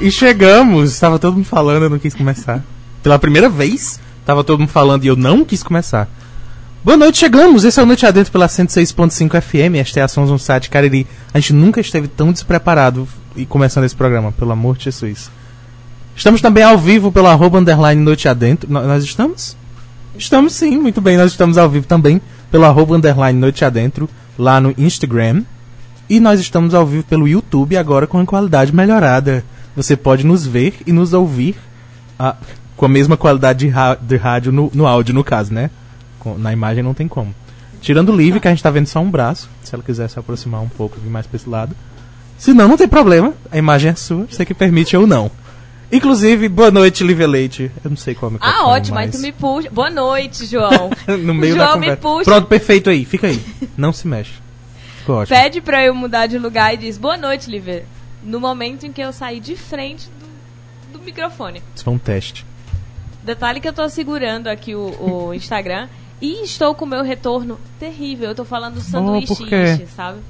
E chegamos, estava todo mundo falando, eu não quis começar. Pela primeira vez, estava todo mundo falando e eu não quis começar. Boa noite, chegamos. Esse é o Noite Adentro pela 106.5 FM. Esta é a Sons um site Cariri. A gente nunca esteve tão despreparado e começando esse programa, pelo amor de Jesus. Estamos também ao vivo pelo arroba underline Noite Adentro. No- nós estamos? Estamos sim, muito bem. Nós estamos ao vivo também pelo arroba underline Noite Adentro, lá no Instagram. E nós estamos ao vivo pelo YouTube agora com a qualidade melhorada. Você pode nos ver e nos ouvir ah, com a mesma qualidade de, de rádio no, no áudio, no caso, né? Com- na imagem não tem como. Tirando o Liv, que a gente tá vendo só um braço. Se ela quiser se aproximar um pouco, vir mais pra esse lado. Se não, não tem problema. A imagem é sua, você que permite ou não. Inclusive, boa noite, Lívia Leite. Eu não sei qual é o Ah, ótimo, aí mas... tu me puxa. Boa noite, João. no meio João da me conversa. puxa. Pronto, perfeito aí. Fica aí. Não se mexe. Pede pra eu mudar de lugar e diz boa noite, Liver. No momento em que eu saí de frente do, do microfone. Isso foi um teste. Detalhe que eu tô segurando aqui o, o Instagram e estou com o meu retorno terrível. Eu tô falando sanduíche, Oh, por quê? sabe?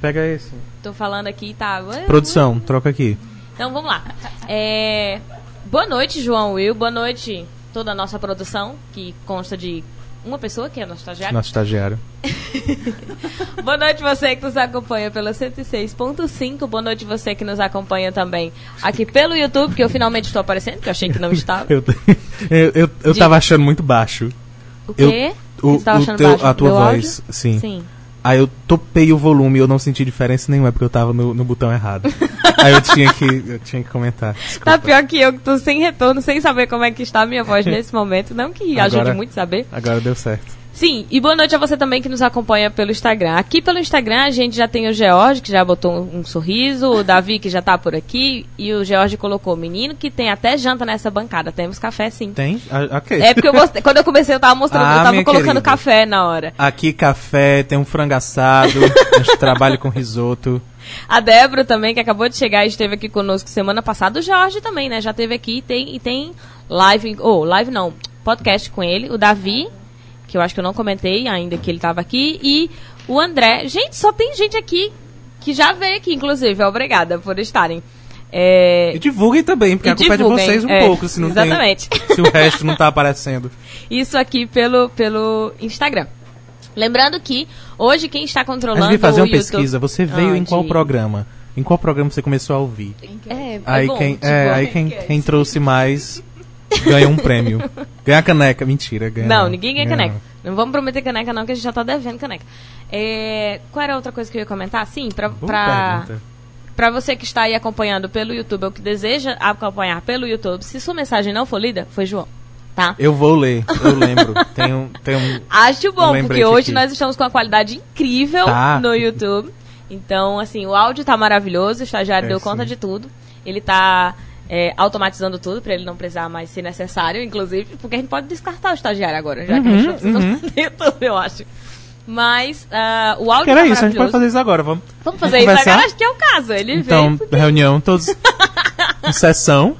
Pega esse. Tô falando aqui, tá. Produção, troca aqui. Então vamos lá. É, Boa noite, João Will. Boa noite, toda a nossa produção, que consta de uma pessoa, que é a nossa estagiária. Nosso estagiário. Boa noite você que nos acompanha pela 106.5. Boa noite você que nos acompanha também aqui pelo YouTube, que eu finalmente estou aparecendo, que eu achei que não estava. Eu, eu, eu, eu tava achando muito baixo. O Eu- quê? O, tava o achando teu- baixo a tua meu voz, áudio? sim. Sim. Aí eu topei o volume e eu não senti diferença nenhuma, porque eu tava no, no botão errado. Aí eu tinha que, eu tinha que comentar. Desculpa. Tá pior que eu, que tô sem retorno, sem saber como é que está a minha voz nesse momento. Não que ajude Agora- muito saber. Agora deu certo. Sim, e boa noite a você também que nos acompanha pelo Instagram. Aqui pelo Instagram a gente já tem o George, que já botou um, um sorriso, o Davi, que já tá por aqui, e o George colocou menino que tem até janta nessa bancada. Temos café sim. Tem? Ah, ok. É porque eu mostrei- quando eu comecei eu tava mostrando, Ah, eu tava colocando querida. café na hora. Aqui café, tem um frango assado, a gente trabalha com risoto. A Débora também, que acabou de chegar e esteve aqui conosco semana passada. O Jorge também, né? Já esteve aqui e tem, e tem live. Ou, live não, podcast com ele. O Davi, que eu acho que eu não comentei ainda que ele estava aqui. E o André. Gente, só tem gente aqui que já veio aqui, inclusive. Obrigada por estarem. É, E divulguem também, porque E a culpa é de vocês um é, pouco, se não exatamente. tem. Se o resto não tá aparecendo. isso aqui pelo, pelo Instagram. Lembrando que hoje quem está A gente controlando fazer uma YouTube... pesquisa. Você veio em qual Onde? programa? Em qual programa você começou a ouvir? É, é Aí, bom, quem, tipo, é, aí quem, quem trouxe mais ganha um prêmio. Ganha caneca. Mentira, ganha. Não, ninguém ganha caneca. não. Não vamos prometer caneca, não, que a gente já tá devendo caneca. É, qual era a outra coisa que eu ia comentar? Sim, pra, Boa pra, pergunta. pra você que está aí acompanhando pelo YouTube ou que deseja acompanhar pelo YouTube, se sua mensagem não for lida, foi João. Tá? Eu vou ler, eu lembro. tem um, tem um, Acho Um bom, lembrete porque hoje aqui. nós estamos com uma qualidade incrível Tá. no YouTube. Então, assim, o áudio tá maravilhoso, o estagiário É, deu conta sim. de tudo. Ele tá é, automatizando tudo para ele não precisar mais ser necessário, inclusive, porque a gente pode descartar o estagiário agora, já que a gente uhum. YouTube, eu acho. Mas ah, o áudio que era tá isso, a gente pode fazer isso agora, vamos. Vamos fazer isso conversar? agora, acho que é o caso. Ele Então, porque... reunião, todos em sessão.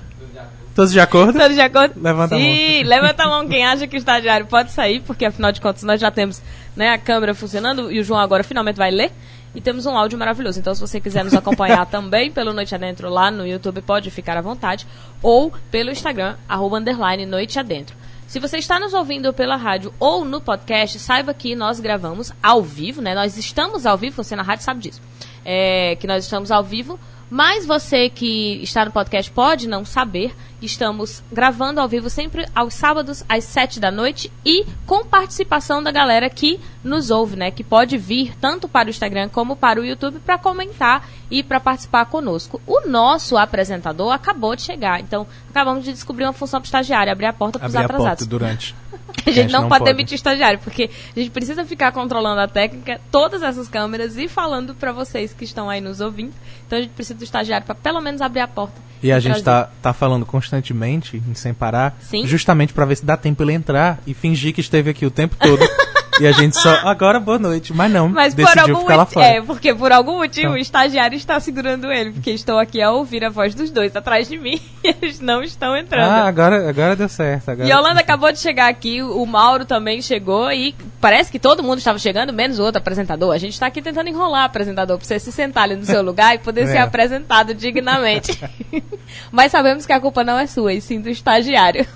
Todos de acordo? Todos de acordo? Levanta a Sim, levanta a mão quem acha que o estagiário pode sair, porque afinal de contas nós já temos né, a câmera funcionando e o João agora finalmente vai ler. E temos um áudio maravilhoso. Então, se você quiser nos acompanhar também pelo Noite Adentro lá no YouTube, pode ficar à vontade. Ou pelo Instagram, arroba underline Noite Adentro. Se você está nos ouvindo pela rádio ou no podcast, saiba que nós gravamos ao vivo, né? Nós estamos ao vivo, você na rádio sabe disso. É, que nós estamos ao vivo, mas você que está no podcast pode não saber. Estamos gravando ao vivo sempre aos sábados, às sete da noite, e com participação da galera que nos ouve, né? Que pode vir tanto para o Instagram como para o YouTube para comentar e para participar conosco. O nosso apresentador acabou de chegar, então acabamos de descobrir uma função para estagiário, abrir a porta para os Abrir a atrasados. porta durante. A gente não, pode demitir estagiário, porque a gente precisa ficar controlando a técnica, todas essas câmeras e falando para vocês que estão aí nos ouvindo. Então a gente precisa do estagiário para pelo menos abrir a porta. E a gente tá, tá falando constantemente, em sem parar, Sim. justamente pra ver se dá tempo ele entrar e fingir que esteve aqui o tempo todo. e a gente só, agora boa noite. Mas não, Mas por algum ficar lá fora. É, porque por algum motivo Então. o estagiário está segurando ele, porque estou aqui a ouvir a voz dos dois atrás de mim e eles não estão entrando. Ah, agora, agora deu certo. Agora... E a Holanda acabou de chegar aqui, o Mauro também chegou e parece que todo mundo estava chegando, menos o outro apresentador. A gente está aqui tentando enrolar o apresentador para você se sentar ali no seu lugar e poder É. ser apresentado dignamente. Mas sabemos que a culpa não é sua, e sim do estagiário.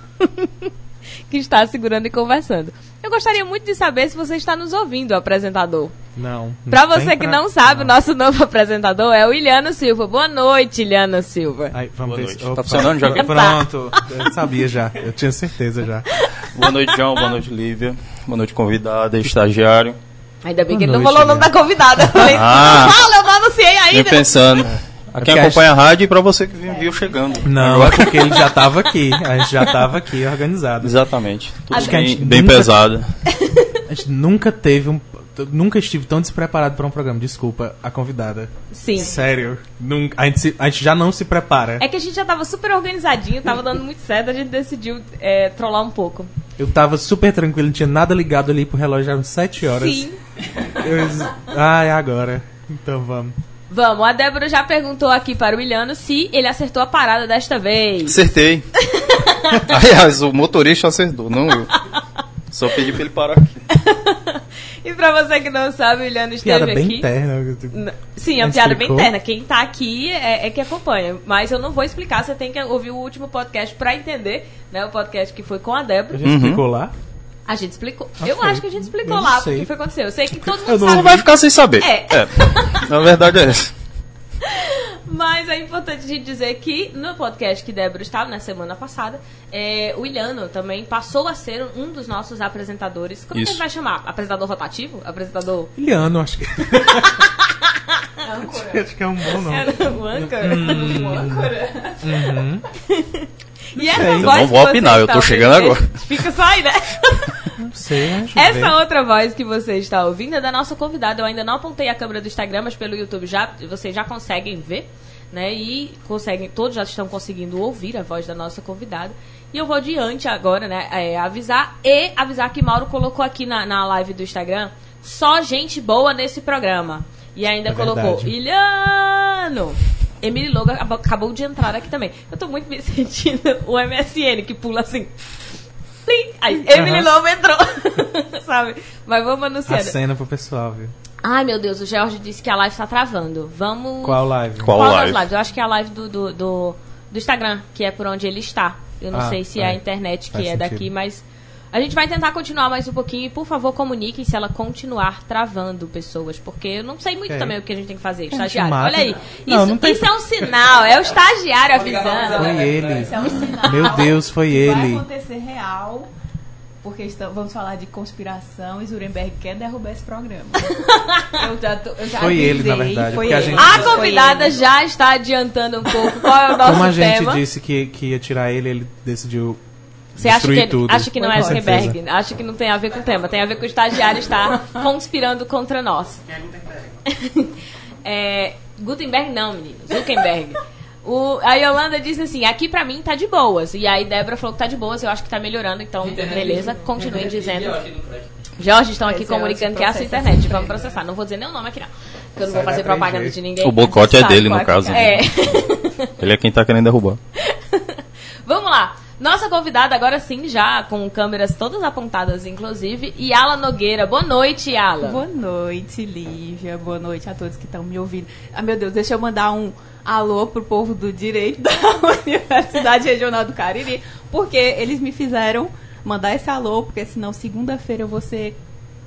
Que está segurando e conversando. Eu gostaria muito de saber se você está nos ouvindo, apresentador. Não. Pra não você que pra- não sabe, o nosso novo apresentador é o Iliano Silva. Boa noite, Iliano Silva. Ai, vamos Boa ver se- noite. Tá funcionando já? Pronto. Eu sabia já. Eu tinha certeza já. Boa noite, João. Boa noite, Lívia. Boa noite, convidada, estagiário. Ainda bem Boa que ele não noite, falou o nome da convidada. Eu falei, Ah. fala, eu não anunciei ainda. pensando. A quem acompanha a rádio e pra você que viu chegando. Não, é porque ele já tava aqui. A gente já tava aqui organizado. Exatamente. Tudo Acho que a bem, gente bem nunca- pesado. A gente nunca teve um. Nunca estive tão despreparado para um programa. Desculpa, a convidada. Sim. Sério. Nunca, a, gente se- a gente já não se prepara. É que a gente já tava super organizadinho, tava dando muito certo, a gente decidiu é, trollar um pouco. Eu tava super tranquilo, não tinha nada ligado ali pro relógio, eram 7 horas. Sim. Eu, ah, é agora. Então vamos. Vamos, a Débora já perguntou aqui para o Iliano se ele acertou a parada desta vez. Acertei. Aliás, o motorista acertou, não eu. Só pedi pra ele parar aqui. E pra você que não sabe, o Iliano esteve Piada bem aqui. interna. Sim, é uma Mas piada bem interna. Quem tá aqui é, é que acompanha. Mas eu não vou explicar, você tem que ouvir o último podcast pra entender, né? O podcast que foi com a A Débora. gente Uhum. explicou lá. A gente explicou. Ok. Eu acho que a gente explicou Eu lá o que foi aconteceu. Eu sei que todo Eu mundo não sabe. Não vai ficar sem saber. É. Na verdade é essa. Mas é importante a gente dizer que no podcast que Débora estava na semana passada, é, o Iliano também passou a ser um dos nossos apresentadores. Como que a Isso. gente vai chamar? Apresentador rotativo? Apresentador. Iliano, acho que. acho que é um bom nome. Era o âncora? Hum. O âncora? E essa voz Eu não que vou opinar, eu tô chegando ouvindo, agora. Fica só aí, né? Não sei, acho Essa outra voz que você está ouvindo é da nossa convidada. Eu ainda não apontei a câmera do Instagram, mas pelo YouTube já vocês já conseguem ver, né? E conseguem, todos já estão conseguindo ouvir a voz da nossa convidada. E eu vou adiante agora, né? é, avisar e avisar que Mauro colocou aqui na, na live do Instagram só gente boa nesse programa. E ainda É colocou verdade. Ilhano. Emily Logo acabou, de entrar aqui também. Eu tô muito me sentindo o MSN que pula assim. Plim! Aí, Emily. Lobo entrou. Sabe? Mas vamos A anunciando. cena pro pessoal, viu? Ai, meu Deus, o George disse que a live tá travando. Vamos. Qual live? Qual das live? lives? Eu acho que é a live do, do, do, do Instagram, que é por onde ele está. Eu não Ah, sei se é a é. internet que Faz é sentido. daqui, mas. A gente vai tentar continuar mais um pouquinho e, por favor, comuniquem se ela continuar travando pessoas, porque eu não sei muito Ok. também o que a gente tem que fazer. gente Estagiário, mata. olha aí. Não, Isso, não tem- isso é um sinal, é o estagiário avisando. Foi ele. Isso é um sinal Meu Deus, foi que Vai ele. acontecer real, porque estamos, vamos falar de conspiração e Zurenberg quer derrubar esse programa. eu já, tô, eu já Foi ele, na avisei, verdade, Foi porque a ele. gente- A Foi convidada ele. já está adiantando um pouco qual é o nosso Como a gente tema. disse que, que ia tirar ele, ele decidiu Você acha que, tudo. acha que não é Zuckerberg? certeza. Acha que não tem a ver com o tema. Tem a ver com o estagiário estar conspirando contra nós. é, Gutenberg não, menino. Zuckerberg. O, a Yolanda disse assim, aqui pra mim tá de boas. E aí Débora falou que tá de boas, eu acho que tá melhorando, então beleza, continuem dizendo. Jorge, estão aqui Esse é comunicando que é a sua internet, vamos processar. Não vou dizer nenhum nome aqui não, porque eu não vou fazer da propaganda 3G. de ninguém. O boicote é dele, no caso. É. Ele é quem tá querendo derrubar. Vamos lá. Nossa convidada agora sim, já com câmeras todas apontadas, inclusive, Yala Nogueira. Boa noite, Yala. Boa noite, Lívia. Boa noite a todos que estão me ouvindo. Ah, meu Deus, deixa eu mandar um alô pro povo do Direito da Universidade Regional do Cariri, porque eles me fizeram mandar esse alô, porque senão segunda-feira eu vou ser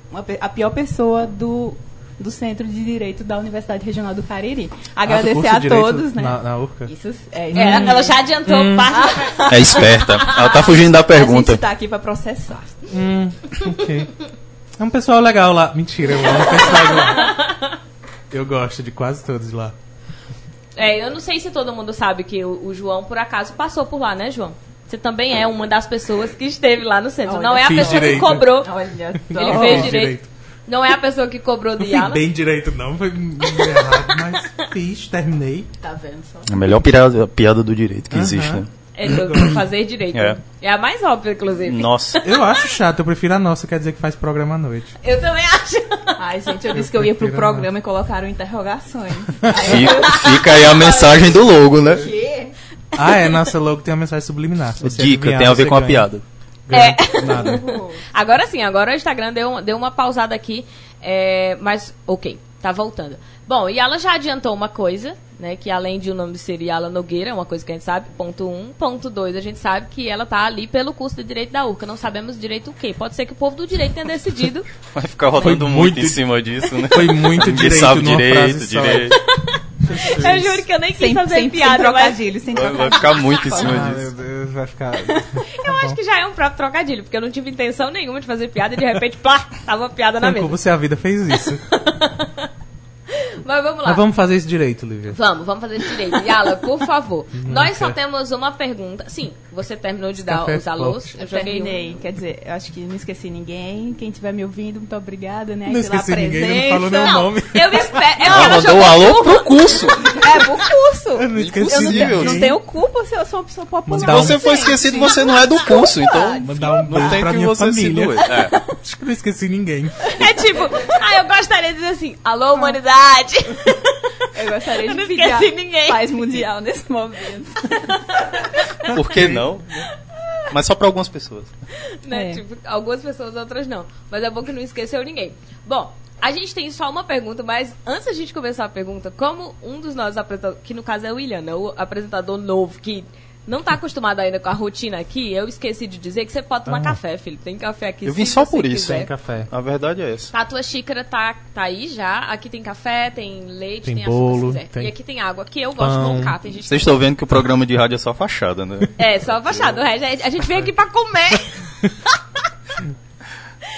uma a pior pessoa do, do Centro de Direito da Universidade Regional do Cariri. Ah, Agradecer cursa a todos, né? Na, na Urca? Isso é, É, ela já adiantou parte da É esperta. Ela tá fugindo da A pergunta. gente tá aqui pra processar. Hum, ok. É um pessoal legal lá. Mentira, eu amo o pessoal lá. Eu gosto de quase todos lá. É, eu não sei se todo mundo sabe que o, o João, por acaso, passou por lá, né, João? Você também é uma das pessoas que esteve lá no centro. Olha, não é a pessoa direito. que cobrou. Olha. Ele fez direito. direito. Não é a pessoa que cobrou Não do fui bem direito, não. Foi errado, mas fiz, terminei. Tá vendo só? A melhor piada, piada do direito que Aham. existe, né? É do fazer direito. É. É. a mais óbvia, inclusive. Nossa. Eu acho chato, eu prefiro a nossa, quer dizer que faz programa à noite. Eu também acho. Ai, gente, eu disse que eu ia pro programa e colocaram interrogações. Fica, fica aí a mensagem do logo, né? Que? Ah, é, nossa logo tem uma mensagem subliminar. Dica, tem a ver com a ganha. piada. Ganha Nada. Agora sim, agora o Instagram deu, uma- deu uma pausada aqui. é, mas, ok, tá voltando. Bom, e ela já adiantou uma coisa, né? Que além de o nome ser Yala Nogueira, uma coisa que a gente sabe, ponto um. Ponto dois, a gente sabe que ela tá ali pelo curso de Direito da URCA. Não sabemos direito o quê. Pode ser que o povo do direito tenha decidido. Vai ficar rodando muito, muito- em cima disso, né? Foi muito direito sabe direito, frase só. direito. Eu juro que eu nem quis Sem, fazer sem, sem piada, mas trocadilho, sem Vai, vai trocadilho. ficar muito em cima Ah, meu disso. Deus, vai ficar. eu acho que já é um próprio trocadilho, porque eu não tive intenção nenhuma de fazer piada e de repente, plá, tava uma piada na Com mesa. você a vida fez isso. Mas vamos lá. Mas vamos fazer isso direito, Lívia. Vamos, vamos fazer isso direito. Yala, por favor. Nós só temos uma pergunta. Sim, você terminou de dar café os é alôs. Eu Eu joguei um. terminei, quer dizer, eu acho que não esqueci ninguém. Quem estiver me ouvindo, muito obrigada, né? Não pela esqueci ninguém, não presença. falou meu nome. eu espero. Ela Ela mandou o alô pro curso. É, pro curso. Eu não esqueci Eu não, não tenho culpa se eu sou uma pessoa popular. Se um- você for esquecido, você não é do curso, então Mandar um não beijo tem pra que minha você se família. doer. É. Acho que não esqueci ninguém. É tipo, ah, eu gostaria de dizer assim: alô, humanidade. Eu gostaria de não pedir ninguém. paz mundial nesse momento. Por que não? Mas só pra algumas pessoas. né? É. Tipo, algumas pessoas, outras não. Mas é bom que não esqueceu ninguém. Bom, a gente tem só uma pergunta, mas antes da gente começar a pergunta, como um dos nossos apresentadores, que no caso é o William, né? o apresentador novo, que não tá acostumado ainda com a rotina aqui, eu esqueci de dizer que você pode tomar Ah. café, filho. Tem café aqui Eu vim só por isso, quiser. Sem café. A verdade é essa. A tua xícara tá, tá aí já. Aqui tem café, tem leite, Tem tem, bolo, açúcar tem E aqui tem água. Aqui eu gosto de pão. colocar. Tem gente Vocês estão vendo que o programa de rádio é só fachada, né? É, só fachada. É- a gente veio aqui pra comer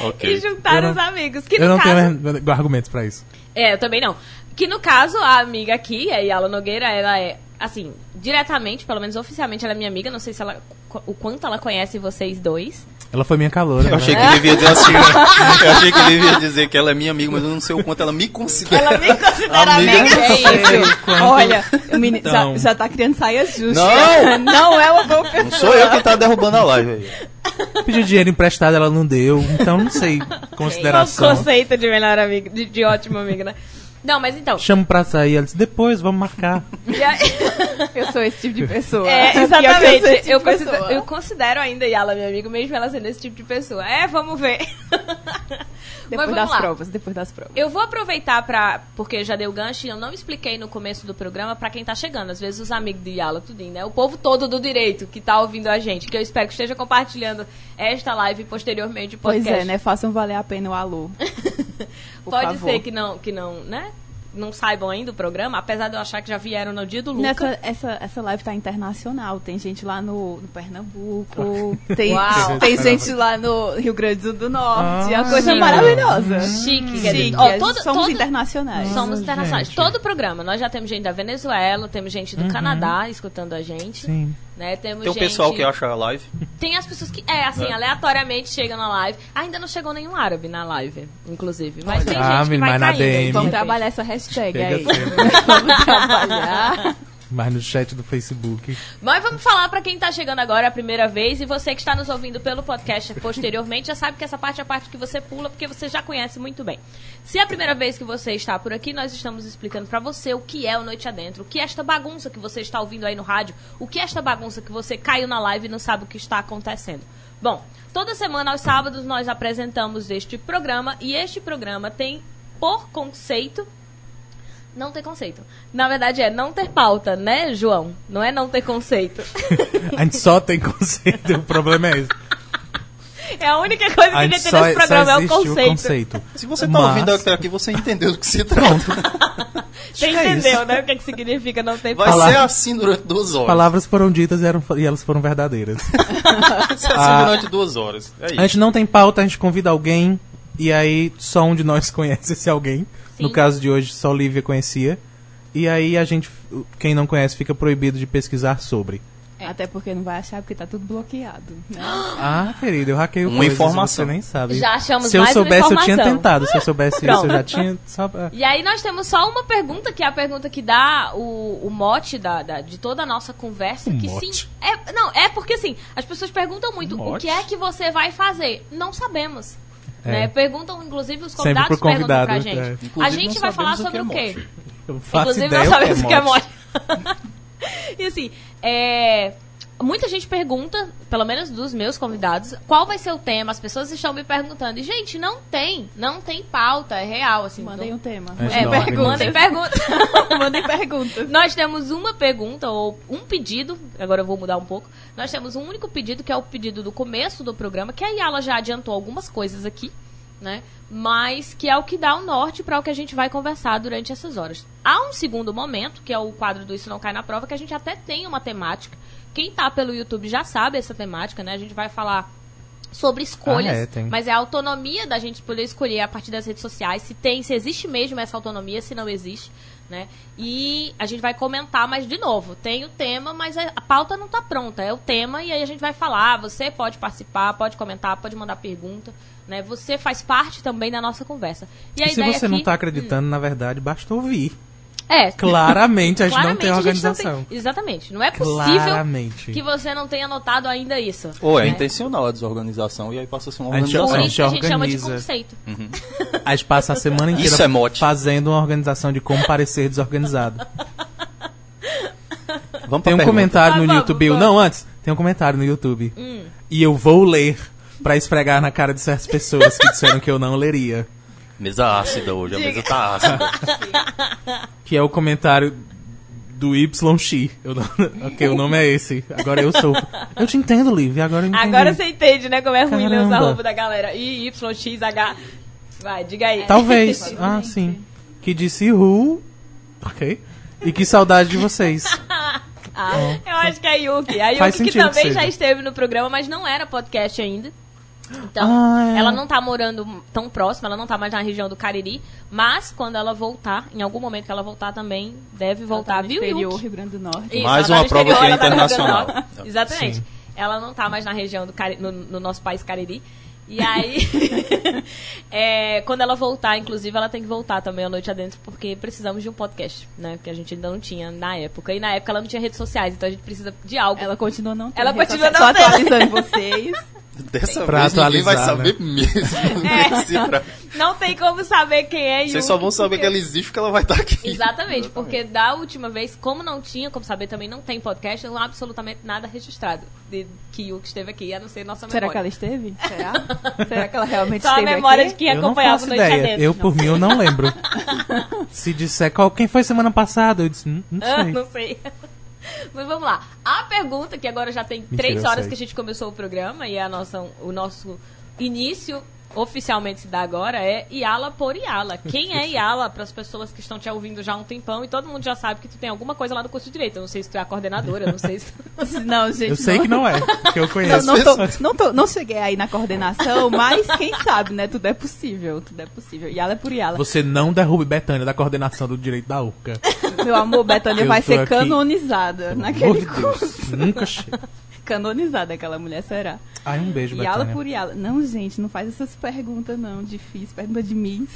Ok. e juntar não- os amigos. Que Eu no não caso. tenho argumentos pra isso. É, eu também não. Que no caso, a amiga aqui, a Yala Nogueira, ela é, assim, diretamente, pelo menos oficialmente, ela é minha amiga. Não sei se ela. o quanto ela conhece vocês dois. Ela foi minha caloura. Eu achei né? que ele ia dizer assim. Eu achei que ele ia dizer que ela é minha amiga, mas eu não sei o quanto ela me considera. Ela me considera Amiga. amiga. É isso. Quanto- Olha, o menino Então. já, já tá criando saias justas. Não! Não é uma boa pessoa. Não sou eu quem tá derrubando a live aí. Pediu dinheiro emprestado, ela não deu. Então não sei. O Consideração. conceito de melhor amigo, de, de ótimo amigo, né? Não, mas então. Chamo pra sair. Ela disse, depois, vamos marcar. Eu sou esse tipo de pessoa. É, exatamente. esse tipo Eu, de considero, pessoa. eu considero ainda Yala minha amiga, mesmo ela sendo esse tipo de pessoa. É, vamos ver. Depois vamos das lá. provas, depois das provas. Eu vou aproveitar pra. Porque já deu gancho e eu não expliquei no começo do programa pra quem tá chegando. Às vezes os amigos de Yala, tudinho, né? O povo todo do direito que tá ouvindo a gente, que eu espero que esteja compartilhando esta live posteriormente o Pois podcast. é, né? Façam valer a pena o alô. Por Pode favor. ser que não, que não, né? Não saibam ainda o programa, apesar de eu achar que já vieram no dia do Luca. Nessa, essa, essa live tá internacional. Tem gente lá no, no Pernambuco, tem, Uau. tem gente lá no Rio Grande do, Norte. é Ah, uma coisa sim. maravilhosa. Chique, Chique. Ó, gente todo- somos todo- internacionais. Somos internacionais. gente. Todo o programa. Nós já temos gente da Venezuela, temos gente do Canadá escutando a gente. Sim. Né? Temos Tem o gente... pessoal que acha a live. Tem as pessoas que, é, assim, É. aleatoriamente chegam na live. Ainda não chegou nenhum árabe na live, inclusive. Mas tem Ah, gente que menino, vai mas na caindo. DM. de Vamos trabalhar essa hashtag Chega aí. Vamos trabalhar. Mas no chat do Facebook. Mas vamos falar pra quem tá chegando agora a primeira vez e você que está nos ouvindo pelo podcast posteriormente já sabe que essa parte é a parte que você pula porque você já conhece muito bem. Se é a primeira vez que você está por aqui, nós estamos explicando pra você o que é o Noite Adentro, o que é esta bagunça que você está ouvindo aí no rádio, o que é esta bagunça que você caiu na live e não sabe o que está acontecendo. Bom, toda semana aos sábados nós apresentamos este programa e este programa tem por conceito não ter conceito. Na verdade é não ter pauta, né, João? Não é não ter conceito. A gente só tem conceito, o problema é esse. É a única coisa que A gente tem nesse só programa é o conceito. o conceito. Se você tá Mas- ouvindo até aqui, você entendeu do que se trata. Você é entendeu, né? O que, que significa não ter Vai ser assim durante duas horas. Palavras foram ditas e, eram, e elas foram verdadeiras. Vai ser assim Ah. durante duas horas. É A gente não tem pauta, a gente convida alguém e aí só um de nós conhece esse alguém. Sim. No caso de hoje, só Lívia conhecia. E aí a gente, quem não conhece, fica proibido de pesquisar sobre. É. Até porque não vai achar porque tá tudo bloqueado. Né? Ah, querido, eu hackei o Uma coisas, informação. Você nem sabe. Já achamos Se eu mais uma soubesse, eu tinha tentado. Se eu soubesse isso, eu já tinha. Só pra... E aí nós temos só uma pergunta, que é a pergunta que dá o, o mote da, da- de toda a nossa conversa. O que mote. sim. É, não, é porque assim, as pessoas perguntam muito o Mote? que é que você vai fazer. Não sabemos. É. né? Perguntam, inclusive, os convidados pro perguntam pra convidado, gente. é. A gente vai falar sobre o o que é quê? Eu faço Inclusive, ideia nós o que é sabemos o que é mote. e assim, é, muita gente pergunta, pelo menos dos meus convidados, qual vai ser o tema. As pessoas estão me perguntando. E, gente, não tem. Não tem pauta, é real. Assim, Mandem não- um tema. É, É, perguntas. mandem perguntas. Mandem perguntas. Nós temos uma pergunta, ou um pedido, agora eu vou mudar um pouco. Nós temos um único pedido, que é o pedido do começo do programa, que a Yala já adiantou algumas coisas aqui, né? Mas que é o que dá o norte para o que a gente vai conversar durante essas horas. Há um segundo momento, que é o quadro do Isso Não Cai na Prova, que a gente até tem uma temática. Quem tá pelo YouTube já sabe essa temática, né? A gente vai falar sobre escolhas, Ah, é, tem. mas é a autonomia da gente poder escolher a partir das redes sociais, se tem, se existe mesmo essa autonomia, se não existe, né? E a gente vai comentar, mas de novo, tem o tema, mas a pauta não tá pronta, é o tema e aí a gente vai falar, você pode participar, pode comentar, pode mandar pergunta, né? Você faz parte também da nossa conversa. E, E se você não aqui- tá acreditando, na verdade, basta ouvir. É, Claramente, a gente não claramente tem a gente não organização. tem- Exatamente, não é possível Claramente. que você não tenha notado ainda isso. Ou é né? intencional a desorganização e aí passa a ser uma A gente- Por organização. a que a gente chama de conceito. A gente passa a semana inteira Isso é mote. fazendo uma organização de como parecer desorganizado. Vamos Tem um pergunta. comentário Ah, no vamos, YouTube. vamos. Não, antes, tem um comentário no YouTube. Hum. E eu vou ler pra esfregar na cara de certas pessoas que disseram que eu não leria. Mesa ácida hoje, a mesa tá ácida. Que é o comentário do YX. Eu não... ok, o nome é esse. Agora eu sou. Eu te entendo, Liv. Agora eu entendi. Agora você entende, né, como é ruim ler os arroba da galera. I, Y, X, H. Vai, diga aí. Talvez. ah, sim. Que disse Who. Ok. E que saudade de vocês. Ah, eu acho que é a Yuki. A Yuki que também já esteve no programa, mas não era podcast ainda. Então, Ah, é. ela não tá morando tão próxima, ela não tá mais na região do Cariri, mas quando ela voltar, em algum momento que ela voltar também, deve voltar, Ela tá no viu, exterior, Yuki? Rio Grande do Norte. Isso, Mais ela tá uma no prova exterior, que é ela tá no Rio Grande do internacional. Norte. Exatamente. Sim. Ela não tá mais na região do Cari- no, no nosso país Cariri. E aí, é, quando ela voltar, inclusive, ela tem que voltar também à noite adentro, porque precisamos de um podcast, né? Que a gente ainda não tinha na época. E na época ela não tinha redes sociais, então a gente precisa de algo. Ela continua não tendo. Ela continua não Só atualizando vocês. Dessa Pra vez ninguém vai saber mesmo. É. Se pra- Não tem como saber quem é Vocês Yuki, só vão saber porque- que ela existe porque ela vai estar aqui. Exatamente, porque da última vez, como não tinha, como saber, também não tem podcast, não há absolutamente nada registrado de que Yuki esteve aqui, a não ser nossa Será memória. que ela esteve? Será? Será que ela realmente Só a esteve memória aqui? de quem eu não acompanhava faço o Noite ideia. Eu, por mim, eu não lembro. Se disser qual, quem foi semana passada, eu disse, "Hum, não Ah, sei. não sei. Mas vamos lá. A pergunta, que agora já tem Mentira, três horas que a gente começou o programa e a nossa, o nosso início oficialmente se dá agora é Yala por Yala. Quem é Yala para as pessoas que estão te ouvindo já há um tempão e todo mundo já sabe que tu tem alguma coisa lá no curso de direito. Eu não sei se tu é a coordenadora, eu não sei se Não, gente. Eu sei que não é, porque eu Não, conheço. não, tô- pessoas. não, tô- não cheguei aí na coordenação, mas quem sabe, né? Tudo é possível, tudo é possível. Yala é por Yala. Você não derrube Betânia da coordenação do direito da URCA. Meu amor, Betânia Eu vai tô ser aqui. canonizada naquele amor de curso. Deus. Nunca chega. Canonizada aquela mulher será. Ai, um beijo, Yala Betânia. por Yala. Não, gente, não faz essas perguntas, não. Difícil. Pergunta de mim.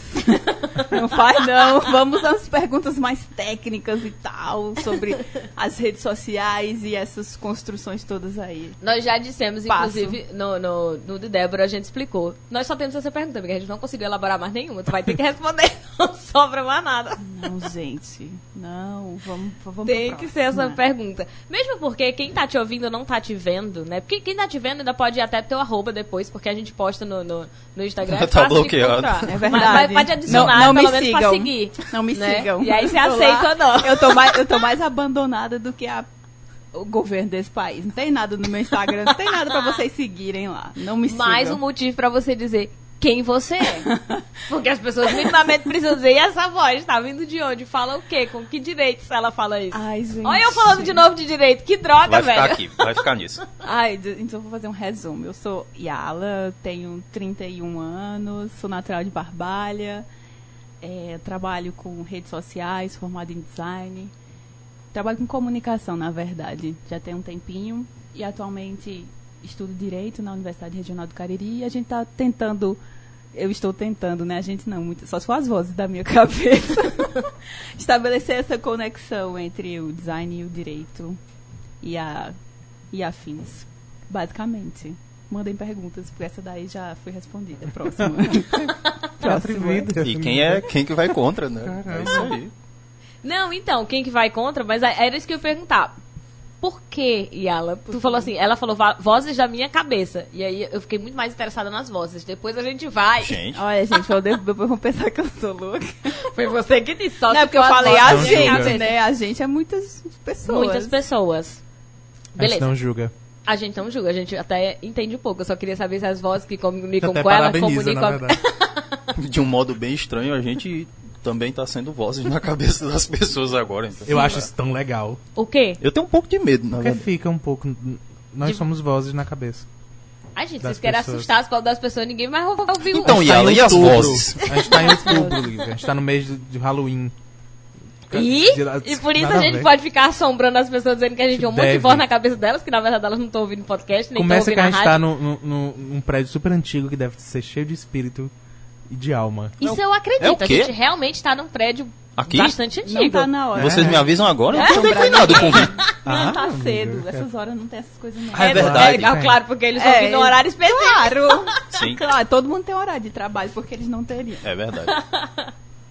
não faz, não. Vamos às perguntas mais técnicas e tal, sobre as redes sociais e essas construções todas aí. Nós já dissemos, Passo. inclusive, no, no, no de Débora, a gente explicou. Nós só temos essa pergunta, porque a gente não conseguiu elaborar mais nenhuma. Tu vai ter que responder, não sobra mais nada. Não, gente. Não, vamos, vamos Tem que ser essa pergunta. Mesmo porque quem tá te ouvindo não tá te vendo, né? Porque quem tá te vendo ainda pode ir até teu arroba depois, porque a gente posta no, no, no Instagram. é Tá fácil de bloqueado. É Mas, verdade. mas pode adicionar, Não- não pelo me menos pra sigam. seguir. Não me né? sigam. E aí você aceita ou não. Eu tô mais, eu tô mais abandonada do que a- o governo desse país. Não tem nada no meu Instagram, não tem nada pra vocês seguirem lá. Não me Mais um sigam. motivo pra você dizer quem você é. Porque as pessoas minimamente precisam dizer, e essa voz tá vindo de onde? Fala o quê? Com que direitos ela fala isso? Ai, gente. Olha eu falando de novo de direito, que droga, Vai velho. ficar aqui, vai ficar nisso. Ai, então eu vou fazer um resumo. Eu sou Yala, tenho 31 anos, sou natural de Barbalha, é, trabalho com redes sociais, formada em design. trabalho com comunicação, na verdade. Já tem um tempinho e atualmente estudo direito na Universidade Regional do Cariri e a gente está tentando eu estou tentando, né? A gente não, muito, só se for as vozes da minha cabeça, estabelecer essa conexão entre o design e o direito e a e afins, basicamente. Mandem perguntas, porque essa daí já foi respondida. Próxima. Próxima. E quem é quem que vai contra, né? É isso aí. Não, então, quem que vai contra? Mas era isso que eu ia perguntar. Por que, Yala? Tu falou assim, ela falou vozes da minha cabeça. E aí eu fiquei muito mais interessada nas vozes. Depois a gente vai. Gente, Olha, gente, eu devo- depois vão pensar que eu sou louca. Foi você que disse. Só Não, é porque eu falei a gente, né? A gente é muitas pessoas. Muitas pessoas. A gente Beleza. não julga. A gente não julga, a gente até entende um pouco. Eu só queria saber se as vozes que comunicam Até com ela comunicam. de um modo bem estranho, a gente também tá sendo vozes na cabeça das pessoas agora. Então. Eu acho isso tão legal. O quê? Eu tenho um pouco de medo, na Porque verdade. fica um pouco. Nós De- somos vozes na cabeça. Ai, gente, vocês querem pessoas. assustar as palavras das pessoas, ninguém vai ouvir Então, e ela e as outubro. vozes? A gente tá em outubro, Lívia. A gente tá no mês de, Halloween. E, e por isso nada a gente pode ficar assombrando as pessoas dizendo que a gente é um monte de voz na cabeça delas, que na verdade elas não estão ouvindo podcast, nem estão Começa ouvindo que a a gente tá no- num prédio super antigo que deve ser cheio de espírito e de alma. Isso É eu acredito. é o a gente realmente está num prédio Aqui? bastante Não antigo. tá na hora. Vocês me avisam agora? Eu É? não tô declinado o convite. Não, Ah, tá amiga, cedo. é. Essas horas não tem essas coisas, não. Ah, é verdade. É, claro, porque eles É, no horário específico. Claro. Sim, Claro, todo mundo tem horário de trabalho, porque eles não teriam. é verdade.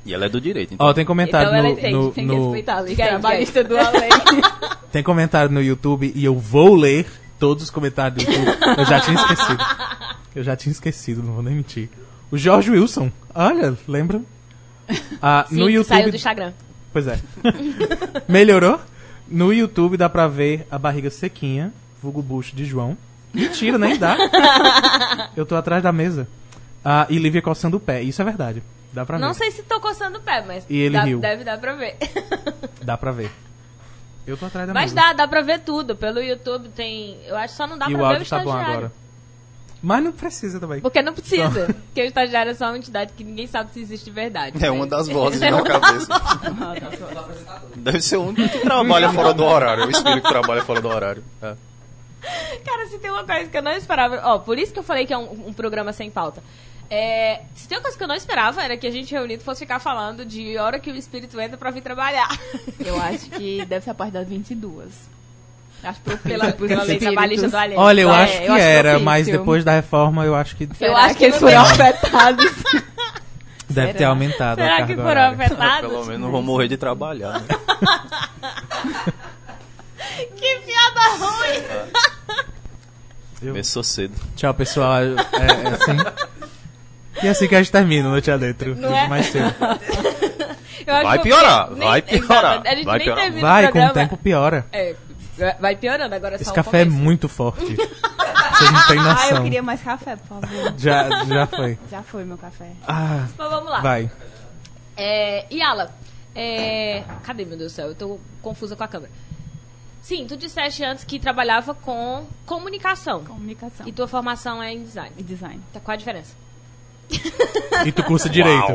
E ela é do direito, então. Ó, tem comentário Então ela no, entende, no- Tem que no- respeitar a lei trabalhista do além. tem comentário no YouTube e eu vou ler todos os comentários do YouTube. Eu já tinha esquecido. Eu já tinha esquecido, não vou nem mentir. O George Wilson, olha, lembra? Ah, Sim, no que saiu do YouTube. Instagram. Pois é. Melhorou? No YouTube dá pra ver a barriga sequinha, vulgo bucho de João. Mentira, nem dá. Eu tô atrás da mesa. Ah, e Lívia coçando o pé. Isso é verdade. Dá pra Não ver. sei se tô coçando o pé, mas E ele dá- riu. deve dar pra ver. Dá pra ver. Eu tô atrás da Mas mesa. dá, dá pra ver tudo. Pelo YouTube tem. Eu acho que só não dá e pra o ver o áudio tá bom estagiário. agora. Mas não precisa também. Porque não precisa. Porque o estagiário é só uma entidade que ninguém sabe se existe de verdade. É uma das vozes na cabeça. Deve ser o único que trabalha fora do horário. O espírito que trabalha fora do horário. É. Cara, se tem uma coisa que eu não esperava. Ó, por isso que eu falei que é um, um programa sem pauta. É, se tem uma coisa que eu não esperava era que a gente reunido fosse ficar falando de hora que o espírito entra pra vir trabalhar. Eu acho que deve ser a parte das 22. Acho propício Pela, pela lei espíritos. trabalhista do. Olha, eu É, acho que eu acho era, propício. mas depois da reforma eu acho que Eu Será acho que que eles foram afetados. deve Será? ter aumentado a Será carga que foram horária. afetados? Pelo menos não vão morrer de trabalhar. Né? Que piada ruim! Eu- Começou cedo. Tchau, pessoal. É, é assim. E é assim que a gente termina Noite Adentro. Não é? Mais cedo. Eu acho Vai que- piorar, nem- vai exato, piorar, A gente vai nem piorar. termina Vai, o com o tempo piora. É, vai piorando agora é só Esse o café é muito forte. Vocês não têm Ah, eu noção. queria mais café, por favor. Já, já foi. Já foi meu café. Ah, Mas vamos lá. vai. É, Yala, é, cadê, meu Deus do céu? Eu tô confusa com a câmera. Sim, tu disseste antes que trabalhava com comunicação. Comunicação E tua formação é em design. e design. Tá, qual a diferença? E tu cursa direito.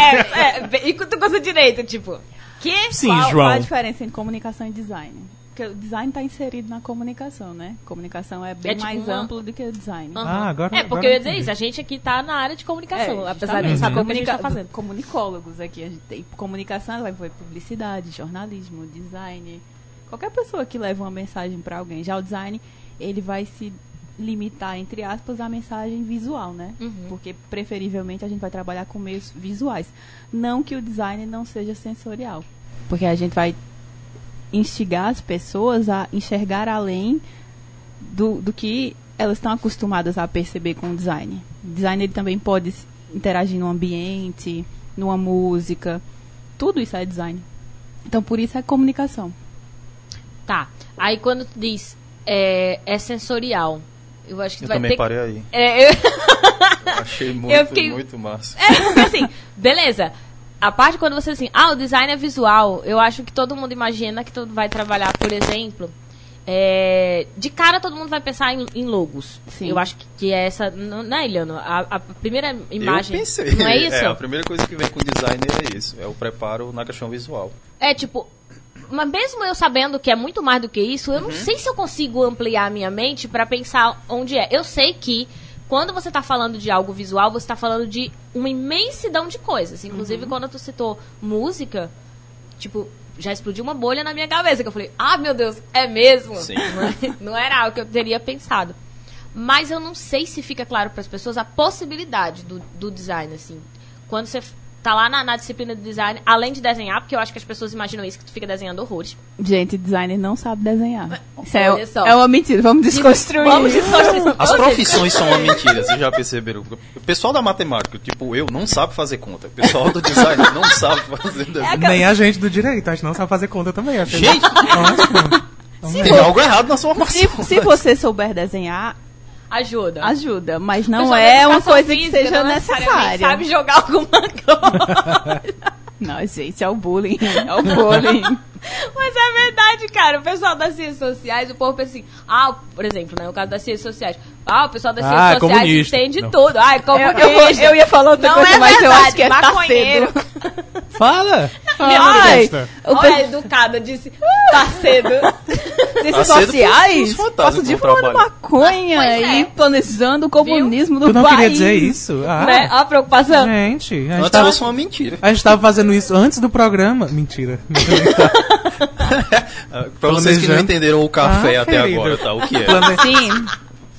É, é, e tu gosta direito, tipo. Que? Sim, qual, João. Qual a diferença entre comunicação e design? Porque o design está inserido na comunicação, né? Comunicação é bem É tipo mais uma- amplo do que o design. Aham. Ah, agora- É, porque agora eu ia dizer isso. A gente aqui tá na área de comunicação, É, apesar de saber o que a gente Comunica- tá fazendo. Comunicólogos aqui. A gente tem comunicação, ela vai envolver publicidade, jornalismo, design. Qualquer pessoa que leva uma mensagem para alguém. Já o design, ele vai se limitar, entre aspas, à mensagem visual, né? Uhum. Porque, preferivelmente, a gente vai trabalhar com meios visuais. Não que o design não seja sensorial. Porque a gente vai instigar as pessoas a enxergar além do, do que elas estão acostumadas a perceber com o design. O design ele também pode interagir no ambiente, numa música. Tudo isso é design. Então, por isso é comunicação. Tá. Aí quando tu diz é, é sensorial, eu acho que tu Eu vai também ter parei aí. que... É, eu... Achei muito, fiquei- muito massa. É, assim, beleza. A parte quando você assim, ah, o design é visual, eu acho que todo mundo imagina que tu vai trabalhar, por exemplo, é, de cara todo mundo vai pensar em, em logos. Sim. Eu acho que, que é essa, não, não é, Eliano? A, a primeira imagem. Eu pensei. Não é isso? a primeira coisa que vem com o design é isso. É o preparo na questão visual. É tipo, mas mesmo eu sabendo que é muito mais do que isso, eu não sei se eu consigo ampliar a minha mente pra pensar onde é. Eu sei que quando você tá falando de algo visual, você tá falando de uma imensidão de coisas. Inclusive, quando tu citou música, tipo, já explodiu uma bolha na minha cabeça. Que eu falei, ah, meu Deus, é mesmo? Sim. Não, é- não era algo que eu teria pensado. Mas eu não sei se fica claro para as pessoas a possibilidade do, do design, assim. Quando você tá lá na, na disciplina de design, além de desenhar, porque eu acho que as pessoas imaginam isso, que tu fica desenhando horrores. Gente, designer não sabe desenhar. Isso é, só. é uma mentira. Vamos desconstruir. Vamos desconstruir. As profissões são uma mentira, vocês já perceberam? O pessoal da matemática, tipo eu, não sabe fazer conta. O pessoal do design não sabe fazer desenho. Nem a gente do direito, a gente não sabe fazer conta também. Gente, tem algo errado na sua Se, formação. se você souber desenhar, Ajuda. ajuda. Mas não é uma coisa que seja necessariamente necessária. sabe jogar alguma coisa. Não, gente, é o bullying. É o bullying. Mas é verdade, cara. O pessoal das ciências sociais, o povo pensa assim, ah, por exemplo, né, no caso das ciências sociais, ah, o pessoal das Ah, ciências sociais comunista. entende Não. tudo. Ah, é eu, comunista. eu, eu ia falar outra Não coisa, é mas eu verdade, acho que é maconheiro. tá cedo. Fala! Ai, o Olha, pe- educada, disse, tá cedo. ciências Tá sociais, passo de fumando maconha Pois é. e planejando o comunismo do Tu não país. queria dizer isso? Ah, né? A preocupação. Gente, a gente, Antes tava, fosse uma mentira. a gente tava fazendo isso antes do programa. Mentira. Pra vocês que não entenderam o café Ah, até querido. agora, tá? O que é? Plane... Sim.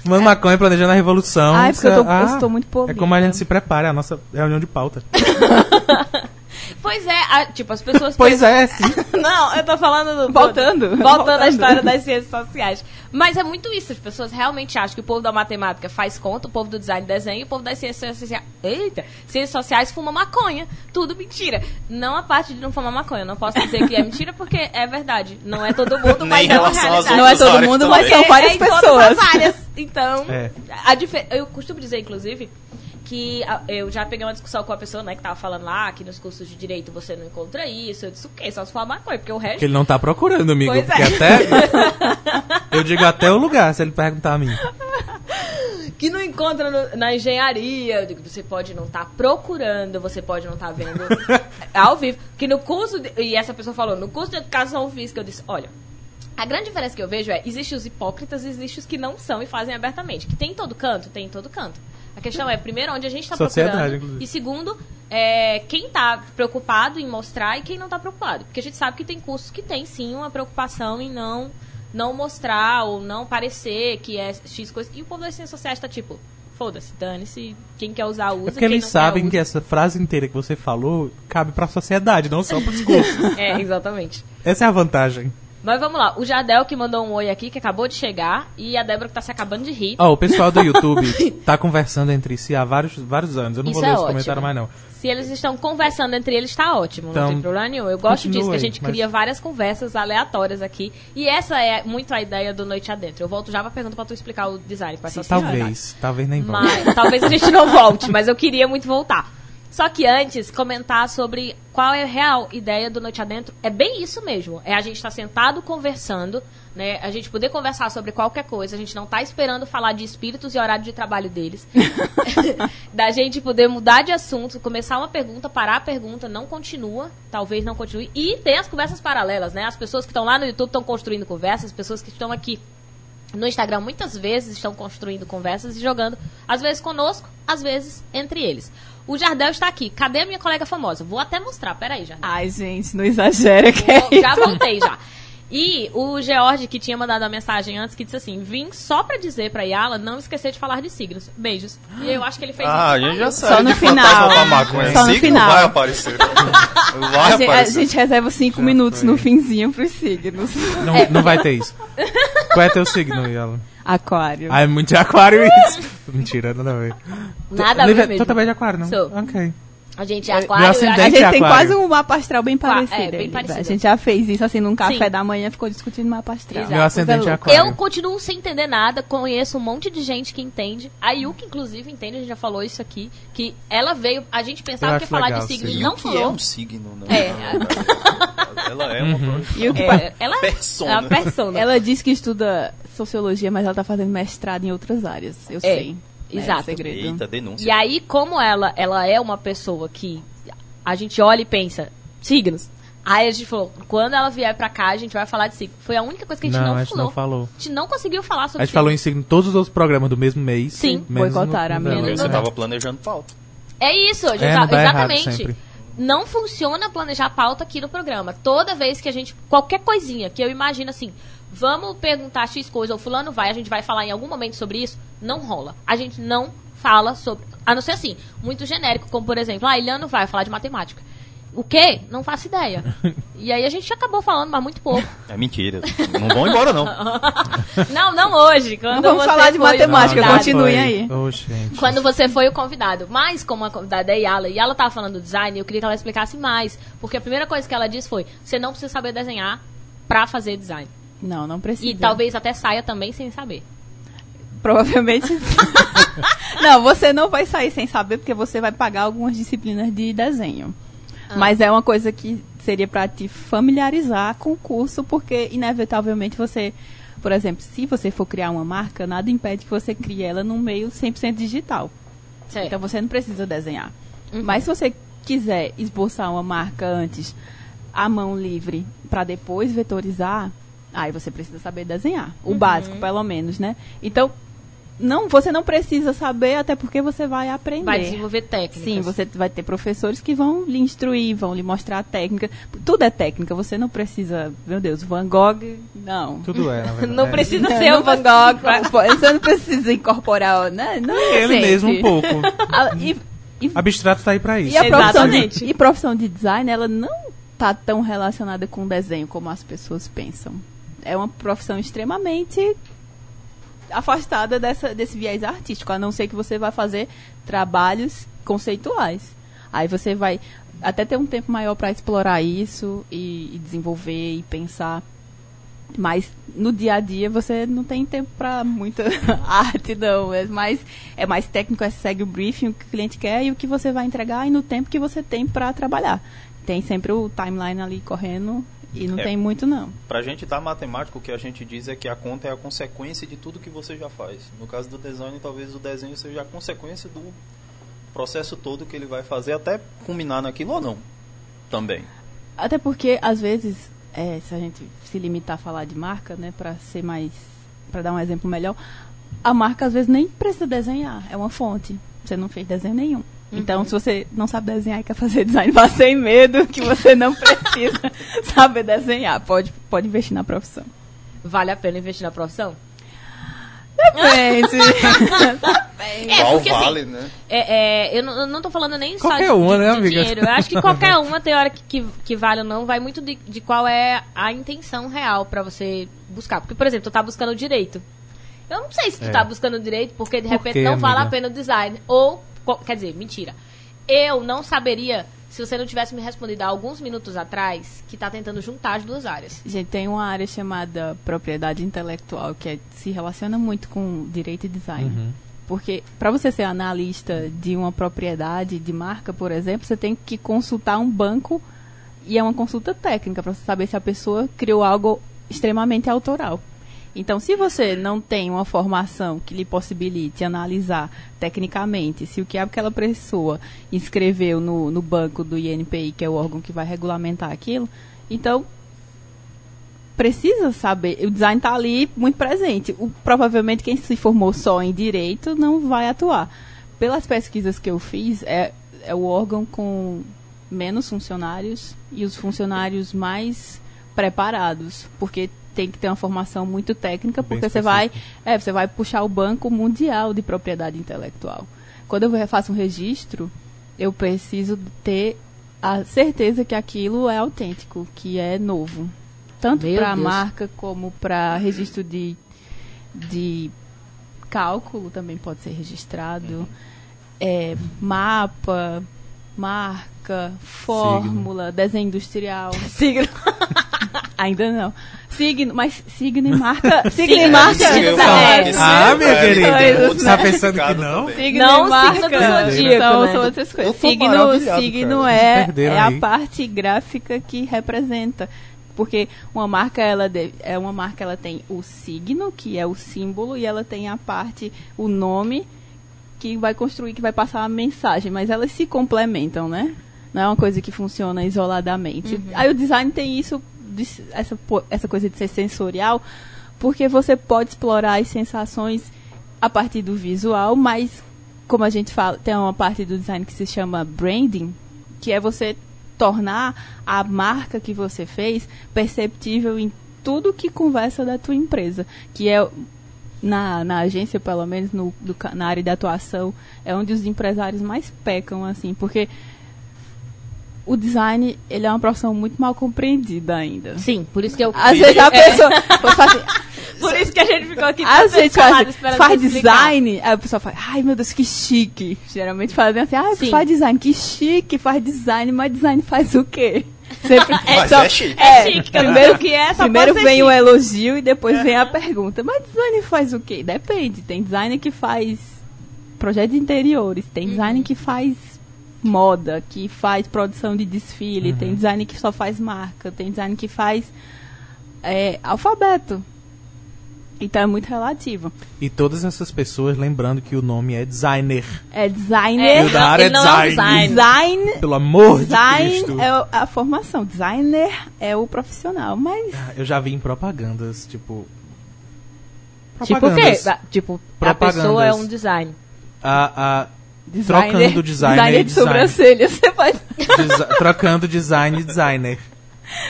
Fumando maconha, planejando a revolução. Ai, porque eu tô- Ah, eu estou muito É como a gente se prepara, é a nossa reunião de pauta. Pois é, a- tipo, as pessoas Pois é, sim. Não, eu tô falando do. do- Voltando. Voltando, Voltando. à história das ciências sociais. Mas é muito isso, as pessoas realmente acham que o povo da matemática faz conta, o povo do design desenha, e o povo das ciências sociais. Eita! Ciências sociais fuma maconha. Tudo mentira. Não a parte de não fumar maconha. Não posso dizer que é mentira porque é verdade. Não é todo mundo, mas é uma realidade. Não é todo mundo, mas são várias é em todas pessoas. as áreas. Então, É. a eu costumo dizer, inclusive, que a- eu já peguei uma discussão com a pessoa, né, que tava falando lá que nos cursos de direito você não encontra isso. Eu disse, o quê? Só se for maconha, porque o resto. Porque ele não tá procurando, amigo. Pois porque é. até. Eu digo até o lugar, se ele perguntar a mim. que não encontra no- na engenharia. Eu digo, você pode não estar procurando, você pode não estar vendo ao vivo. Que no curso, de- e essa pessoa falou, no curso de educação física, eu disse, olha, a grande diferença que eu vejo é, existem os hipócritas e existem os que não são e fazem abertamente. Que tem em todo canto, tem em todo canto. A questão é, primeiro, onde a gente está procurando. inclusive. E segundo, é, quem está preocupado em mostrar e quem não está preocupado. Porque a gente sabe que tem cursos que tem sim uma preocupação em não, não mostrar ou não parecer que é X coisa. E o povo das ciências sociais está tipo, foda-se, dane-se, quem quer usar, usa. É porque quem eles sabem que essa frase inteira que você falou cabe pra sociedade, não só pros cursos. usa. É, exatamente. Essa é a vantagem. Mas vamos lá, o Jardel que mandou um oi aqui, que acabou de chegar, e a Débora que tá se acabando de rir. Ó, o pessoal do YouTube tá conversando entre si há vários, vários anos. Eu não Isso vou ler é os ótimo. comentários mais, não. Se eles estão conversando entre eles, tá ótimo, Então, não tem problema nenhum. Eu gosto disso, que a gente mas- cria várias conversas aleatórias aqui. E essa é muito a ideia do Noite Adentro. Eu volto já pra pergunta pra tu explicar o design. Quais são as finalidades. Talvez, talvez nem volte. Mas, talvez a gente não volte, mas eu queria muito voltar. Só que antes, comentar sobre qual é a real ideia do Noite Adentro. É bem isso mesmo. É a gente estar sentado conversando, né? A gente poder conversar sobre qualquer coisa. A gente não tá esperando falar de espíritos e horário de trabalho deles. da gente poder mudar de assunto, começar uma pergunta, parar a pergunta, não continua, talvez não continue. E tem as conversas paralelas, né? As pessoas que estão lá no YouTube estão construindo conversas, as pessoas que estão aqui no Instagram muitas vezes estão construindo conversas e jogando, às vezes conosco, às vezes entre eles. O Jardel está aqui. Cadê a minha colega famosa? Vou até mostrar. Peraí, Jardel. Ai, gente, não exagera que é já isso. voltei já. E o George, que tinha mandado a mensagem antes, que disse assim: vim só pra dizer pra Yala não esquecer de falar de signos. Beijos. E eu acho que ele fez Ah, a isso. gente já Só sabe. no de fantasma final. Só no Signo final. vai aparecer. Vai A gente, a aparecer. gente reserva cinco minutos no finzinho pros signos. Não, não vai ter isso. Qual é teu signo, Yala? Aquário. Ah, é muito de aquário isso. Mentira, nada a ver. Nada a ver mesmo. Tu também é de aquário, não? Sou. Ok. A gente é Meu aquário. ascendente a gente é tem aquário. quase um mapa astral bem Qua- é, parecido. bem. A gente já fez isso assim num café Sim. da manhã, ficou discutindo mapa astral. Exato. Meu ascendente é aquário. Eu continuo sem entender nada, conheço um monte de gente que entende. A Yuki, inclusive, entende, a gente já falou isso aqui. Que ela veio, a gente pensava que ia falar legal, de signo e não que falou. é um signo, né? É. Ela é uma E o que É, ela persona. é uma persona. Ela diz que estuda sociologia, mas ela tá fazendo mestrado em outras áreas. Eu sei. Né, exato. o segredo. Eita, denúncia. E aí, como ela, ela é uma pessoa que a gente olha e pensa, signos, Aí a gente falou, quando ela vier pra cá, a gente vai falar de signo. Foi a única coisa que a gente Não, não, a gente falou. não falou. A gente não conseguiu falar sobre A gente falou em signo em todos os outros programas do mesmo mês. Sim. Boicotaram a no- minha. no- Menos Você tava planejando pauta. É isso, a gente É, tá- exatamente. Não funciona planejar pauta aqui no programa. Toda vez que a gente. Qualquer coisinha que eu imagino assim, vamos perguntar X coisa, ou fulano vai, a gente vai falar em algum momento sobre isso, não rola. A gente não fala sobre. A não ser assim, muito genérico, como por exemplo, ah, Iliano vai falar de matemática. O quê? Não faço ideia. e aí a gente acabou falando, mas muito pouco. É mentira. Não vão embora, não. não, não hoje. Quando Não vamos você falar de matemática. Continuem aí. Gente. Quando você foi o convidado. Mas, como a convidada é Yala, e ela tava falando do design, eu queria que ela explicasse mais. Porque a primeira coisa que ela disse foi: você não precisa saber desenhar pra fazer design. Não, não precisa. E talvez até saia também sem saber. Provavelmente. não, você não vai sair sem saber, porque você vai pagar algumas disciplinas de desenho. Mas é uma coisa que seria para te familiarizar com o curso, porque inevitavelmente você, por exemplo, se você for criar uma marca, nada impede que você crie ela num meio 100% digital. Certo. Então você não precisa desenhar. Uhum. Mas se você quiser esboçar uma marca antes, à mão livre, para depois vetorizar, aí você precisa saber desenhar. O Uhum. básico, pelo menos, né? Então, não, você não precisa saber, até porque você vai aprender. Vai desenvolver técnicas. Sim, você vai ter professores que vão lhe instruir, vão lhe mostrar a técnica. Tudo é técnica, você não precisa, meu Deus, Van Gogh, não. Tudo é. Não É. precisa Não, ser não o Van Gogh. Você não precisa incorporar, né? Não Ele gente. mesmo um pouco. Ah, e, e Abstrato tá aí pra isso. e a profissão de, e profissão de design, ela não tá tão relacionada com desenho como as pessoas pensam. É uma profissão extremamente afastada dessa, desse viés artístico, a não ser que você vai fazer trabalhos conceituais. Aí você vai até ter um tempo maior para explorar isso e, e desenvolver e pensar. Mas no dia a dia você não tem tempo para muita arte, não. É mais, é mais técnico, é segue o briefing, o que o cliente quer e o que você vai entregar e no tempo que você tem para trabalhar. Tem sempre o timeline ali correndo e não É. tem muito, não. Pra gente da matemática, o que a gente diz é que a conta é a consequência de tudo que você já faz. No caso do design, talvez o desenho seja a consequência do processo todo que ele vai fazer, até culminar naquilo ou não. Também. Até porque, às vezes, é, se a gente se limitar a falar de marca, né, para ser mais. para dar um exemplo melhor, a marca às vezes nem precisa desenhar, é uma fonte. Você não fez desenho nenhum. Então, se você não sabe desenhar e quer fazer design, vá sem medo que você não precisa saber desenhar. Pode, pode investir na profissão. Vale a pena investir na profissão? Depende. É, Qual porque, assim, vale, né? É, é, eu, não, eu não tô falando nem Qualquer só de, uma, de- né, de amiga? dinheiro. Eu acho que qualquer uma tem hora que, que, que vale ou não, vai muito de, de qual é a intenção real pra você buscar. Porque, por exemplo, tu tá buscando direito. Eu não sei se tu É. tá buscando direito porque de Por repente quê, não vale a amiga? pena o design. Ou, quer dizer, mentira. Eu não saberia se você não tivesse me respondido há alguns minutos atrás que tá tentando juntar as duas áreas. Gente, tem uma área chamada propriedade intelectual que é- se relaciona muito com direito e design. Uhum. Porque para você ser analista de uma propriedade de marca, por exemplo, você tem que consultar um banco e é uma consulta técnica para saber se a pessoa criou algo extremamente autoral. Então, se você não tem uma formação que lhe possibilite analisar tecnicamente se o que aquela pessoa inscreveu no, no banco do INPI, que é o órgão que vai regulamentar aquilo, então precisa saber. O design está ali muito presente. O- provavelmente quem se formou só em direito não vai atuar. Pelas pesquisas que eu fiz, é, é o órgão com menos funcionários e os funcionários mais preparados, porque tem que ter uma formação muito técnica, Bem porque você vai, é, você vai puxar o banco mundial de propriedade intelectual. Quando eu faço um registro, eu preciso ter a certeza que aquilo é autêntico, que é novo. Tanto para a marca como para registro de, de cálculo também pode ser registrado. É, mapa, marca, fórmula, desenho industrial. Signo. Ainda não. Signo, mas signo e marca. Signo e marca. É. Ah, minha querida. Você tá né? pensando que não? Signo Não e marca. signo do zodíaco, são, né? são outras coisas. Signo, signo é, é a parte gráfica que representa. Porque uma marca, ela deve- é uma marca, ela tem o signo, que é o símbolo, e ela tem a parte, o nome, que vai construir, que vai passar a mensagem. Mas elas se complementam, né? Não é uma coisa que funciona isoladamente. Aí o design tem isso, essa, essa coisa de ser sensorial, porque você pode explorar as sensações a partir do visual, mas como a gente fala, tem uma parte do design que se chama branding, que é você tornar a marca que você fez perceptível em tudo que conversa da tua empresa, que é na, na agência, pelo menos no, do na área de atuação, é onde os empresários mais pecam, assim, porque o design, ele é uma profissão muito mal compreendida ainda. Sim, por isso que eu. Às vezes a pessoa você fala assim, Por isso que a gente ficou aqui às vezes faz, faz design, aí a pessoa fala, ai meu Deus, que chique. Geralmente fazem assim, ah, Sim. faz design, que chique, faz design, mas design faz o quê? Sempre Mas só- é chique. É chique, que eu não sei primeiro o que é, só primeiro vem o chique. elogio e depois vem a pergunta. Mas design faz o quê? Depende. Tem designer que faz projeto de interiores, tem Uhum. que faz moda, que faz produção de desfile, tem designer que só faz marca, tem designer que faz é, alfabeto. Então é muito relativo. E todas essas pessoas lembrando que o nome é designer. É designer. É, E o da área é ele não é design. design. Design, Pelo amor de design Cristo. é a formação. Designer é o profissional. Mas Ah, Eu já vi em propagandas, tipo. Tipo o quê? propagandas. Tipo, a Propagandas. pessoa é um design. A, a, designer, Trocando designer e de design. sobrancelha. Você faz. desi- trocando design e designer.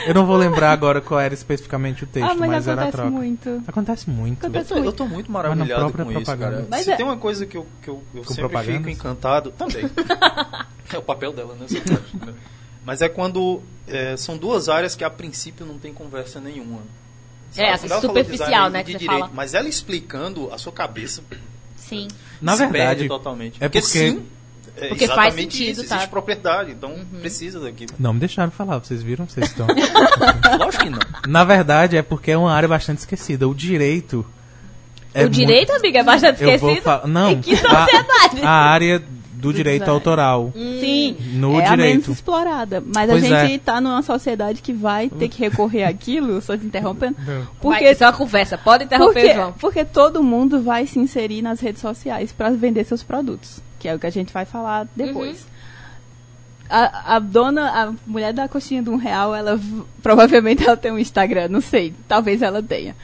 Eu não vou lembrar agora qual era especificamente o texto, ah, mas, mas, era a acontece troca. muito. Acontece muito. Acontece Eu, eu tô muito maravilhado própria com isso, propaganda. cara. Mas Se é- tem uma coisa que eu, que eu, eu Com sempre fico encantado, também. é o papel dela, né? Mas é quando é, são duas áreas que a princípio não tem conversa nenhuma. É, Quando ela falou superficial, né, de direito, fala. Mas ela explicando a sua cabeça Sim. Na se perde verdade, totalmente. é porque- sim, é Porque faz sentido, isso, tá? existe propriedade, então precisa daquilo. não me deixaram falar, vocês viram? Vocês estão. Lógico que não. Na verdade, é porque é uma área bastante esquecida. O direito. é o direito, amiga, é bastante muito- Eu vou esquecido. falar. Não, Que a, sociedade. a área do direito design. autoral. Sim, No é a menos direito. explorada. Mas Pois a gente é. tá numa sociedade que vai ter que recorrer àquilo, só te interrompendo. Vai, Porque, isso é uma conversa. Pode interromper, porque, João. porque todo mundo vai se inserir nas redes sociais para vender seus produtos, que é o que a gente vai falar depois. Uhum. A, a dona, a mulher da coxinha de um real, ela provavelmente ela tem um Instagram, não sei, talvez ela tenha.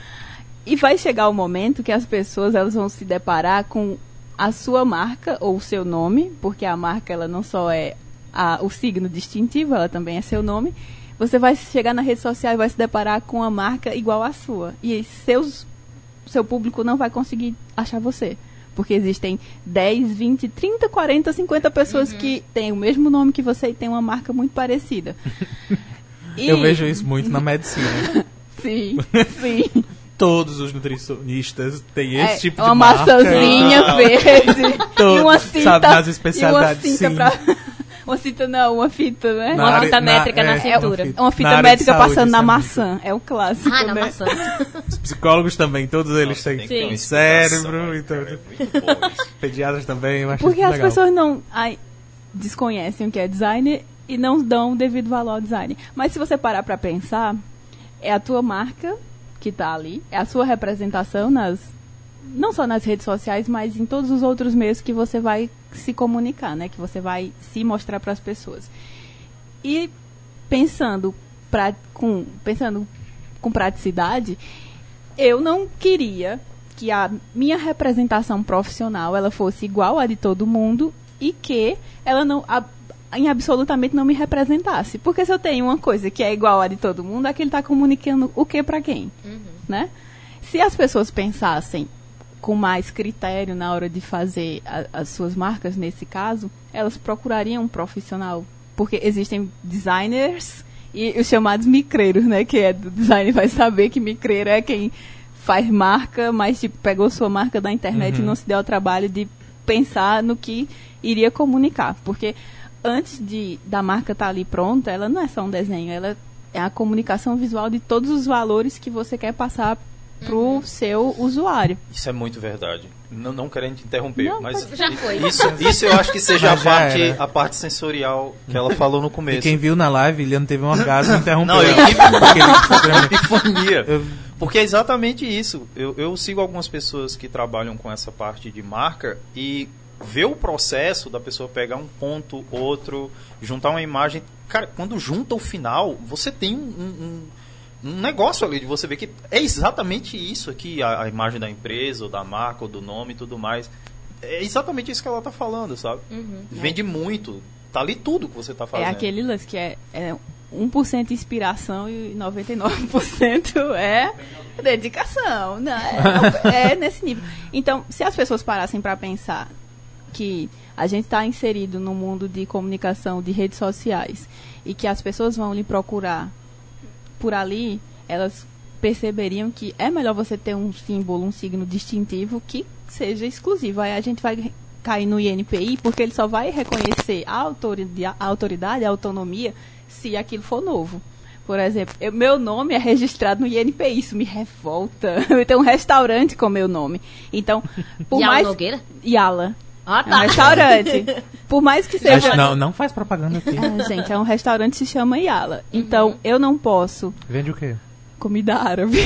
E vai chegar o momento que as pessoas elas vão se deparar com a sua marca ou o seu nome, porque a marca ela não só é a- o signo distintivo, ela também é seu nome. Você vai chegar na rede social e vai se deparar com uma marca igual à sua. E seus, seu público não vai conseguir achar você. Porque existem 10, 20, 30, 40, 50 pessoas que têm o mesmo nome que você e têm uma marca muito parecida. E- Eu vejo isso muito na medicina. Sim, sim. Todos os nutricionistas têm esse É, tipo uma de marca. maçãzinha Ah, verde. Todo- e uma cinta. sabe, nas e especialidades, uma cinta sim. pra... Uma cinta não, uma fita, né? Na Uma área- fita métrica na é, cintura. uma É uma fita na métrica saúde, passando na é maçã. É o clássico, Ah, na né? maçã. Os psicólogos também, todos eles Nossa, têm uma Sim. explicação cérebro e tudo. é. Pediatras também, eu acho Porque as legal. pessoas não ai, desconhecem o que é design e não dão o devido valor ao design. Mas se você parar pra pensar, é a tua marca que tá ali, é a sua representação nas não só nas redes sociais, mas em todos os outros meios que você vai se comunicar, né? Que você vai se mostrar para as pessoas. E pensando pra, com pensando com praticidade, eu não queria que a minha representação profissional ela fosse igual à de todo mundo e que ela não a- em absolutamente não me representasse. Porque se eu tenho uma coisa que é igual à de todo mundo, aquele está comunicando o que para quem, né? Se as pessoas pensassem com mais critério na hora de fazer a- as suas marcas nesse caso, elas procurariam um profissional, porque existem designers e os chamados micreiros, né, que é do design vai saber que micreiro é quem faz marca, mas tipo pegou sua marca da internet e não se deu ao trabalho de pensar no que iria comunicar, porque antes de da marca estar ali pronta, ela não é só um desenho, ela é a comunicação visual de todos os valores que você quer passar pro seu usuário. Isso é muito verdade. Não, não querendo te interromper, Não, mas já foi. Isso, isso eu acho que seja a parte, era. a parte sensorial que ela falou no E começo. quem viu na live, ele não teve um orgasmo e interrompeu. Não, eu tive epifania. Eu- Porque é exatamente isso. Eu, eu sigo algumas pessoas que trabalham com essa parte de marca e ver o processo da pessoa pegar um ponto, outro, juntar uma imagem. Cara, quando junta o final, você tem um, um, um negócio ali de você ver que é exatamente isso aqui, a, a imagem da empresa, ou da marca, ou do nome e tudo mais. É exatamente isso que ela tá falando, sabe? Vende muito. Tá ali tudo que você tá fazendo. É aquele lance que é, é 1% inspiração e 99% é dedicação. Não, é, é nesse nível. Então, se as pessoas parassem para pensar que a gente está inserido no mundo de comunicação de redes sociais e que as pessoas vão lhe procurar por ali, elas perceberiam que é melhor você ter um símbolo, um signo distintivo que seja exclusivo. Aí a gente vai cair no INPI porque ele só vai reconhecer a autoridade, a, autoridade, a autonomia, se aquilo for novo. Por exemplo, eu- meu nome é registrado no INPI, isso me revolta. Eu tenho um restaurante com meu nome. Então, por Yala mais... Nogueira? Yala. Ah, É um tá. restaurante. Por mais que seja... Mas não, não faz propaganda aqui. Ah, gente, é um restaurante que se chama Yala. Então, eu não posso Vende o quê? comida árabe.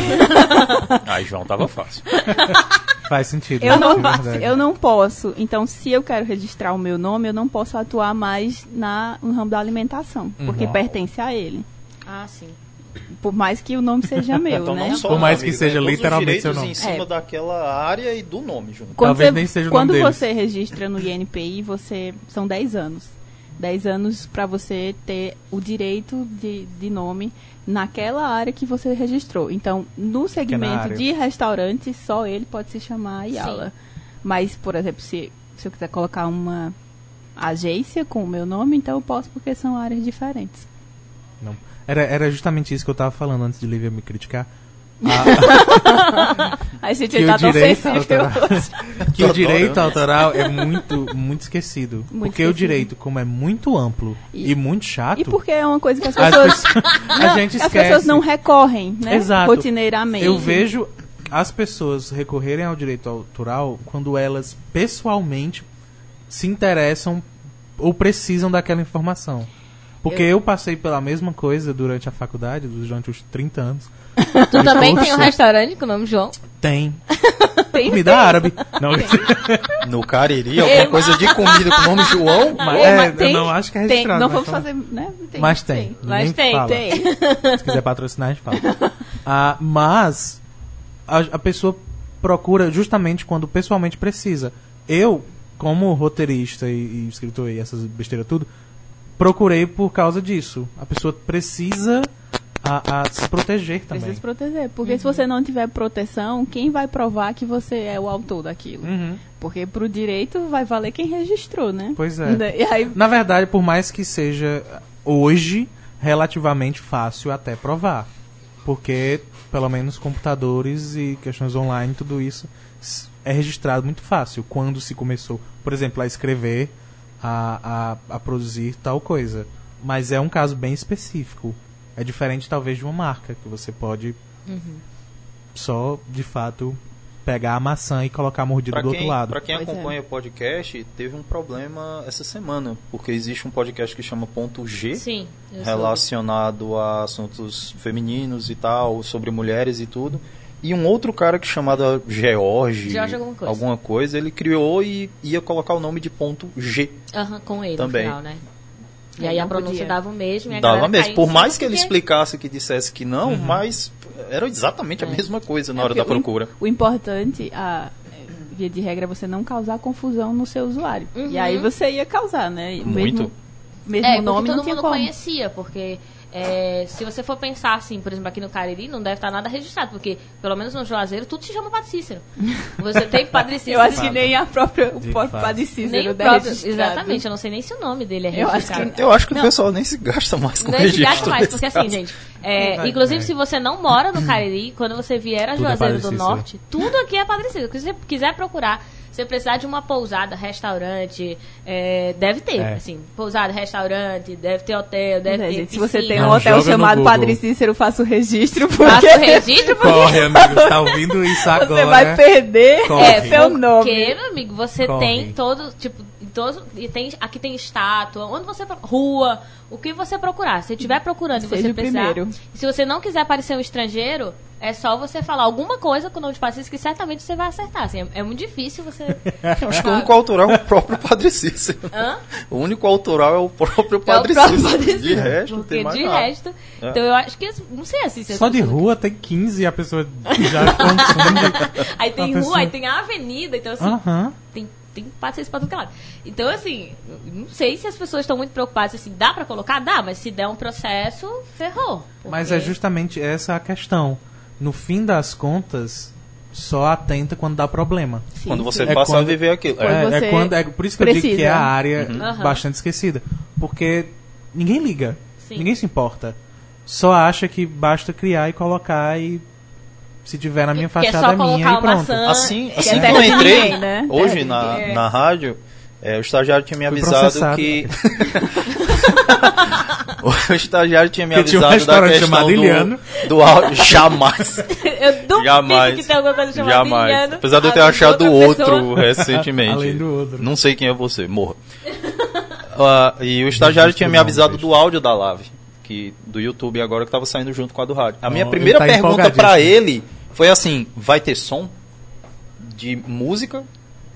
Aí, João, tava fácil. Faz sentido. Eu não, é verdade. eu não posso. Então, se eu quero registrar o meu nome, eu não posso atuar mais na, no ramo da alimentação, porque Uhum. pertence a ele. Ah, sim. Por mais que o nome seja meu, Então, né? não só Por mais nome, que seja né? Literalmente seu nome. em cima É. daquela área e do nome, João. Quando, Talvez você, nem seja o nome quando deles. você registra no INPI, você são 10 anos. 10 anos para você ter o direito de, de nome naquela área que você registrou. Então, no segmento de restaurante, só ele pode se chamar Yala. Mas, por exemplo, se, se eu quiser colocar uma agência com o meu nome, então eu posso porque são áreas diferentes. Não. Era, era justamente isso que eu tava falando antes de Lívia me criticar. Aí você Que tá o tão direito sensível. autoral- que o direito autoral é muito, muito esquecido. Muito porque o esquecido. direito, como é muito amplo e, E- muito chato, E porque é uma coisa que as as pessoas, pessoas- a não, gente as esquece. pessoas não recorrem, né? Exato. Rotineiramente. Eu vejo as pessoas recorrerem ao direito autoral quando elas pessoalmente se interessam ou precisam daquela informação. Porque eu, passei pela mesma coisa durante a faculdade, durante os 30 anos. Tu também tem um restaurante com o nome João? Tem. Tem- Comida árabe. Não, No Cariri, alguma coisa de comida com o nome João? mas, é, mas eu tem- não acho que é tem, registrado. não vamos fazer, né? Tem, Mas tem. Mas tem, fala. Tem. Se quiser patrocinar, a gente fala. Ah, mas a, a pessoa procura justamente quando pessoalmente precisa. Eu, como roteirista e, e escritor e essas besteiras tudo, procurei por causa disso. A pessoa precisa a, a se proteger também. Precisa se proteger. Porque se você não tiver proteção, quem vai provar que você é o autor daquilo? Uhum. Porque pro direito vai valer quem registrou, né? Pois é. E aí, Na verdade, por mais que seja hoje relativamente fácil até provar. Porque, pelo menos, computadores e questões online, tudo isso é registrado muito fácil. Quando se começou, por exemplo, a escrever, a, a, a produzir tal coisa. Mas é um caso bem específico. É diferente, talvez, de uma marca, que você pode só, de fato, pegar a maçã e colocar a mordida Pra do quem, outro lado. pra quem Pois é. acompanha o podcast, teve um problema essa semana, porque existe um podcast que chama Ponto G, Sim. soube. relacionado a assuntos femininos e tal, sobre mulheres e tudo. E um outro cara que chamado George, George alguma coisa. ele criou e ia colocar o nome de ponto G. Aham, com ele Também. no final, né? E É, aí a pronúncia podia. dava o mesmo e a Dava mesmo. Por mais que ele explicasse que dissesse que não, Uhum. mas era exatamente a mesma coisa na É, hora da porque o procura. O importante, a via de regra, é você não causar confusão no seu usuário. Uhum. E aí você ia causar, né? O Muito. Mesmo, mesmo É, nome todo não tinha mundo como. conhecia, porque é, se você for pensar assim, por exemplo, aqui no Cariri, não deve estar nada registrado, porque pelo menos no Juazeiro tudo se chama Padre Cícero. Você tem Padre Cícero. Eu acho que nem a própria, o próprio. Padre nem Cícero o deve próprio. Exatamente, eu não sei nem se o nome dele é Eu acho registrado. que- Eu acho que Não. o pessoal nem se gasta mais com Não se registro. gasta mais, porque assim, caso. gente, é, Vai, inclusive vai. se você não mora no Cariri, quando você vier a Tudo é Juazeiro do. Norte, tudo aqui é Padre Cícero. Se você quiser procurar, se precisar de uma pousada, restaurante, é, deve ter, É. assim, pousada, restaurante, deve ter hotel, deve É, ter gente, se você tem um Não, hotel joga chamado. Padre Cícero, faça o registro, Faça porque o registro, porque Corre, amigo, tá ouvindo isso agora? você vai perder Corre. é, seu Porque, nome. meu amigo, você Corre. tem todo, tipo, em todos, e tem, aqui tem estátua, onde você rua, o que você procurar. Se tiver procurando e Seja você precisar, primeiro. e se você não quiser aparecer um estrangeiro, É só você falar alguma coisa com o nome de paciente que certamente você vai acertar. Assim, é, é muito difícil você. Eu acho que o único autoral é o próprio Padre Cícero. Hã? O único autoral é o próprio É o Padre próprio Cícero. Padre De Cícero, resto, não Porque tem mais de nada. resto. É. Então eu acho que. Não sei assim. se Só de pessoas- rua tem 15 e a pessoa já confunde. Aí tem rua, pessoa- aí tem a avenida, então assim. Aham. tem, tem pacientes pra tudo que é lado. Então, assim, não sei se as pessoas estão muito preocupadas, assim, dá pra colocar? Dá, mas se der um processo, ferrou. Mas Porque- é justamente essa a questão. No fim das contas, só atenta quando dá problema. Sim, Quando sim. você É passa quando- a viver aquilo. É. É, é quando, é por isso que eu digo que é precisa. a área Aham. bastante esquecida. Porque ninguém liga. Sim. Ninguém se importa. Só acha que basta criar e colocar e se tiver na minha Que é fachada só é minha e pronto. maçã. Assim, Que assim é que eu entrei, ninguém, né? hoje na, ninguém. na rádio, é, o estagiário tinha me Fui avisado que. o estagiário tinha me Porque tinha um avisado da questão chamado Iliano. do, do áudio. Jamais. Eu duvido Jamais. que tem alguma coisa chamada Jamais. Liliano, Apesar de eu ter achado outro pessoa. recentemente. Além do outro. Não sei quem é você, morra. Ah, e o estagiário tinha me avisado do áudio da live, que, do YouTube agora que estava saindo junto com a do rádio. A minha Oh, primeira tá pergunta empolgadíssimo. ele foi assim: vai ter som de música?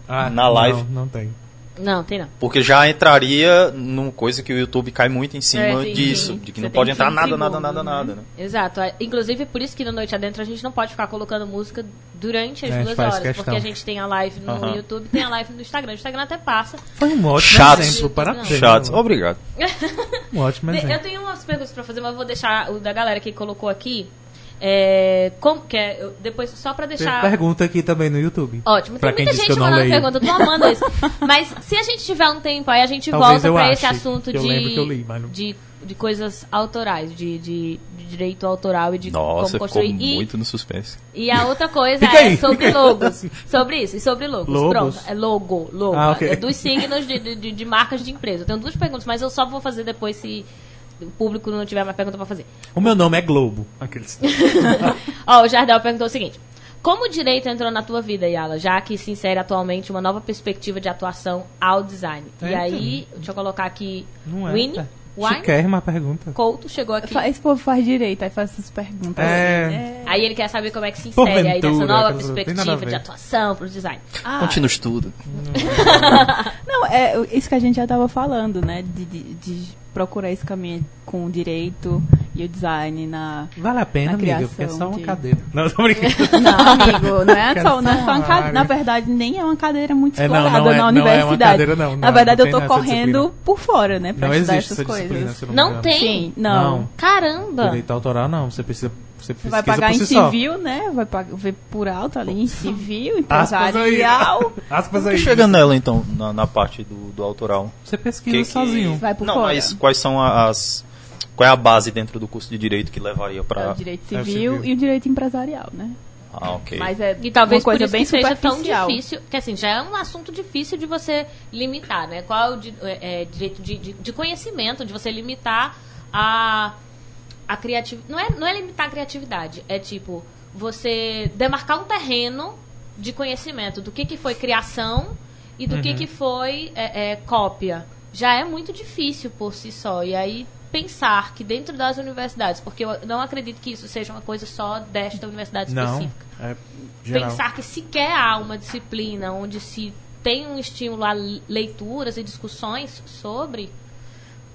Ah, Na live. Não, não tem. Não, tem não. Porque já entraria numa coisa que o YouTube cai muito em cima É, sim, disso, sim. de que Você não pode entrar 15 nada, nada, nada, né? nada, né? Exato. É, Inclusive, por isso que no Noite Adentro a gente não pode ficar colocando música durante as É, duas horas. questão. Porque a gente tem a live no. YouTube tem a live no Instagram. O Instagram até passa. Foi um ótimo Chatos. exemplo. Parabéns. Chatos. Obrigado. Um ótimo exemplo. Eu tenho umas perguntas pra fazer, mas eu vou deixar o da galera que colocou aqui. É, como, que é, eu- depois, só pra Tem deixar. pergunta aqui também no YouTube. Ótimo, Pra tem muita gente mandando leio. pergunta, eu tô amando isso. Mas se a gente tiver um tempo aí, a gente Talvez volta pra esse assunto de, lembro que eu li, mas não- de, de coisas autorais, de, de, de direito autoral e de Nossa, como ficou construir. E, muito no suspense. e a outra coisa é sobre logos. Sobre isso, e sobre logos. Logos? Pronto, é logo, logo. Ah, ok. É dos signos de, de, de- de marcas de empresa. Eu tenho duas perguntas, mas eu só vou fazer depois se o público não tiver mais pergunta pra fazer. O meu nome é Globo. Aqueles... Ó, o Jardel perguntou o seguinte: Como o direito entrou na tua vida, Yala, já que se insere atualmente uma nova perspectiva de atuação ao design? E aí, deixa eu colocar aqui. Não é. Winnie, tá. Wine, Chiquérrima pergunta. Couto chegou aqui. Esse povo faz direito, aí faz essas perguntas. É. Aí ele quer saber como é que se insere aí nessa Porventura, nova aquelas- não tem nada a perspectiva de atuação pro design. Ah, Continua o estudo. Não, é isso que a gente já estava falando, né? De, de, de procurar esse caminho com o direito e o design na. Vale a pena, Na amiga, porque é só uma de- cadeira. Não, tô brincando. Não, amigo, não é só, não é só uma cadeira. Na verdade, nem é uma cadeira muito É, não, explorada não é- na não é uma universidade. cadeira, não, não na verdade, não eu tô correndo disciplina. por fora, né? Pra Não estudar essas coisas. não, Não tem? Sim, não. Caramba! Direito autoral não, você precisa. Você, Você vai pagar por em civil, né? Vai pagar, ver por alto ali em civil, empresarial. Aspas aí. chegando nela então, na, na parte do, do autoral. Você pesquisa Que que- sozinho. Vai por Não, fora. mas quais são as. Qual é a base dentro do curso de direito que levaria É pra. o direito É o civil, civil. e o direito empresarial, né? Ah, ok. Mas é E talvez uma coisa por isso bem que seja tão superficial. difícil, que assim, já é um assunto difícil de você limitar, né? Qual é o é, é, direito de, de, de conhecimento, de você limitar a, a criatividade. Não é, não é limitar a criatividade, é tipo, você demarcar um terreno de conhecimento do que, que foi criação e do que, que foi é, é, cópia. Já é muito difícil por si só. E aí pensar que dentro das universidades, porque eu não acredito que isso seja uma coisa só desta universidade Não. específica É geral. pensar que sequer há uma disciplina onde se tem um estímulo a leituras e discussões sobre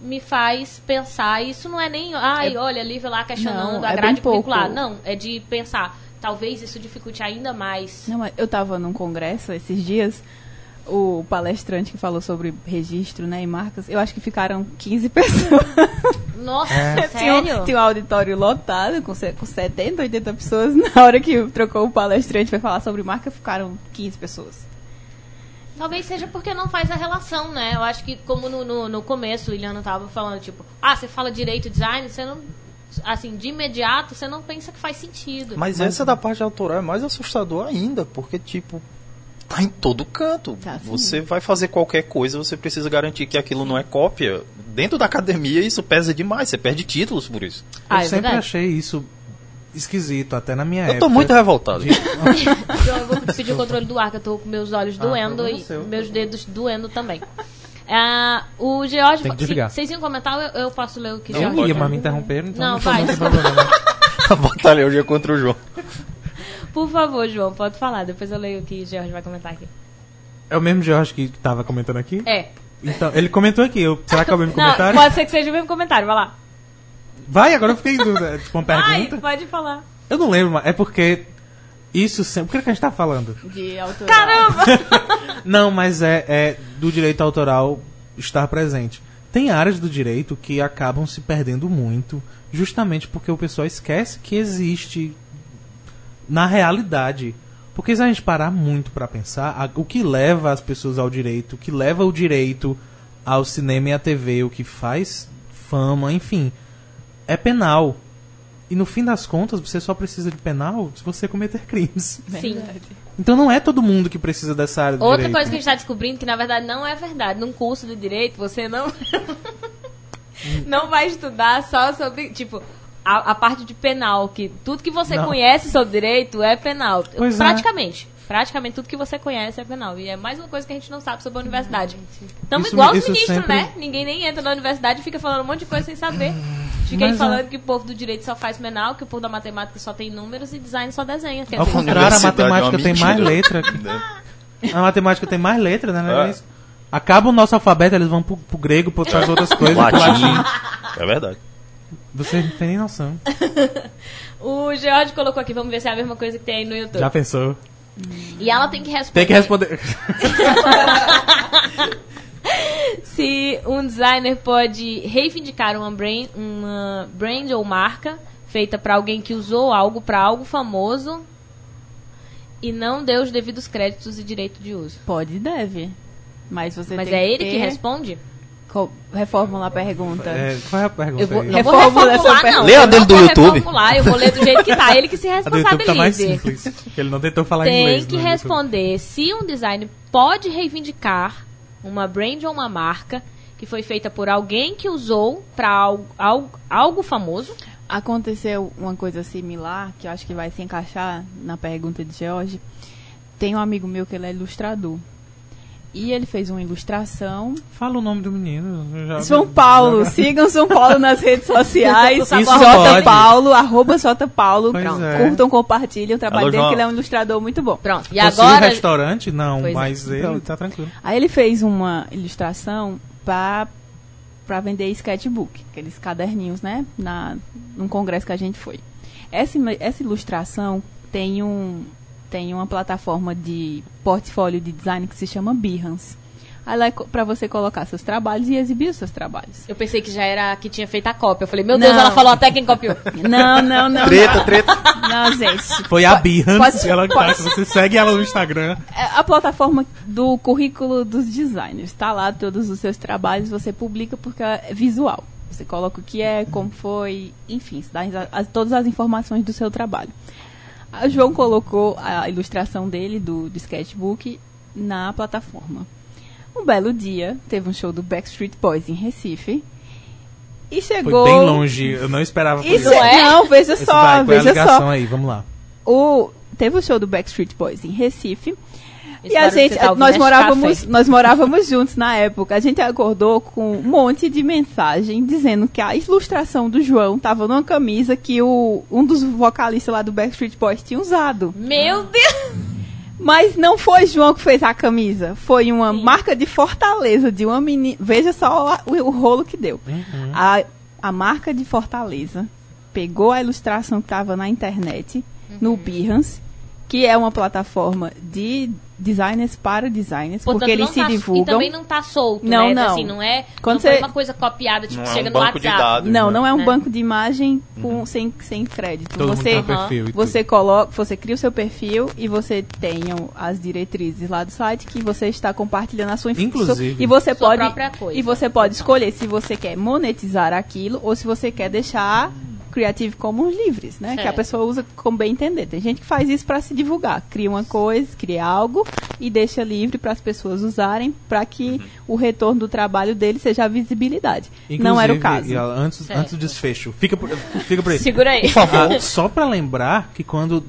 me faz pensar isso não é nem ai olha livro lá questionando Não, a é grade pouco. curricular não é de pensar talvez isso dificulte ainda mais Não, mas eu tava num congresso esses dias, o palestrante que falou sobre registro, né, e marcas, eu acho que ficaram 15 pessoas. nossa É. tinha, um, sério tinha um auditório lotado, com, com 70, 80 pessoas. Na hora que trocou o palestrante para falar sobre marca, ficaram 15 pessoas. Talvez seja porque não faz a relação, né? Eu acho que, como no, no, no começo o Iliano tava falando, tipo, ah, você fala direito e design, você não. Assim, de imediato, você não pensa que faz sentido. Mas essa da parte autoral é mais assustador ainda, porque, tipo, tá em todo canto. Tá, você vai fazer qualquer coisa, você precisa garantir que aquilo não é cópia. Dentro da academia, isso pesa demais, você perde títulos por isso. Eu Ah, é sempre verdade. achei isso esquisito, até na minha Eu época. tô muito revoltado. Então eu vou pedir o controle do ar, que eu tô com meus olhos Ah, doendo e seu. meus dedos doendo também. Ah, o George. Tem que se- desligar. Vocês iam comentar, eu, eu posso ler o que Não, George. Eu ia, mas me interromperam, então Não, não, vai. não tem problema. não. A batalha hoje é contra o João. Por favor, João, pode falar. Depois eu leio o que o George vai comentar aqui. É o mesmo Jorge que tava comentando aqui? É. Então, ele comentou aqui. Eu, será que é o mesmo Não, comentário? pode ser que seja o mesmo comentário, vai lá. Vai, agora eu fiquei em dúvida. Tipo, uma Ai, pergunta. pode falar. Eu não lembro, mas é porque isso sempre. O que, é que a gente tá falando? De autoral. Caramba! Não, mas é, é do direito autoral estar presente. Tem áreas do direito que acabam se perdendo muito, justamente porque o pessoal esquece que existe na realidade. Porque se a gente parar muito pra pensar, a- o que leva as pessoas ao direito, o que leva o direito ao cinema e à TV, o que faz fama, enfim, é penal. E no fim das contas, você só precisa de penal se você cometer crimes. Sim. Então não é todo mundo que precisa dessa área do Outra direito. coisa que a gente está descobrindo que na verdade não é verdade. Num curso de direito, você não. não vai estudar só sobre. Tipo, a, a parte de penal. que Tudo que você Não. conhece sobre direito é penal. Pois é. Praticamente. Tudo que você conhece é penal. E é mais uma coisa que a gente não sabe sobre a universidade. Estamos Isso- igual os ministros, sempre- né? Ninguém nem entra na universidade e fica falando um monte de coisa sem saber. Fica aí Mas é. falando que o povo do direito só faz penal, que o povo da matemática só tem números e design só desenha. Ao contrário, a é matemática tem mais letra. que- A matemática tem mais letra, né? Não é É. isso? Acaba o nosso alfabeto, eles vão pro, pro grego, pro outras outras coisas. Latim. latim. É verdade. Você não tem nem noção. O George colocou aqui, vamos ver se é a mesma coisa que tem aí no YouTube. Já pensou? E ela tem que responder. Tem que responder. Se um designer pode reivindicar uma brand, uma brand ou marca feita para alguém que usou algo para algo famoso e não deu os devidos créditos e direito de uso. Pode e deve. Mas você Mas tem é ele ter... que responde? Reformula a pergunta. É, qual é a pergunta Eu vou, não vou Reformula reformular, essa não. Lê a Eu dele do vou YouTube. reformular, eu vou ler do jeito que tá. Ele que se YouTube tá mais responsabilize. simples. Porque ele não tentou falar Tem inglês. que no YouTube. responder se um design pode reivindicar uma brand ou uma marca que foi feita por alguém que usou para algo, algo, algo famoso. Aconteceu uma coisa similar, que eu acho que vai se encaixar na pergunta de George. Tem um amigo meu que ele é ilustrador. E ele fez uma ilustração. Fala o nome do menino. já- São Paulo, já- sigam São Paulo nas redes sociais. Isso J. Paulo, arroba J Paulo. Pronto. é. Curtam, compartilhem o trabalho Alô, dele, João. que ele é um ilustrador muito bom. Pronto. E agora. restaurante? Não, Pois é. mas ele Pronto. tá tranquilo. Aí ele fez uma ilustração para para vender sketchbook, aqueles caderninhos, né? Na, num congresso que a gente foi. Essa, essa ilustração tem um tem uma plataforma de portfólio de design que se chama Behance. Aí lá é para você colocar seus trabalhos e exibir os seus trabalhos. Eu pensei que já era que tinha feito a cópia. Eu falei, meu Deus, Não. ela falou até quem copiou. Não, não, não. Treta, não. treta. Não, gente. Foi a Behance, ela tá, você segue ela no Instagram. É a plataforma do currículo dos designers. Está lá todos os seus trabalhos, você publica porque é visual. Você coloca o que é, como foi, enfim, você dá as- as- todas as informações do seu trabalho. O João colocou a ilustração dele, do, do sketchbook, na plataforma. Um belo dia, teve um show do Backstreet Boys em Recife. E Foi chegou. bem longe, eu não esperava por Isso isso. É? Não, veja só, vai, é a veja ligação só. aí? Vamos lá. O, teve o show do Backstreet Boys em Recife. Esse E a gente, tá nós morávamos, café. nós morávamos juntos na época. A gente acordou com um monte de mensagem dizendo que a ilustração do João tava numa camisa que o, um dos vocalistas lá do Backstreet Boys tinha usado. Meu Deus! Mas não foi João que fez a camisa. Foi uma Sim. marca de Fortaleza, de uma menina. Veja só o, o rolo que deu. Uhum. A, a marca de Fortaleza pegou a ilustração que estava na internet, Uhum. no Behance, que é uma plataforma de designers para designers, Portanto, porque eles não se tá, divulgam. E também não tá solto, Não, né? não. Assim, não é, Quando não você- uma coisa copiada, tipo, Não é chega um no banco de WhatsApp. dados. Não, né? não é um Né? banco de imagem com, sem, sem crédito. Todo mundo você tem um perfil e você coloca, você cria o seu perfil e você tem as diretrizes lá do site que você está compartilhando a sua informação. Inclusive. E você Sua pode própria coisa. e você pode escolher se você quer monetizar aquilo ou se você quer deixar Creative Commons livres, né? Que a Certo. pessoa usa como bem entender. Tem gente que faz isso para se divulgar, cria uma coisa, cria algo e deixa livre para as pessoas usarem para que o retorno do trabalho dele seja a visibilidade. Não era o Inclusive, caso. e, antes, Certo. antes do desfecho, fica por, fica por aí. Segura aí. Por favor, só pra lembrar que quando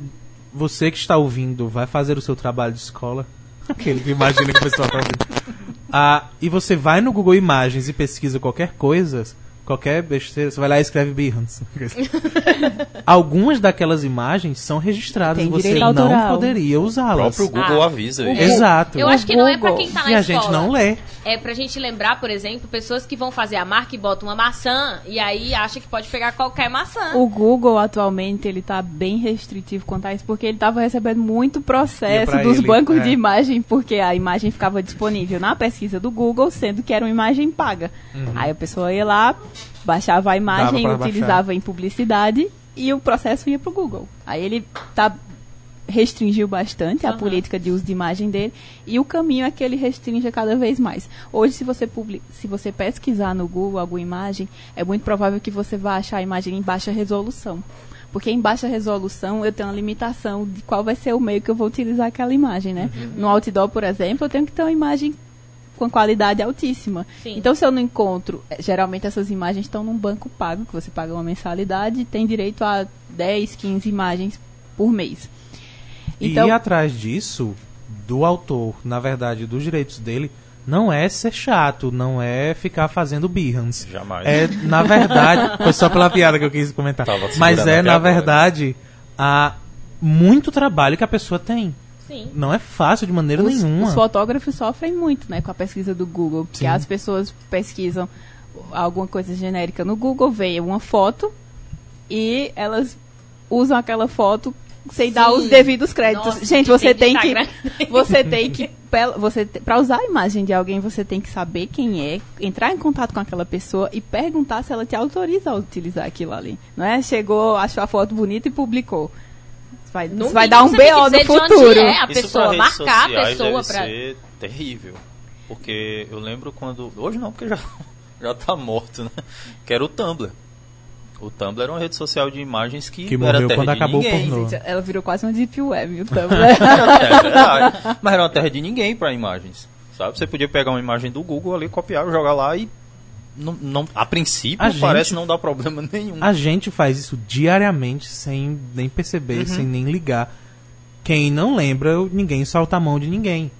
você que está ouvindo vai fazer o seu trabalho de escola, aquele que imagina que o pessoal tá ouvindo, ah, e você vai no Google Imagens e pesquisa qualquer coisa, qualquer besteira, você vai lá e escreve Behance. Algumas daquelas imagens são registradas, Tem você não autoral. poderia O usá-las. próprio Google Ah, avisa o. Google- Exato. Eu acho que não é pra quem tá na E a escola. gente não lê. É pra gente lembrar, por exemplo, pessoas que vão fazer a marca e botam uma maçã e aí acha que pode pegar qualquer maçã. O Google atualmente ele tá bem restritivo quanto a isso, porque ele estava recebendo muito processo dos ele, bancos é. de imagem, porque a imagem ficava disponível na pesquisa do Google, sendo que era uma imagem paga. Aí a pessoa ia lá, baixava a imagem, utilizava em publicidade e o processo ia pro Google. Aí ele tá restringiu bastante a Aham. política de uso de imagem dele e o caminho é que ele restringe cada vez mais. Hoje, se você, publi se você pesquisar no Google alguma imagem, é muito provável que você vá achar a imagem em baixa resolução. Porque em baixa resolução eu tenho uma limitação de qual vai ser o meio que eu vou utilizar aquela imagem, né? No outdoor, por exemplo, eu tenho que ter uma imagem com qualidade altíssima. Sim. Então, se eu não encontro, eh, geralmente essas imagens estão num banco pago, que você paga uma mensalidade e tem direito a 10, 15 imagens por mês. Então, E atrás disso, do autor, na verdade, dos direitos dele, não é ser chato, não é ficar fazendo Behance. Jamais. É, na verdade, foi só pela piada que eu quis comentar. Tava Mas é, na verdade, há muito trabalho que a pessoa tem. Sim. Não é fácil de maneira os, nenhuma. os fotógrafos sofrem muito, né, com a pesquisa do Google, porque Sim. as pessoas pesquisam alguma coisa genérica no Google, veem uma foto e elas usam aquela foto sem dar Sim. os devidos créditos. Nossa, Gente, que você tem que você tem que você para usar a imagem de alguém, você tem que saber quem é, entrar em contato com aquela pessoa e perguntar se ela te autoriza a utilizar aquilo ali. Não é? Chegou, achou a foto bonita e publicou. Vai, No vai mínimo, dar um BO no futuro. é a Isso pessoa, marcar a sociais pessoa deve pra. ser terrível. Porque eu lembro quando. Hoje não, porque já, já tá morto, né? Que era o Tumblr. O Tumblr era uma rede social de imagens que, Que era morreu terra quando de acabou o ninguém. pornô. Gente, ela virou quase uma deep web, o Tumblr. É verdade. Mas era uma terra de ninguém para imagens. Sabe? Você podia pegar uma imagem do Google ali, copiar, jogar lá e. Não, não, a princípio A parece gente- não dar problema nenhum. A gente faz isso diariamente sem nem perceber, Uhum. sem nem ligar. Quem não lembra, ninguém solta a mão de ninguém.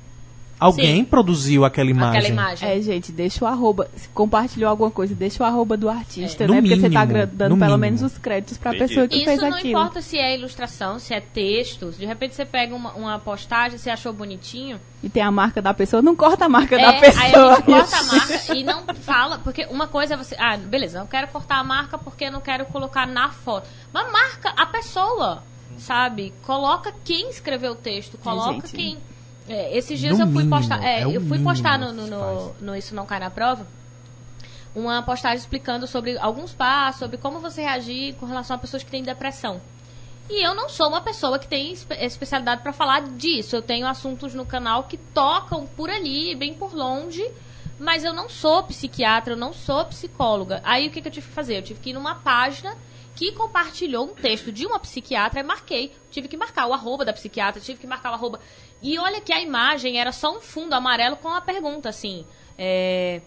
Alguém Sim. produziu aquela imagem. Aquela imagem. É, gente, deixa o arroba. Se compartilhou alguma coisa, deixa o arroba do artista, É. né? No Porque você tá dando pelo mínimo. menos os créditos pra Entendi. pessoa que Isso fez não aquilo. importa se é ilustração, se é texto. De repente você pega uma, uma postagem, você achou bonitinho. E tem a marca da pessoa, não corta a marca É, da pessoa. Aí a gente corta a marca e não fala. Porque uma coisa é você. Ah, beleza, eu quero cortar a marca porque eu não quero colocar na foto. Mas marca a pessoa, sabe? Coloca quem escreveu o texto, coloca gente. quem. É, esses dias No eu fui postar. É, é eu fui postar no, no, no, no Isso Não Cai na Prova uma postagem explicando sobre alguns passos, sobre como você reagir com relação a pessoas que têm depressão. E eu não sou uma pessoa que tem espe- especialidade para falar disso. Eu tenho assuntos no canal que tocam por ali, bem por longe, mas eu não sou psiquiatra, eu não sou psicóloga. Aí o que, que eu tive que fazer? Eu tive que ir numa página que compartilhou um texto de uma psiquiatra e marquei. Tive que marcar o arroba da psiquiatra, tive que marcar o arroba. E olha que a imagem era só um fundo amarelo com uma pergunta assim. É,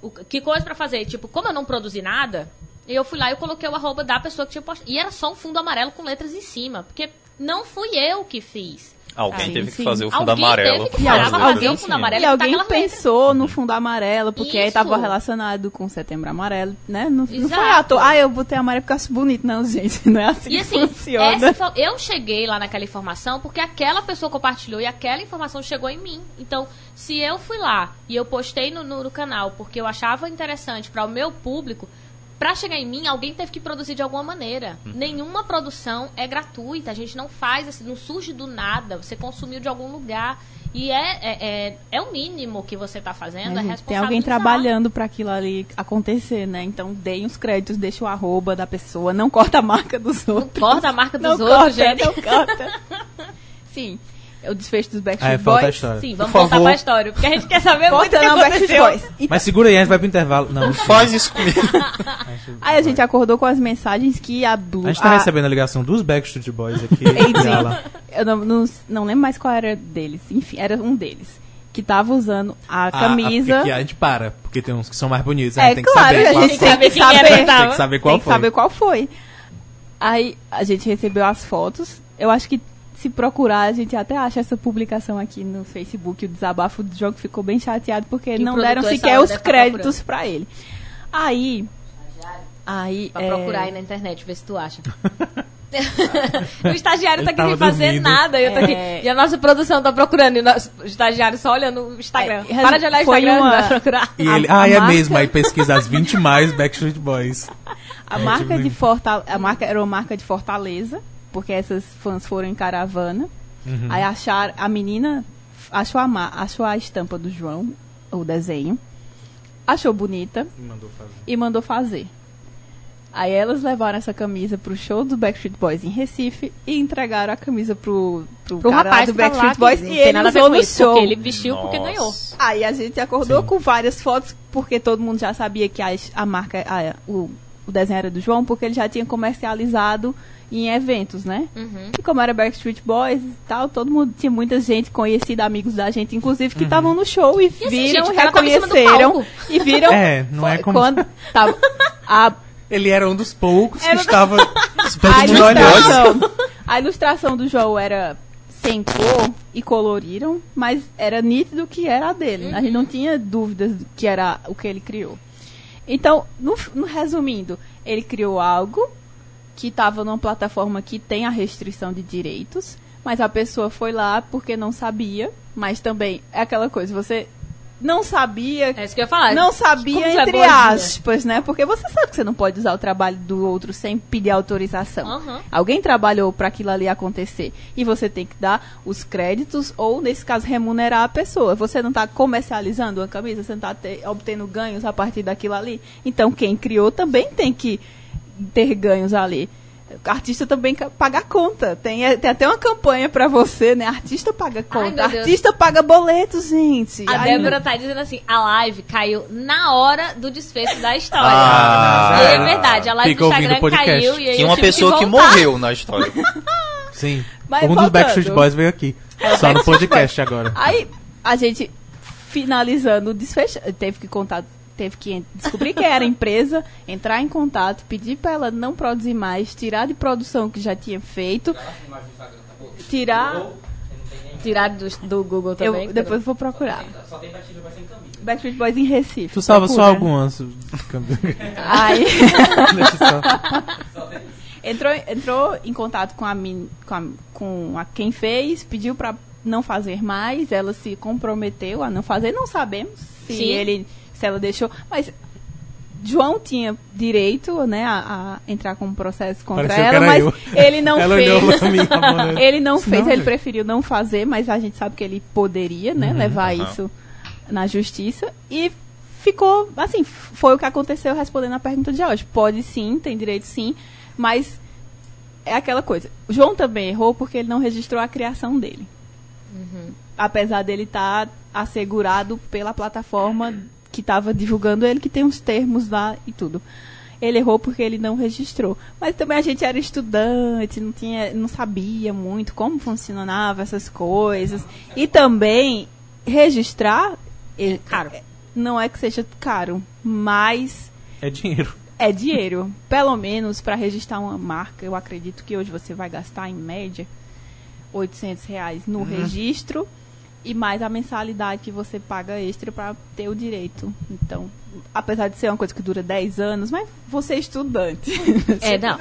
o- que coisa pra fazer? Tipo, como eu não produzi nada, eu fui lá e coloquei o arroba da pessoa que tinha postado. E era só um fundo amarelo com letras em cima. Porque não fui eu que fiz. Alguém Sim, teve sim. que fazer o fundo Alguém amarelo. teve que E parar alguém- pra fazer o fundo amarelo E alguém letra. pensou no fundo amarelo, porque aí Isso. tava relacionado com setembro amarelo, né? Não, não foi à toa. Ah, eu botei amarelo porque eu acho bonito. Não, gente, não é assim E que assim, funciona. essa eu cheguei lá naquela informação porque aquela pessoa compartilhou e aquela informação chegou em mim. Então, se eu fui lá e eu postei no, no- no canal porque eu achava interessante para o meu público, para chegar em mim, alguém teve que produzir de alguma maneira. Nenhuma produção é gratuita. A gente não faz assim, não surge do nada. Você consumiu de algum lugar. E é, é, é, é o mínimo que você está fazendo, é, gente? Tem alguém trabalhando pra aquilo ali acontecer, né? Então deem os créditos, deixa o arroba da pessoa, não corta a marca dos outros. Corta a marca dos não outros, corta, gente. Não corta. Sim. É o desfecho dos Ah, Backstreet é, falta a Boys. história. Sim, Por vamos voltar favor. pra história, porque a gente quer saber muito o que não, Backstreet aconteceu. Boys. Mas segura aí, a gente vai pro intervalo. Não, Faz isso comigo. Aí a gente acordou com as mensagens que a Blue... a gente tá a- recebendo a ligação dos Backstreet Boys aqui. Eu não, não, não lembro mais qual era deles. Enfim, era um deles. Que tava usando a a- camisa... A, que a gente para, porque tem uns que são mais bonitos. A É gente tem que claro, saber a gente foi. tem que saber. Tem que saber qual tem que foi. saber qual foi. Aí a gente recebeu as fotos. Eu acho que se procurar, a gente até acha essa publicação aqui no Facebook. O desabafo do jogo ficou bem chateado porque E não deram sequer os tá créditos pra ele. Aí Aí, Pra é, procurar aí na internet, ver se tu acha. o estagiário tá Ele aqui sem fazer dormindo. nada. Eu tô aqui. É. E a nossa produção tá procurando. E o nosso estagiário só olhando o Instagram. É, Para de olhar o Instagram, uma- vai procurar. E A- ele, a ah, é marca- mesmo, aí pesquisa as 20 mais Backstreet Boys. A É, marca tipo, de Fortaleza, a marca era uma marca de Fortaleza, porque essas fãs foram em caravana. Uhum. Aí acharam, a menina achou a, achou a estampa do João, o desenho, achou bonita Mandou fazer. e mandou fazer. Aí elas levaram essa camisa pro show do Backstreet Boys em Recife e entregaram a camisa pro, pro, Pro rapaz do lá, Backstreet que Boys não e ele nada usou no show. porque ele vestiu porque Nossa. ganhou. Aí a gente acordou Sim. com várias fotos, porque todo mundo já sabia que a, a marca, a- o, o desenho era do João, porque ele já tinha comercializado em eventos, né? Uhum. E como era Backstreet Boys e tal, todo mundo tinha muita gente conhecida, amigos da gente, inclusive, Uhum. que estavam no show e, assim, viram, gente, reconheceram e viram. É, não é como- Quando tava a, Ele era um dos poucos Era que estava. a ilustração. A ilustração do João era sem cor e coloriram, mas era nítido que era a dele. A gente não tinha dúvidas do que era o que ele criou. Então, no, no resumindo, ele criou algo que estava numa plataforma que tem a restrição de direitos, mas a pessoa foi lá porque não sabia, mas também é aquela coisa, você não sabia É isso que eu ia falar. não sabia, é entre boazinha. aspas, né? Porque você sabe que você não pode usar o trabalho do outro sem pedir autorização. Aham. Alguém trabalhou para aquilo ali acontecer. E você tem que dar os créditos ou, nesse caso, remunerar a pessoa. Você não está comercializando uma camisa, você não está obtendo ganhos a partir daquilo ali. Então, quem criou também tem que ter ganhos ali. O artista também paga a conta. Tem, é, tem até uma campanha para você, né? Artista paga conta. Deus. artista paga boletos, gente. A Ai, Débora tá dizendo assim, a live caiu na hora do desfecho da história. Ah, E é verdade, a live Fica do Instagram caiu e aí Tinha uma pessoa que morreu na história. Sim. Mas um dos voltando. Backstreet Boys veio aqui. Só no podcast agora. Aí a gente finalizando o desfecho, teve que contar, teve que descobrir quem era a empresa, entrar em contato, pedir para ela não produzir mais, tirar de produção o que já tinha feito, tirar. Tirar do, do Google Eu também. depois eu vou procurar. Backstreet Boys em Recife. Tu salva só algumas. Aí só. entrou, entrou em contato com a, min, com a, com a quem fez, pediu para não fazer mais, ela se comprometeu a não fazer, não sabemos se Sim. ele ela deixou, mas João tinha direito, né, a, a entrar com um processo contra Pareceu ela, mas eu. ele não Ela fez. mim, ele não fez, não, ele velho. preferiu não fazer, mas a gente sabe que ele poderia, né, levar Aham. isso na justiça e ficou, assim, foi o que aconteceu respondendo a pergunta de hoje. Pode sim, tem direito sim, mas é aquela coisa. O João também errou porque ele não registrou a criação dele. Apesar dele estar assegurado pela plataforma que estava divulgando ele, que tem uns termos lá e tudo. Ele errou porque ele não registrou. Mas também a gente era estudante, não, tinha, não sabia muito como funcionava essas coisas. E também registrar é caro. Não é que seja caro, mas É dinheiro. é dinheiro. Pelo menos para registrar uma marca, eu acredito que hoje você vai gastar em média 800 reais no registro e mais a mensalidade que você paga extra para ter o direito. Então, apesar de ser uma coisa que dura 10 anos, mas você é estudante. É, não.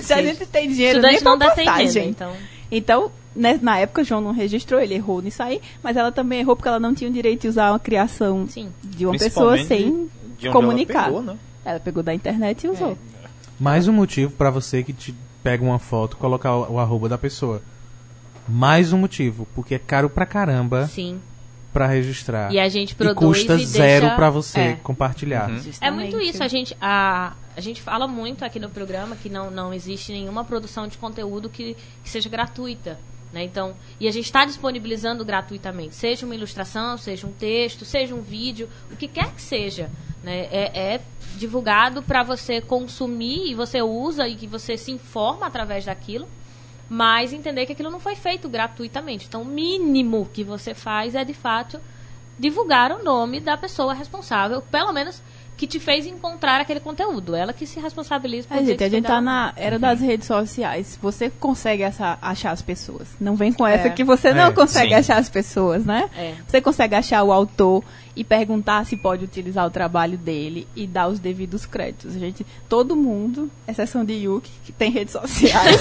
Se a Sim. gente tem dinheiro nem Estudante não pra dá passagem. renda, então. Então, né, na época, o João não registrou, ele errou nisso aí, mas ela também errou porque ela não tinha o direito de usar uma criação Sim. de uma pessoa sem de onde comunicar. Ela pegou, né? Ela pegou da internet e usou. Mais um motivo pra você que te pega uma foto colocar o, o arroba da pessoa. Mais um motivo, porque é caro pra caramba Sim. pra registrar. E a gente E produz custa e zero deixa- pra você É. compartilhar. Uhum. É muito isso, a gente, a, a gente fala muito aqui no programa que não, não existe nenhuma produção de conteúdo que, que seja gratuita. Né? Então, e a gente está disponibilizando gratuitamente, seja uma ilustração, seja um texto, seja um vídeo, o que quer que seja. Né? É, é divulgado para você consumir e você usa e que você se informa através daquilo, mas entender que aquilo não foi feito gratuitamente. Então, o mínimo que você faz é, de fato, divulgar o nome da pessoa responsável, pelo menos que te fez encontrar aquele conteúdo. Ela que se responsabiliza por É, gente, a gente tá na era das redes sociais. Você consegue essa- achar as pessoas. Não vem com essa É. que você não É, consegue sim. achar as pessoas, né? É. Você consegue achar o autor e perguntar se pode utilizar o trabalho dele e dar os devidos créditos. Gente, todo mundo, exceção de Yuki, que tem redes sociais.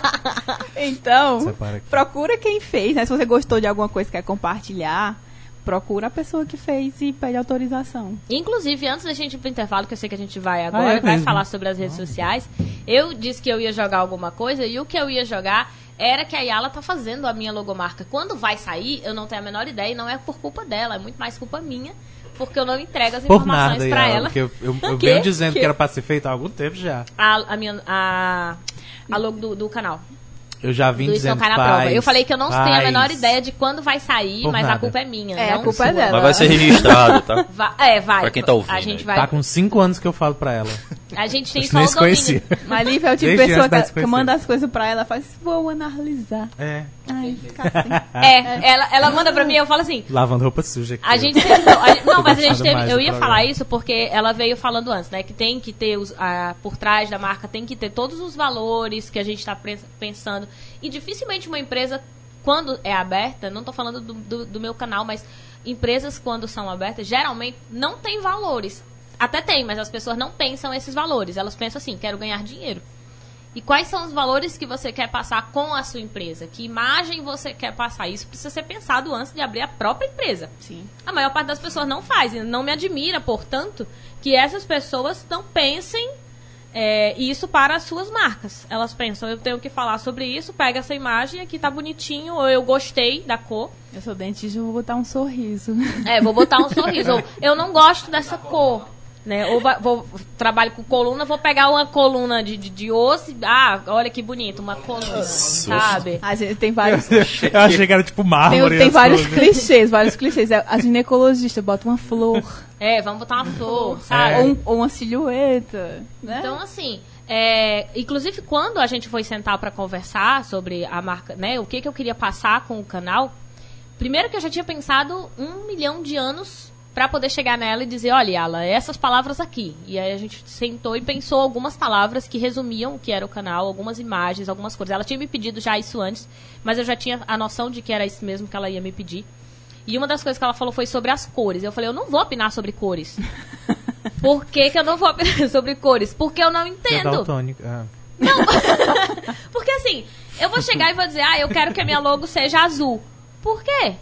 então, procura quem fez, né? Se você gostou de alguma coisa e quer compartilhar, procura a pessoa que fez e pede autorização. Inclusive, antes da gente ir pro intervalo, que eu sei que a gente vai agora, é vai falar sobre as redes sociais, eu disse que eu ia jogar alguma coisa e o que eu ia jogar era que a Yala tá fazendo a minha logomarca. Quando vai sair, eu não tenho a menor ideia e não é por culpa dela, é muito mais culpa minha, porque eu não entrego as Por informações nada, pra Yala, ela. porque eu, eu, eu Que? venho dizendo que? Que? era pra ser feito há algum tempo já. A, a minha a, a logo do, do canal. Eu já vim do Não dizendo Cai na Prova. Eu falei que eu não tenho a menor ideia de quando vai sair, mas a nada. culpa é minha. É, a culpa é sua. dela. Mas vai ser registrado, tá? Va- é, vai. Pra quem tá ouvindo A gente vai. Tá com cinco anos que eu falo pra ela. A gente tem que só o domínio. conhecia. Mas Lívia é o tipo de pessoa que, que desconhecer. manda as coisas pra ela e faz, vou analisar. É, Ai, fica assim. É, ela, ela manda pra mim e eu falo assim. lavando roupa suja aqui. A gente teve, não, a não, mas a gente teve, eu ia programa. falar isso porque ela veio falando antes, né? Que tem que ter os, a, por trás da marca, tem que ter todos os valores que a gente está pensando. E dificilmente uma empresa, quando é aberta, não tô falando do, do, do meu canal, mas empresas quando são abertas, geralmente não tem valores. Até tem, mas as pessoas não pensam esses valores. Elas pensam assim, quero ganhar dinheiro. E quais são os valores que você quer passar com a sua empresa? Que imagem você quer passar? Isso precisa ser pensado antes de abrir a própria empresa. Sim. A maior parte das pessoas não faz. E não me admira, portanto, que essas pessoas não pensem é, isso para as suas marcas. Elas pensam, eu tenho que falar sobre isso, pega essa imagem, aqui tá bonitinho, ou eu gostei da cor. Eu sou dentista, eu vou botar um sorriso. É, vou botar um sorriso. Ou eu não gosto dessa cor. Né? Ou vai- vou, trabalho com coluna, vou pegar uma coluna de, de, de osso. e- Ah, olha que bonito, uma coluna, sabe? A gente tem vários. Eu achei que era tipo Tem, mármore. tem as vários coisas. clichês, vários clichês. É, A ginecologista bota uma flor, É, vamos botar uma flor, sabe? É. ou, um- ou uma silhueta, né? Então, assim, é, inclusive quando a gente foi sentar para conversar sobre a marca, né, o que, que eu queria passar com o canal, primeiro que eu já tinha pensado um milhão de anos para poder chegar nela e dizer, olha, Yala, essas palavras aqui. E aí a gente sentou e pensou algumas palavras que resumiam o que era o canal, algumas imagens, algumas coisas. Ela tinha me pedido já isso antes, mas eu já tinha a noção de que era isso mesmo que ela ia me pedir. E uma das coisas que ela falou foi sobre as cores. Eu falei, eu não vou opinar sobre cores. Por que, que eu não vou opinar sobre cores? Porque eu não É entendo. ah. Porque assim, eu vou chegar e vou dizer, ah, eu quero que a minha logo seja azul. Por quê?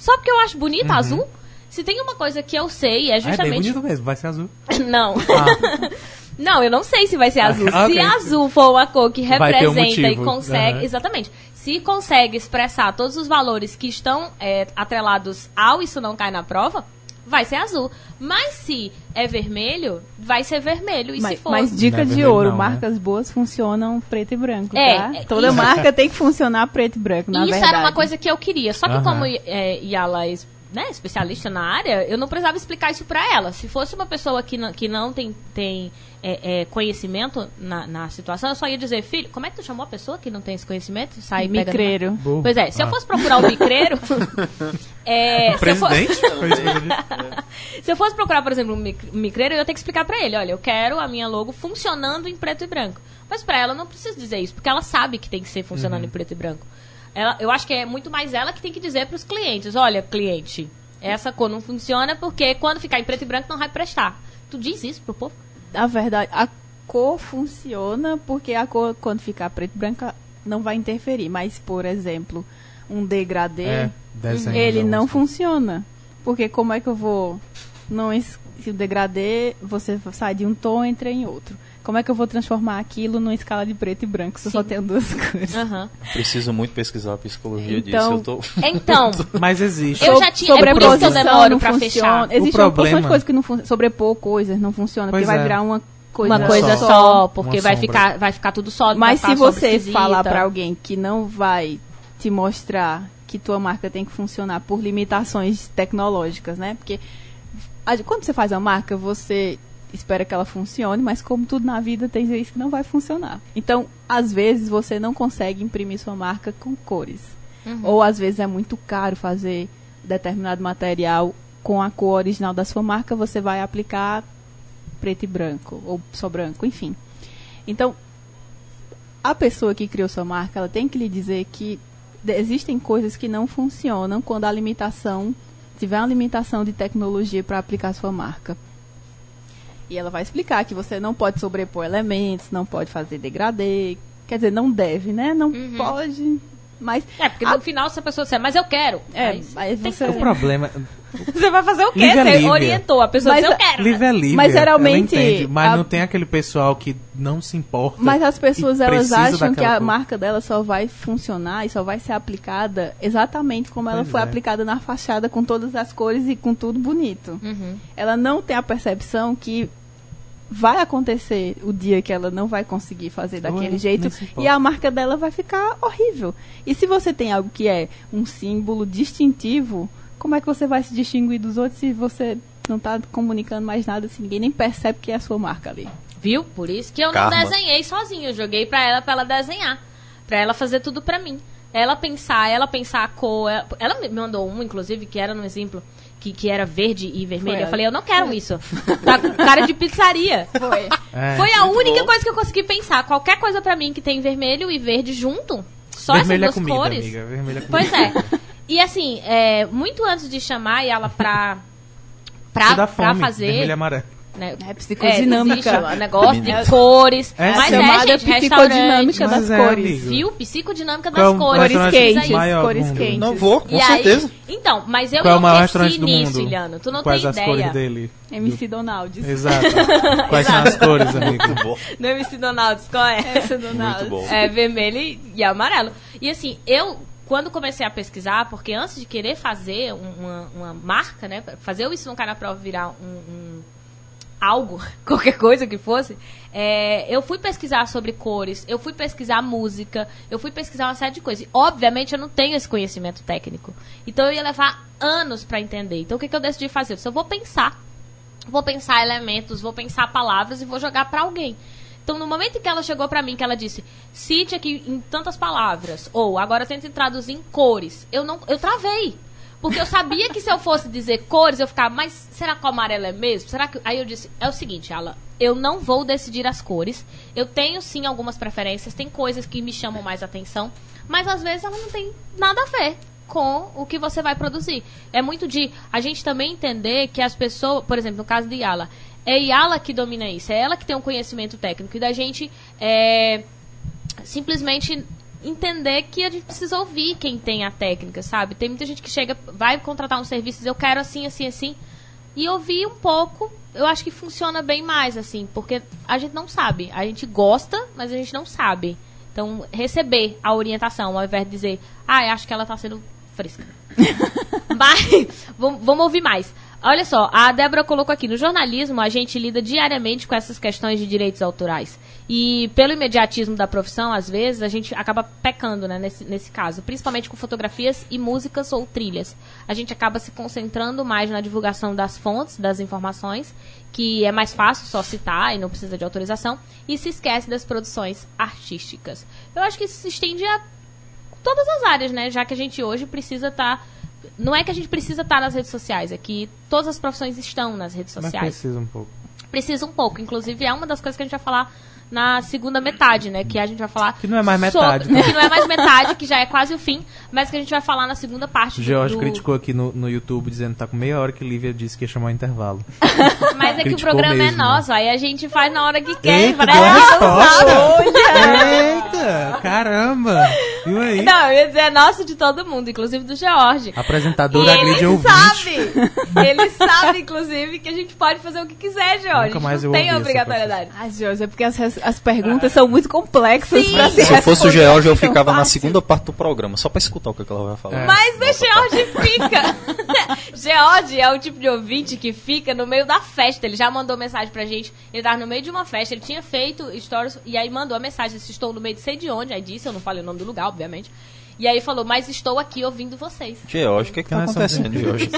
Só porque eu acho bonita azul? Se tem uma coisa que eu sei, é Ah, é bem justamente. bonito mesmo, vai ser azul. não. Ah, Não, eu não sei se vai ser azul. Ah, Se ok. azul for uma cor que ter um representa e consegue. Aham. Exatamente. Se consegue expressar todos os valores que estão é, atrelados ao Isso Não Cai na Prova, vai ser azul. Mas se é vermelho, vai ser vermelho. E Mas, se for. mas dica é de vermelho ouro, não, né? marcas boas funcionam preto e branco, É, tá? é, Toda isso- marca tem que funcionar preto e branco, na Isso verdade. era uma coisa que eu queria. Só que Aham. como é, Yala né, especialista na área, eu não precisava explicar isso pra ela. Se fosse uma pessoa que não, que não tem, tem é, é, conhecimento na, na situação, eu só ia dizer, filho, como é que tu chamou a pessoa que não tem esse conhecimento? Sai Micreiro. burro. Pois é, se eu Ah. fosse procurar o micreiro... é, se, eu for- eu disse. se eu fosse procurar, por exemplo, um mic- micreiro, eu ia ter que explicar pra ele, olha, eu quero a minha logo funcionando em preto e branco. Mas pra ela eu não preciso dizer isso, porque ela sabe que tem que ser funcionando em preto e branco. Ela, eu acho que é muito mais ela que tem que dizer pros clientes, olha, cliente, essa cor não funciona porque quando ficar em preto e branco não vai prestar. Tu diz isso pro povo? Na verdade, a cor funciona porque a cor, quando ficar preto e branca, não vai interferir. Mas, por exemplo, um degradê, É, ele não funciona. Porque como é que eu vou... Não, se o degradê, você sai de um tom e entra em outro. Como é que eu vou transformar aquilo numa escala de preto e branco se eu só tenho duas cores? Aham. Preciso muito pesquisar a psicologia Então- disso. Eu tô... Então, Mas existe. Eu já tinha- é por isso que eu demoro pra funciona. fechar. Existe O uma porção de coisas que não funcionam. Sobrepor coisas não funciona, Pois porque vai é. virar uma coisa, uma coisa só. só, porque Uma vai sombra. ficar, vai ficar tudo sólido. Mas vai se você esquisita. falar pra alguém que não vai te mostrar que tua marca tem que funcionar por limitações tecnológicas, né? Porque quando você faz a marca, você espera que ela funcione, mas como tudo na vida tem vezes que não vai funcionar. Então, às vezes você não consegue imprimir sua marca com cores. Uhum. Ou às vezes é muito caro fazer determinado material com a cor original da sua marca, você vai aplicar preto e branco, ou só branco, enfim. Então, a pessoa que criou sua marca, ela tem que lhe dizer que existem coisas que não funcionam quando a limitação tiver uma limitação de tecnologia para aplicar sua marca. E ela vai explicar que você não pode sobrepor elementos, não pode fazer degradê, quer dizer, não deve, né? Não pode, mas É, porque a- no final, se a pessoa disser, mas eu quero. é, mas tem que você O problema. Você vai fazer o quê? Lívia Você Lívia. orientou, a pessoa Mas diz, eu quero. Livre é livre. Mas geralmente, ela entende, mas a- não tem aquele pessoal que não se importa. Mas as pessoas elas acham que a coisa. marca dela só vai funcionar e só vai ser aplicada exatamente como ela Pois foi é. aplicada na fachada com todas as cores e com tudo bonito. Uhum. Ela não tem a percepção que vai acontecer o dia que ela não vai conseguir fazer daquele nem jeito e a marca dela vai ficar horrível. E se você tem algo que é um símbolo distintivo, como é que você vai se distinguir dos outros se você não está comunicando mais nada, se ninguém nem percebe que é a sua marca ali? Viu? Por isso que eu Karma. não desenhei sozinha. Eu joguei pra ela pra ela desenhar. Pra ela fazer tudo pra mim. Ela pensar, ela pensar a cor. Ela, ela me mandou um, inclusive, que era no exemplo, que, que era verde e vermelho. Foi Eu ela. falei, eu não quero isso. Tá com cara de pizzaria. Foi. É. Foi a única bom. coisa que eu consegui pensar. Qualquer coisa pra mim que tem vermelho e verde junto. Só Vermelho é essas duas comida, cores. amiga. Vermelho é comida. Pois é. E assim, é, muito antes de chamar ela pra, pra, pra fazer. Vermelho e amarelo. Né, É psicodinâmica. existe o negócio de É cores. É mas chamada é, gente, psicodinâmica restaurante. das é, cores. Viu? Psicodinâmica Qual é das cores. Cores maior cores quentes. Não vou, com E certeza. Aí, então, mas eu Qual é o maior restaurante enlouqueci do nisso, mundo? Iliano. Tu não Quais tem as ideia. cores dele? MC Donalds. Exato. Quais são as cores, amigo? Muito bom. No MC Donalds, qual é? MC Donalds. Muito bom. É vermelho e- amarelo. E assim, eu, quando comecei a pesquisar, porque antes de querer fazer um- uma, uma marca, né? Fazer o Isso Não Cai na Prova virar um, um- algo, qualquer coisa que fosse, é, eu fui pesquisar sobre cores, eu fui pesquisar música, eu fui pesquisar uma série de coisas. E, obviamente, eu não tenho esse conhecimento técnico. Então, eu ia levar anos para entender. Então, o que, que eu decidi fazer? Eu disse, eu vou pensar vou pensar elementos, vou pensar palavras e vou jogar pra alguém. Então, no momento em que ela chegou pra mim, que ela disse, cite aqui em tantas palavras, ou agora tente traduzir em cores, eu não, eu travei. Porque eu sabia que se eu fosse dizer cores, eu ficava, mas será que o amarelo é mesmo? Será que. Aí eu disse, é o seguinte, Ala, eu não vou decidir as cores. Eu tenho sim algumas preferências, tem coisas que me chamam mais atenção, mas às vezes ela não tem nada a ver com o que você vai produzir. É muito de a gente também entender que as pessoas, por exemplo, no caso de Yala, é Yala que domina isso, é ela que tem um conhecimento técnico e da gente é, simplesmente entender que a gente precisa ouvir quem tem a técnica, sabe? Tem muita gente que chega, vai contratar um serviço eu quero assim, assim, assim, e ouvir um pouco, eu acho que funciona bem mais, assim, porque a gente não sabe. A gente gosta, mas a gente não sabe. Então, receber a orientação, ao invés de dizer, ah, acho que ela tá sendo fresca. Mas, vamos, vamos ouvir mais. Olha só, a Débora colocou aqui, no jornalismo a gente lida diariamente com essas questões de direitos autorais. E pelo imediatismo da profissão, às vezes, a gente acaba pecando, né, nesse, nesse caso. Principalmente com fotografias e músicas ou trilhas. A gente acaba se concentrando mais na divulgação das fontes, das informações, que é mais fácil só citar e não precisa de autorização, e se esquece das produções artísticas. Eu acho que isso se estende a todas as áreas, né? Já que a gente hoje precisa estar. Não é que a gente precisa estar nas redes sociais, é que todas as profissões estão nas redes Mas sociais. precisa um pouco. Precisa um pouco. Inclusive, é uma das coisas que a gente vai falar na segunda metade, né? Que a gente vai falar. Que não é mais sobre- metade, né? que não é mais metade, que já é quase o fim, mas que a gente vai falar na segunda parte O George do, criticou aqui no, no YouTube dizendo que tá com meia hora que Lívia disse que ia chamar o intervalo. Mas é que o programa é mesmo. nosso, aí a gente faz na hora que quer. Eita, parece que. Eita, caramba. Viu aí? Não, eu ia dizer é nosso de todo mundo, inclusive do George. Apresentadora E ele ouvinte. sabe, ele sabe, inclusive, que a gente pode fazer o que quiser, George. Nunca mais não eu tem obrigatoriedade. Ai, Jorge, é porque as, as perguntas são muito complexas Sim. pra se Se eu fosse o George, eu ficava na segunda parte do programa, só pra escutar o que que ela vai falar. É. Mas o George fica. George é o tipo de ouvinte que fica no meio da festa. Ele já mandou mensagem pra gente. Ele tava no meio de uma festa, ele tinha feito stories e aí mandou a mensagem: disse, Estou no meio de sei de onde. Aí disse, eu não falei o nome do lugar, obviamente. E aí falou: Mas estou aqui ouvindo vocês. George, o que que tá somos acontecendo, George?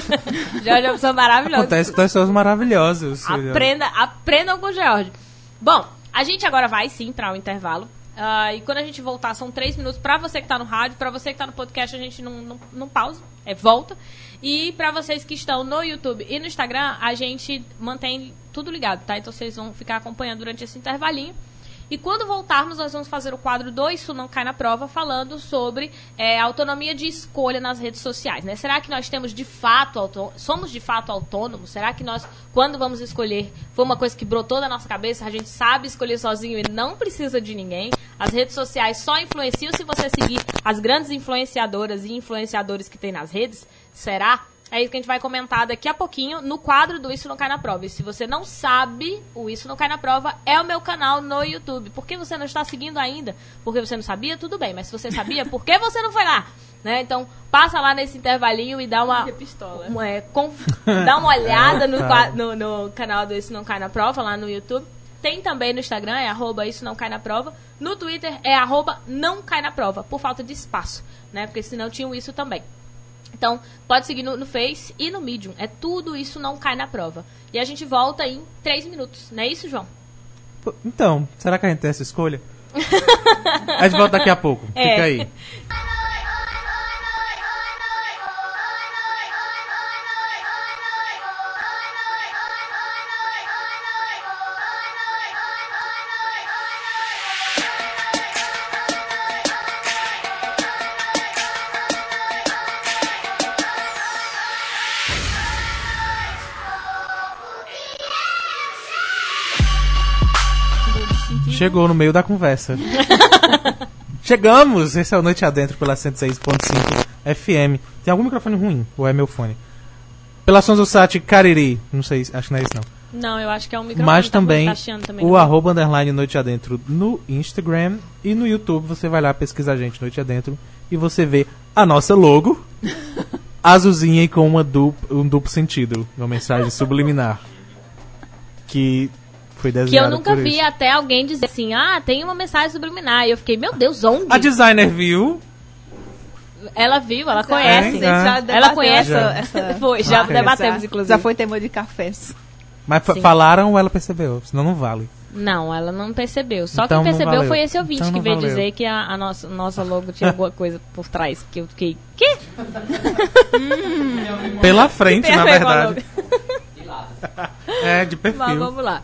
George é uma pessoa maravilhosa. Acontece com pessoas maravilhosas. Aprenda, aprendam com o George. Bom, a gente agora vai sim para o intervalo. Ah, e quando a gente voltar, são três minutos. Pra você que tá no rádio, pra você que tá no podcast, a gente não, não, não pausa. é, volta. E pra vocês que estão no YouTube e no Instagram, a gente mantém tudo ligado, tá? Então vocês vão ficar acompanhando durante esse intervalinho. E quando voltarmos, nós vamos fazer o quadro do Isso Não Cai na Prova, falando sobre é, autonomia de escolha nas redes sociais. Né? Será que nós temos de fato, somos de fato autônomos? Será que nós, quando vamos escolher, foi uma coisa que brotou da nossa cabeça, a gente sabe escolher sozinho e não precisa de ninguém? As redes sociais só influenciam se você seguir as grandes influenciadoras e influenciadores que tem nas redes? Será? É isso que a gente vai comentar daqui a pouquinho no quadro do Isso Não Cai na Prova. E se você não sabe, o Isso Não Cai na Prova é o meu canal no YouTube. Por que você não está seguindo ainda? Porque você não sabia? Tudo bem. Mas se você sabia, por que você não foi lá? Né? Então, passa lá nesse intervalinho e dá uma... uma- é, conf- dá uma olhada no, no, no canal do Isso Não Cai na Prova, lá no YouTube. Tem também no Instagram, é arroba Isso Não Cai na Prova. No Twitter é arroba Não Cai na Prova, por falta de espaço, né? Porque senão tinha o isso também. Então, pode seguir no, no Face e no Medium. É tudo isso não cai na prova. E a gente volta em 3 minutos. Não é isso, João? Então, será que a gente tem essa escolha? a gente volta daqui a pouco. É. Fica aí. Chegou no meio da conversa. Chegamos! Esse é o Noite Adentro pela 106.5 FM. Tem algum microfone ruim? Ou é meu fone? Pela Sons do Sat Cariri. Não sei, acho que não é isso não. Não, eu acho que é um microfone. Mas tá também taxiando também o arroba underline Noite Adentro no Instagram e no YouTube. Você vai lá, pesquisa a gente Noite Adentro e você vê a nossa logo azulzinha e com uma um duplo sentido. Uma mensagem subliminar. Que foi Que eu desenhada nunca por vi isso. até alguém dizer assim, ah, tem uma mensagem subliminar. E eu fiquei, meu Deus, onde? A designer viu. Ela viu, ela conhece. gente já Ela conhece. essa- essa- Foi, já Ah, debatemos, já, inclusive. Já foi tema de cafés. Mas Sim. falaram ou ela percebeu? Senão não vale. Não, ela não percebeu. Só Então quem percebeu valeu. foi esse ouvinte Então que veio valeu. dizer que a, a nossa, nossa logo tinha alguma coisa por trás. Que eu fiquei, quê? Pela frente, na verdade. É, de Mas perfil. vamos lá.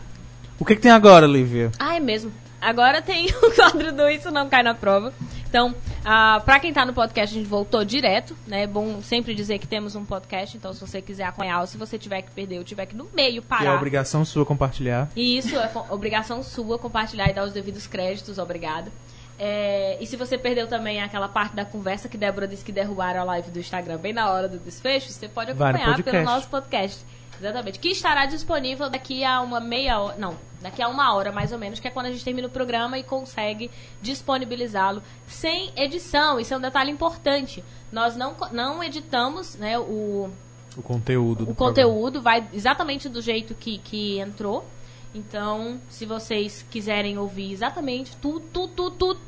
O que, que tem agora, Lívia? Ah, é mesmo. Agora tem o quadro do Isso Não Cai na Prova. Então, ah, pra quem tá no podcast, a gente voltou direto, né? É bom sempre dizer que temos um podcast, então se você quiser acompanhar, ou se você tiver que perder, ou tiver que no meio Que parar. é obrigação sua compartilhar. E isso é obrigação sua compartilhar e dar os devidos créditos, obrigado. É, e se você perdeu também aquela parte da conversa que Débora disse que derrubaram a live do Instagram bem na hora do desfecho, você pode acompanhar pelo nosso podcast. Exatamente. Que estará disponível daqui a uma meia hora. Não, daqui a uma hora mais ou menos, que é quando a gente termina o programa e consegue disponibilizá-lo sem edição. Isso é um detalhe importante. Nós não, não editamos né, o, O conteúdo do o conteúdo vai exatamente do jeito que, que entrou. Então, se vocês quiserem ouvir exatamente tudo, tudo, tudo, tudo,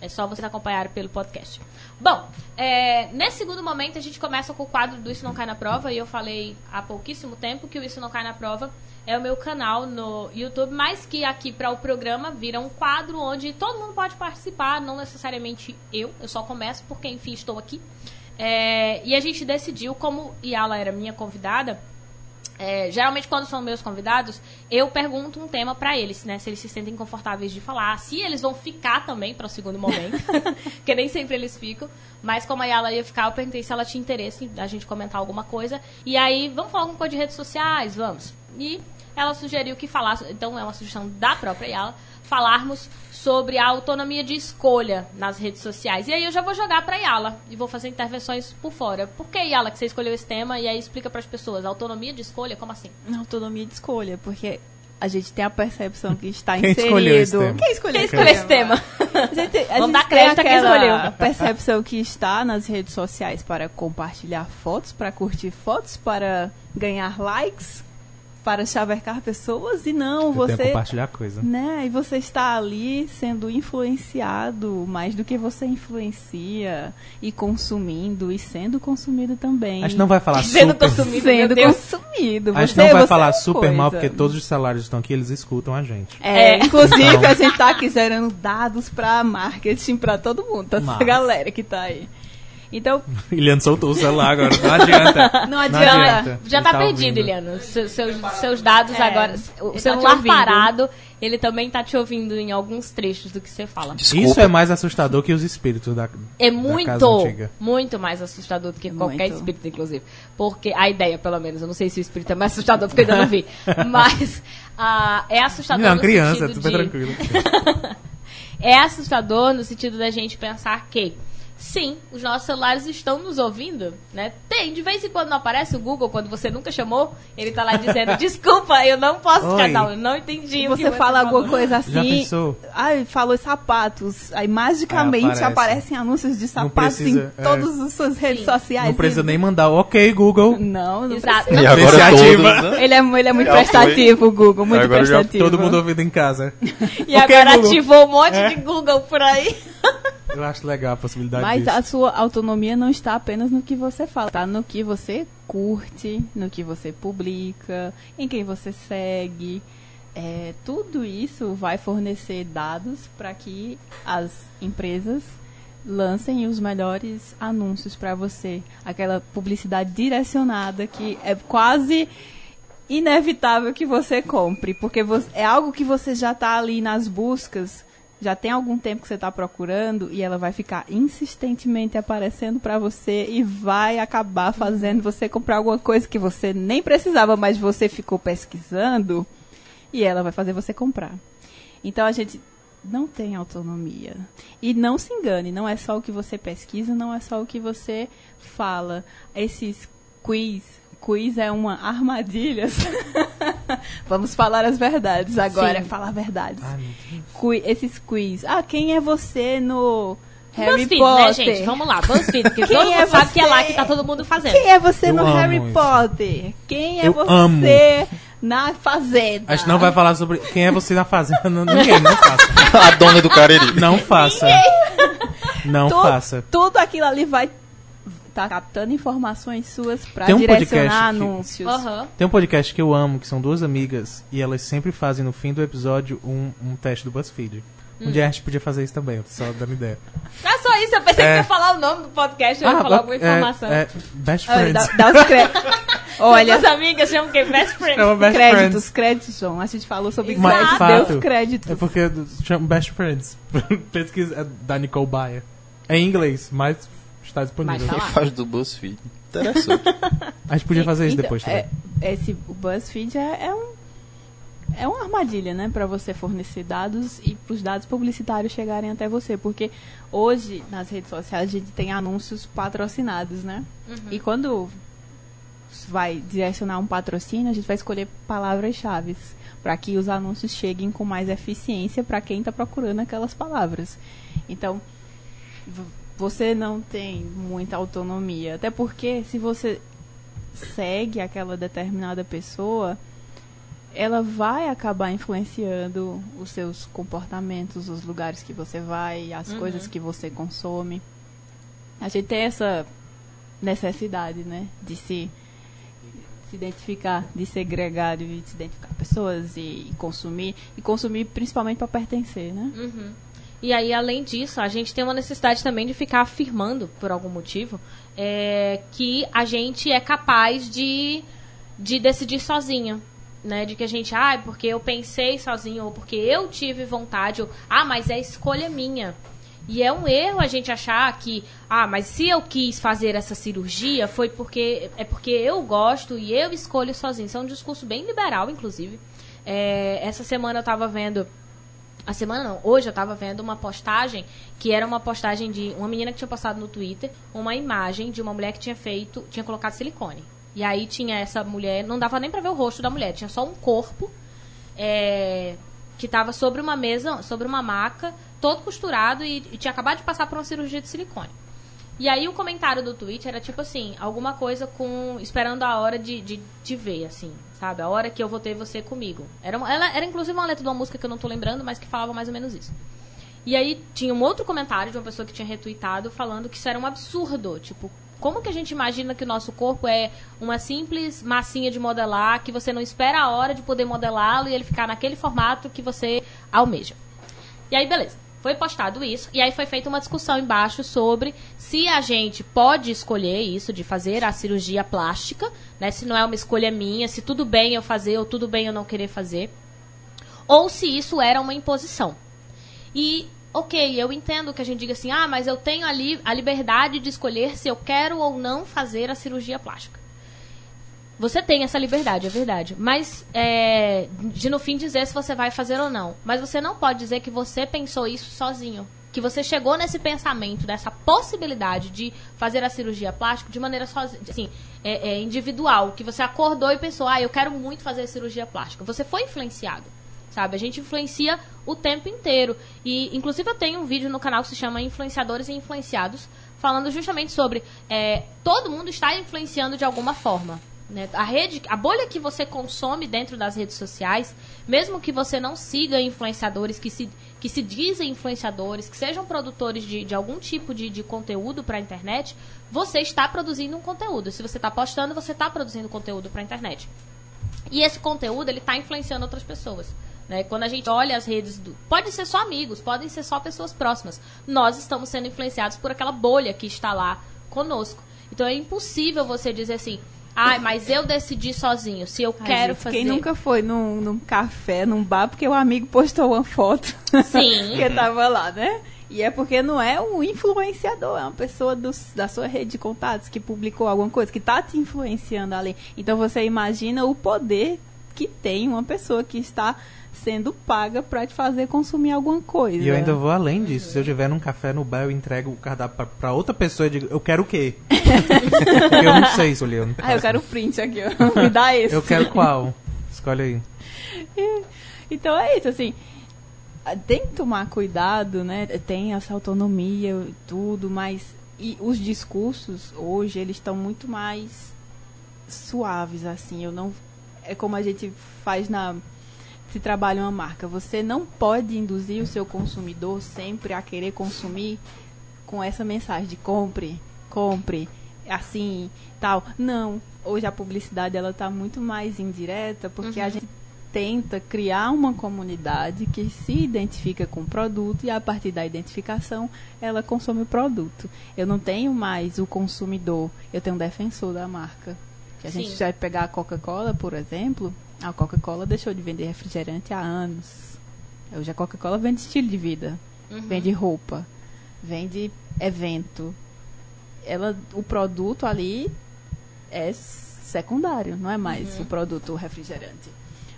é só vocês acompanharem pelo podcast. Bom, é, nesse segundo momento a gente começa com o quadro do Isso Não Cai na Prova. E eu falei há pouquíssimo tempo que o Isso Não Cai na Prova é o meu canal no YouTube, mas que aqui para o programa vira um quadro onde todo mundo pode participar, não necessariamente eu. Eu só começo porque, enfim, estou aqui. É, e a gente decidiu, como Yala era minha convidada, é, geralmente, quando são meus convidados, eu pergunto um tema pra eles, né? Se eles se sentem confortáveis de falar, se eles vão ficar também para o segundo momento, porque nem sempre eles ficam. Mas como a Yala ia ficar, eu perguntei se ela tinha interesse em a gente comentar alguma coisa. E aí, vamos falar alguma coisa de redes sociais? Vamos. E ela sugeriu que falasse, então é uma sugestão da própria Yala, falarmos sobre a autonomia de escolha nas redes sociais. E aí eu já vou jogar pra Yala e vou fazer intervenções por fora. Por que, Yala, que você escolheu esse tema? E aí explica pras pessoas. Autonomia de escolha, como assim? Autonomia de escolha, porque a gente tem a percepção que está Quem inserido. escolheu esse tema? Quem escolheu, Quem escolheu esse tema? A gente, a Vamos gente dar crédito a quem escolheu. percepção que está nas redes sociais para compartilhar fotos, para curtir fotos, para ganhar likes, para chavecar pessoas e não, você compartilhar coisa. né? E você está ali sendo influenciado mais do que você influencia e consumindo e sendo consumido também. A gente não vai falar Sendo super... consumido, sendo consumido. A gente Você- não vai você falar é super mal, coisa. porque todos os salários estão aqui, eles escutam a gente. É, É. inclusive Então. a gente tá aqui gerando dados pra marketing pra todo mundo, pra essa Massa. galera que tá aí. Então, Iliano soltou o celular agora. Não adianta. não adianta. Já Ele tá tá perdido, ouvindo. Eliana. Se- Seus, seus dados É, agora. O tá celular ouvindo. parado, ele também tá te ouvindo em alguns trechos do que você fala. Desculpa. Isso é mais assustador que os espíritos da, É da casa muito, antiga. muito mais assustador do que qualquer Muito. espírito, inclusive. Porque a ideia, pelo menos, eu não sei se o espírito é mais assustador, porque eu ainda não vi. Mas ah, é assustador Não, no criança, sentido super de... tranquilo. É assustador no sentido da gente pensar que, sim, os nossos celulares estão nos ouvindo, né? Tem, de vez em quando não aparece o Google, quando você nunca chamou, ele tá lá dizendo, desculpa, eu não posso Oi. canal, eu não entendi que você fala falou." alguma coisa Já assim. pensou? Ai, falou sapatos. Aí magicamente Aí aparece. aparecem anúncios de sapatos precisa, em é. todas as suas redes Sim. sociais. Não precisa E- nem mandar o ok, Google. Não, não Exato. precisa. E agora todos, né? Ele é, ele é muito Já prestativo, o Google, muito Agora já prestativo. Todo mundo ouvindo em casa. E Ok, agora Google. ativou um monte É. de Google por aí. Eu acho legal a possibilidade Mas disso. a sua autonomia não está apenas no que você fala, tá no que você curte, no que você publica, em quem você segue. É, tudo isso vai fornecer dados para que as empresas lancem os melhores anúncios para você. Aquela publicidade direcionada que é quase inevitável que você compre, porque é algo que você já está ali nas buscas, já tem algum tempo que você está procurando e ela vai ficar insistentemente aparecendo para você e vai acabar fazendo você comprar alguma coisa que você nem precisava, mas você ficou pesquisando e ela vai fazer você comprar. Então a gente não tem autonomia. E não se engane, não é só o que você pesquisa, não é só o que você fala. Esses quiz, quiz é uma armadilha. Vamos falar as verdades agora, Sim. falar verdades. Ah, Deus. Qui- esses quiz. Ah, quem é você no Harry BuzzFeed, Potter? né, gente? Vamos lá, BuzzFeed, porque Quem todo mundo é sabe que é lá você? que tá todo mundo fazendo. Quem é você Eu no Harry isso. Potter? Quem é Eu você amo. na Fazenda? A gente não vai falar sobre quem é você na fazenda. não- Ninguém, não faça. A dona do Cariri. Não faça. Não Tu- faça. Tudo aquilo ali vai tá captando informações suas pra Tem um direcionar podcast que- anúncios. Aham. Tem um podcast que eu amo, que são duas amigas, e elas sempre fazem no fim do episódio um, um teste do BuzzFeed. Um dia a gente podia fazer isso também, só dando ideia. Não é só isso, eu pensei É. que ia falar o nome do podcast, eu ia falar alguma é- informação. É, Best Olha, Friends. dá, dá os créditos. Olha, Suas amigas chamam o quê? Best friend. É uma Best créditos, Friends. créditos, João. A gente falou sobre Exato. créditos, Fato. deu os créditos. É porque chama Best Friends. Pesquisa é da Nicole Baia. É em inglês, mas está disponível. Mas tá faz do BuzzFeed? Interessante. A gente podia fazer isso Então, depois também. é, esse, o BuzzFeed é, é um é uma armadilha, né, para você fornecer dados e para os dados publicitários chegarem até você, porque hoje nas redes sociais a gente tem anúncios patrocinados, né? E quando vai direcionar um patrocínio, a gente vai escolher palavras-chave para que os anúncios cheguem com mais eficiência para quem está procurando aquelas palavras. Então, você não tem muita autonomia, até porque se você segue aquela determinada pessoa, ela vai acabar influenciando os seus comportamentos, os lugares que você vai, as Uhum. coisas que você consome. A gente tem essa necessidade, né, de se, se identificar, de e de se identificar com pessoas e, e consumir e consumir principalmente para pertencer, né? Uhum. E aí, além disso, a gente tem uma necessidade também de ficar afirmando, por algum motivo, é, que a gente é capaz de, de decidir sozinho. Né, de que a gente, ah, porque eu pensei sozinho, ou porque eu tive vontade, ou, ah, mas é escolha minha. E é um erro a gente achar que, ah, mas se eu quis fazer essa cirurgia, foi porque é porque eu gosto e eu escolho sozinho. Isso é um discurso bem liberal, inclusive. É, essa semana eu tava vendo a semana não, hoje eu tava vendo uma postagem que era uma postagem de uma menina que tinha postado no Twitter uma imagem de uma mulher que tinha feito, tinha colocado silicone. E aí tinha essa mulher, não dava nem pra ver o rosto da mulher, tinha só um corpo é, que tava sobre uma mesa, sobre uma maca, todo costurado e, e tinha acabado de passar por uma cirurgia de silicone. E aí o comentário do tweet era tipo assim, alguma coisa com. esperando a hora de, de, de ver, assim, sabe? A hora que eu vou ter você comigo. Era, uma- ela, era inclusive uma letra de uma música que eu não tô lembrando, mas que falava mais ou menos isso. E aí tinha um outro comentário de uma pessoa que tinha retweetado falando que isso era um absurdo. Tipo, como que a gente imagina que o nosso corpo é uma simples massinha de modelar, que você não espera a hora de poder modelá-lo e ele ficar naquele formato que você almeja? E aí, beleza. Foi postado isso, e aí foi feita uma discussão embaixo sobre se a gente pode escolher isso, de fazer a cirurgia plástica, né? Se não é uma escolha minha, se tudo bem eu fazer ou tudo bem eu não querer fazer. Ou se isso era uma imposição. E, ok, eu entendo que a gente diga assim, ah, mas eu tenho ali a liberdade de escolher se eu quero ou não fazer a cirurgia plástica. Você tem essa liberdade, é verdade. Mas, é, de no fim dizer se você vai fazer ou não. Mas você não pode dizer que você pensou isso sozinho. Que você chegou nesse pensamento, nessa possibilidade de fazer a cirurgia plástica de maneira sozinha, assim, é, é, individual. Que você acordou e pensou, ah, eu quero muito fazer a cirurgia plástica. Você foi influenciado. Sabe? A gente influencia o tempo inteiro. E, inclusive, eu tenho um vídeo no canal que se chama Influenciadores e Influenciados, falando justamente sobre é, todo mundo está influenciando de alguma forma. Né? A rede, a bolha que você consome dentro das redes sociais, mesmo que você não siga influenciadores que se, que se dizem influenciadores, que sejam produtores de, de algum tipo de, de conteúdo para a internet, você está produzindo um conteúdo. Se você está postando, você está produzindo conteúdo para a internet. E esse conteúdo ele está influenciando outras pessoas. Né? Quando a gente olha as redes, do... pode ser só amigos, podem ser só pessoas próximas. Nós estamos sendo influenciados por aquela bolha que está lá conosco. Então é impossível você dizer assim, Ai, mas eu decidi sozinho, se eu Ai, quero gente, fazer. Quem nunca foi num, num café, num bar, porque o amigo postou uma foto Sim. que tava lá, né? E é porque não é um influenciador, é uma pessoa do, da sua rede de contatos que publicou alguma coisa, que tá te influenciando ali. Então você imagina o poder que tem uma pessoa que está sendo paga pra te fazer consumir alguma coisa. E eu ainda vou além disso. Se eu tiver num café no bar, eu entrego o cardápio pra, pra outra pessoa e digo, eu quero o quê? Eu não sei escolher. eu não Ah, eu quero o print aqui, ó. Me dá esse. Eu quero qual? Escolhe aí. Então é isso, assim. Tem que tomar cuidado, né? Tem essa autonomia e tudo, mas. E os discursos hoje, eles estão muito mais suaves, assim. Eu não. É como a gente faz na. Se trabalha uma marca. Você não pode induzir o seu consumidor sempre a querer consumir com essa mensagem de compre, compre, assim, tal. Não. Hoje a publicidade ela tá muito mais indireta, porque a gente tenta criar uma comunidade que se identifica com o produto e a partir da identificação ela consome o produto. Eu não tenho mais o consumidor, eu tenho um defensor da marca. Que a gente Sim. vai pegar a Coca-Cola, por exemplo, a Coca-Cola deixou de vender refrigerante há anos. Hoje a Coca-Cola vende estilo de vida, vende roupa, vende evento. Ela, o produto ali é secundário, não é mais o produto refrigerante.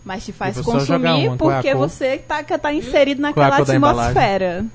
Mas te faz consumir uma, é porque cor? você tá, que tá inserido Qual é a naquela embalagem? atmosfera.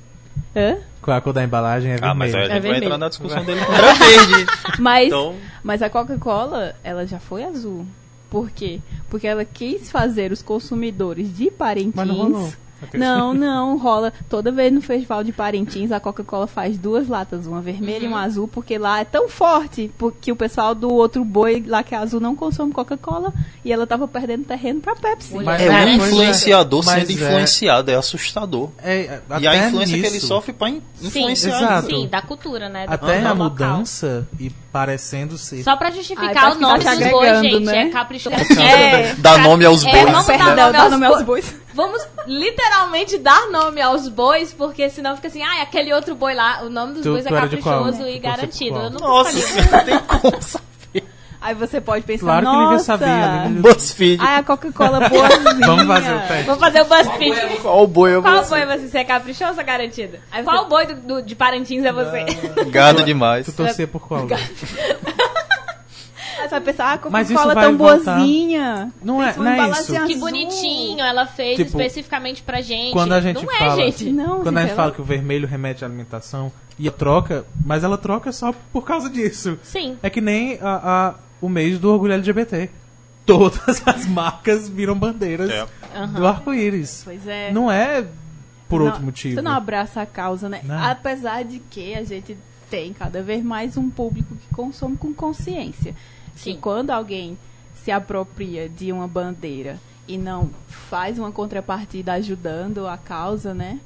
Hã? Qual é a cor da embalagem? É Ah, mas aí vermelho. a gente vai vermelho. entrar na discussão dele quando era verde. Mas, Então, mas a Coca-Cola, ela já foi azul. Por quê? Porque ela quis fazer os consumidores de Parintins. Mas não rolou. Não, não, rola. Toda vez no festival de Parintins, a Coca-Cola faz duas latas, uma vermelha e uma azul, porque lá é tão forte por- que o pessoal do outro boi lá que é azul não consome Coca-Cola e ela tava perdendo terreno pra Pepsi. Mas é é, um é. influenciador sendo é. influenciado, é assustador. É, E a influência que ele nisso, sofre pra in- influenciar. exato. Sim, da cultura, né? Da Até cultura a local. mudança e parecendo ser. Só pra Ai, justificar parece o que nome tá dos bois, gente. né? É caprichoso. É. Dá nome aos É, bois. vamos dar nome nome aos bois. Vamos literalmente dar nome aos bois, porque senão fica assim, ah, aquele outro boi lá, o nome dos Tu- bois é tu qual? caprichoso e garantido. qual? Eu não Nossa, tem como saber. Aí você pode pensar, Claro que nossa, ninguém sabia. Ninguém... BuzzFeed. ai, a Coca-Cola boazinha. Vamos fazer o teste. Vou fazer o BuzzFeed. Qual boi é Qual você? boi é você? Você é caprichoso ou garantido? Aí você- Qual boi do, do- de Parintins é você? Gado demais. Tu torcia por qual? Aí você vai pensar, ah, Coca-Cola vai tão voltar. boazinha. Não é, não é isso. azul. Que bonitinho, ela fez Tipo, especificamente pra gente. quando a gente não fala- é, gente. Não, Quando a gente, fala ela- que o vermelho remete à alimentação e a troca, mas ela troca só por causa disso. Sim. É que nem a, a- o mês do orgulho LGBT. Todas as marcas viram bandeiras É. do arco-íris. Pois é. Não é por Não- outro motivo. Você não abraça a causa, né? Não. Apesar de que a gente tem cada vez mais um público que consome com consciência. Sim. E quando alguém se apropria de uma bandeira e não faz uma contrapartida ajudando a causa, né?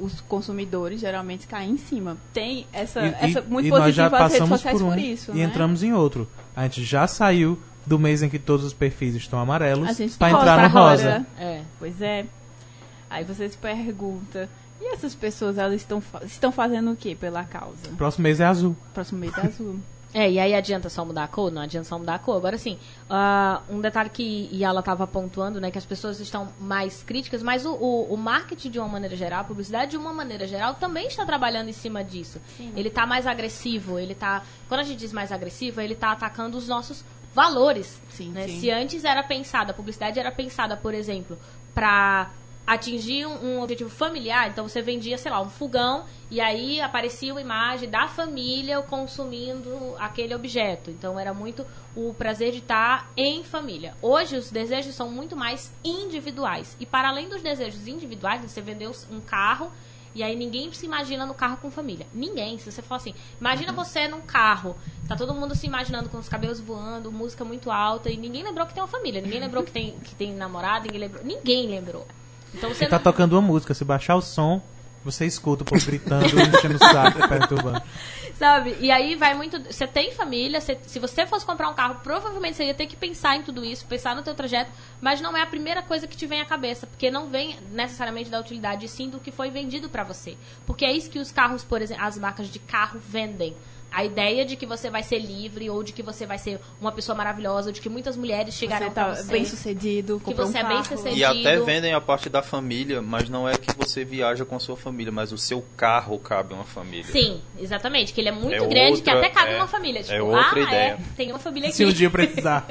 Os consumidores geralmente caem em cima. Tem essa, E- essa muito e nós já positiva as redes passamos sociais por por, um isso, e né? entramos em outro. A gente já saiu do mês em que todos os perfis estão amarelos para rosa entrar no agora. rosa. É. Pois é. Aí você se pergunta, E essas pessoas, elas estão, estão fazendo o que pela causa? Próximo mês é azul. Próximo mês é azul. É, e aí adianta só mudar a cor? Não adianta só mudar a cor. Agora sim, ah, um detalhe que Yala estava pontuando, né, que as pessoas estão mais críticas, mas o, o, o marketing de uma maneira geral, a publicidade de uma maneira geral, também está trabalhando em cima disso. Ele está mais agressivo, ele tá. Quando a gente diz mais agressivo, ele está atacando os nossos valores. Sim, né? sim. Se antes era pensada, a publicidade era pensada, por exemplo, para atingir um, objetivo familiar, então você vendia, sei lá, um fogão e aí aparecia uma imagem da família consumindo aquele objeto. Então era muito o prazer de estar em família. Hoje os desejos são muito mais individuais. E para além dos desejos individuais, você vendeu um carro e aí ninguém se imagina no carro com família. Ninguém. Se você falar assim, imagina você num carro, tá todo mundo se imaginando com os cabelos voando, música muito alta, e ninguém lembrou que tem uma família, ninguém lembrou que tem, que tem namorado, ninguém lembrou. Ninguém lembrou. Então você tá não- tocando uma música, se baixar o som, você escuta o povo gritando, enchendo o saco perturbando. Sabe? E aí vai muito. Você tem família, você- se você fosse comprar um carro, provavelmente você ia ter que pensar em tudo isso, pensar no teu trajeto, mas não é a primeira coisa que te vem à cabeça, porque não vem necessariamente da utilidade, e sim do que foi vendido pra você. Porque é isso que os carros, por exemplo, as marcas de carro vendem. A ideia de que você vai ser livre, ou de que você vai ser uma pessoa maravilhosa, ou de que muitas mulheres chegarão Você pra tá você. bem sucedido, Que você um é bem sucedido. E até vendem a parte da família, mas não é que você viaja com a sua família, mas o seu carro cabe uma família. Sim, exatamente. Que ele é muito É grande, que outra- até cabe é- uma família. é Tipo, outra ah, ideia. é, tem uma família aqui. Se um dia precisar.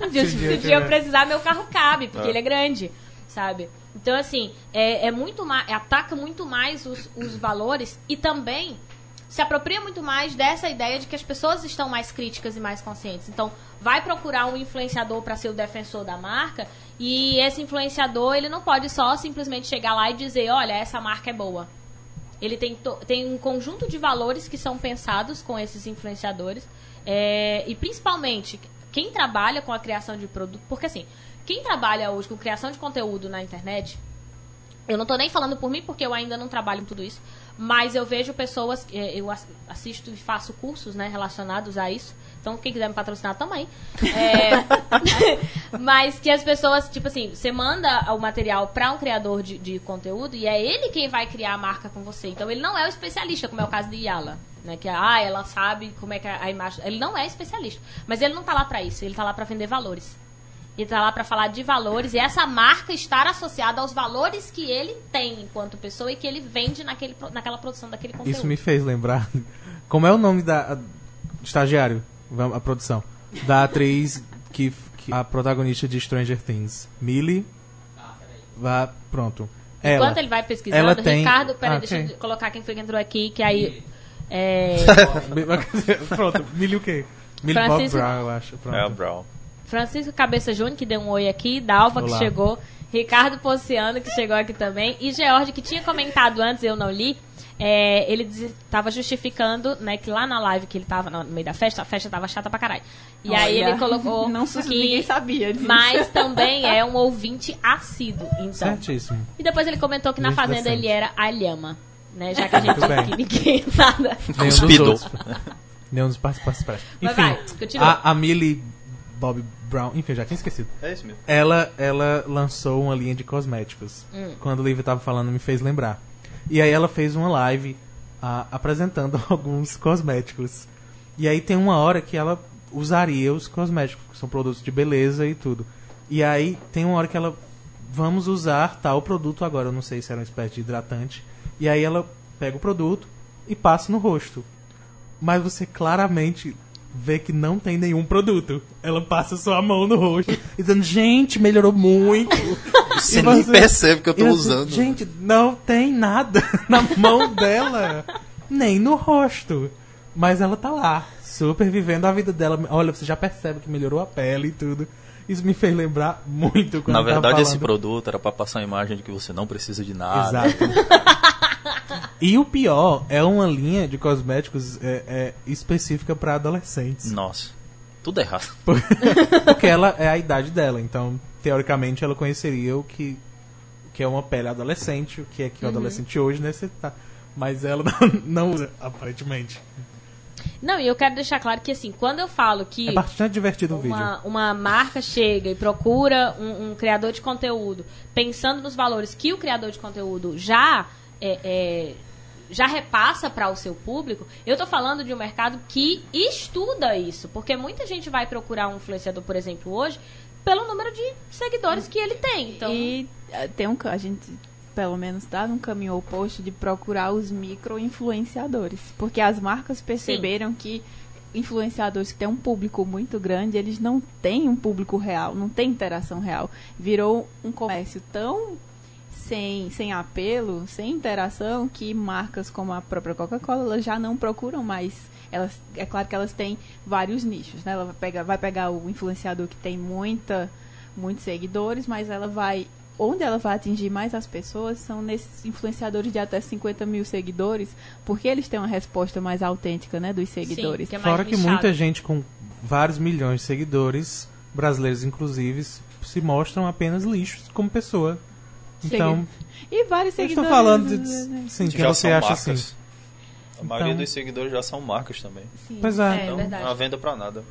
Um dia, Se um se dia um dia eu precisar, meu carro cabe, porque É. ele é grande, sabe? Então, assim, é, é muito mais. Ataca muito mais os, os valores e também se apropria muito mais dessa ideia de que as pessoas estão mais críticas e mais conscientes. Então, vai procurar um influenciador para ser o defensor da marca e esse influenciador, ele não pode só simplesmente chegar lá e dizer, olha, essa marca é boa. Ele tem, tem um conjunto de valores que são pensados com esses influenciadores. é, e principalmente, quem trabalha com a criação de produto. Porque assim, quem trabalha hoje com criação de conteúdo na internet. Eu não tô nem falando por mim, porque eu ainda não trabalho em tudo isso. Mas eu vejo pessoas. é, Eu ass- assisto e faço cursos né, relacionados a isso. Então, quem quiser me patrocinar também. É, mas que as pessoas, tipo assim, você manda o material para um criador de, de conteúdo e é ele quem vai criar a marca com você. Então, ele não é o especialista, como é o caso de Yala. Né, que ah, ela sabe como é que a a imagem. Ele não é especialista. Mas ele não tá lá para isso, ele tá lá para vender valores. Ele tá lá para falar de valores e essa marca estar associada aos valores que ele tem enquanto pessoa e que ele vende naquele, naquela produção daquele conteúdo. Isso me fez lembrar. Como é o nome da. a- estagiário, vamos- a produção. Da atriz que, que a protagonista de Stranger Things. Millie. Vá, pronto. Ela. Enquanto ele vai pesquisando, ela tem- Ricardo, peraí, Ah, deixa ok. eu colocar quem foi que entrou aqui, que aí. É, pronto, Millie o quê? Millie Bob Brown, eu acho. Pronto. É o Brown. Francisco Cabeça Júnior, que deu um oi aqui, Dalva, que Olá. chegou, Ricardo Ponciano, que chegou aqui também, e George, que tinha comentado antes, eu não li, é, ele estava justificando, né, que lá na live que ele tava no meio da festa, a festa tava chata pra caralho. E aí Olha, ele colocou não, que... ninguém sabia disso. Mas também é um ouvinte assíduo, então. Certíssimo. E depois ele comentou que na Muito Fazenda decente. ele era alhama, né, já que a gente disse que ninguém nada... Nenhum dos Cuspido. Nenhum dos participantes Enfim, vai, continua. a, a Millie Bob Brown, enfim, já tinha esquecido. É isso mesmo. Ela, ela lançou uma linha de cosméticos. Hum. Quando o Livre tava falando, me fez lembrar. E aí ela fez uma live ah, apresentando alguns cosméticos. E aí tem uma hora que ela usaria os cosméticos, que são produtos de beleza e tudo. E aí tem uma hora que ela vamos usar tal produto agora, eu não sei se era uma espécie de hidratante. E aí ela pega o produto e passa no rosto. Mas você claramente vê que não tem nenhum produto. Ela passa só a mão no rosto, dizendo, gente, melhorou muito. Você E nem você- percebe que eu tô usando. Gente, não tem nada na mão dela, nem no rosto. Mas ela tá lá, super vivendo a vida dela. Olha, você já percebe que melhorou a pele e tudo. Isso me fez lembrar muito quando Na eu tava verdade, esse produto era pra passar a imagem de que você não precisa de nada. Exato. E o pior é uma linha de cosméticos é, é, específica para adolescentes. Nossa, tudo errado. Porque ela é a idade dela, então teoricamente ela conheceria o que, o que é uma pele adolescente, o que é que o adolescente hoje necessita. Mas ela não, não usa, aparentemente. Não, e eu quero deixar claro que assim, quando eu falo que... É bastante divertido o vídeo. uma, uma marca chega e procura um, um criador de conteúdo pensando nos valores que o criador de conteúdo já é, é, já repassa para o seu público, eu tô falando de um mercado que estuda isso, porque muita gente vai procurar um influenciador, por exemplo, hoje, pelo número de seguidores que ele tem. Então, E eh, tem um, a gente pelo menos tá num caminho oposto de procurar os micro-influenciadores. Porque as marcas perceberam que influenciadores que têm um público muito grande, eles não têm um público real, não tem interação real. Virou um comércio tão sem, sem apelo, sem interação, que marcas como a própria Coca-Cola elas já não procuram mais. Elas, é claro que elas têm vários nichos, né? Ela vai pegar, vai pegar o influenciador que tem muita, muitos seguidores, mas ela vai. Onde ela vai atingir mais as pessoas são nesses influenciadores de até 50 mil seguidores, porque eles têm uma resposta mais autêntica, né, dos seguidores. que é Fora que muita gente com vários milhões de seguidores, brasileiros inclusive, se mostram apenas lixos como pessoa. Então, E vários seguidores. estou falando de, sim, que já você são acha marcas. assim. A maioria Então- dos seguidores já são marcas também. Sim. Pois é. É Então, verdade. é uma venda pra nada.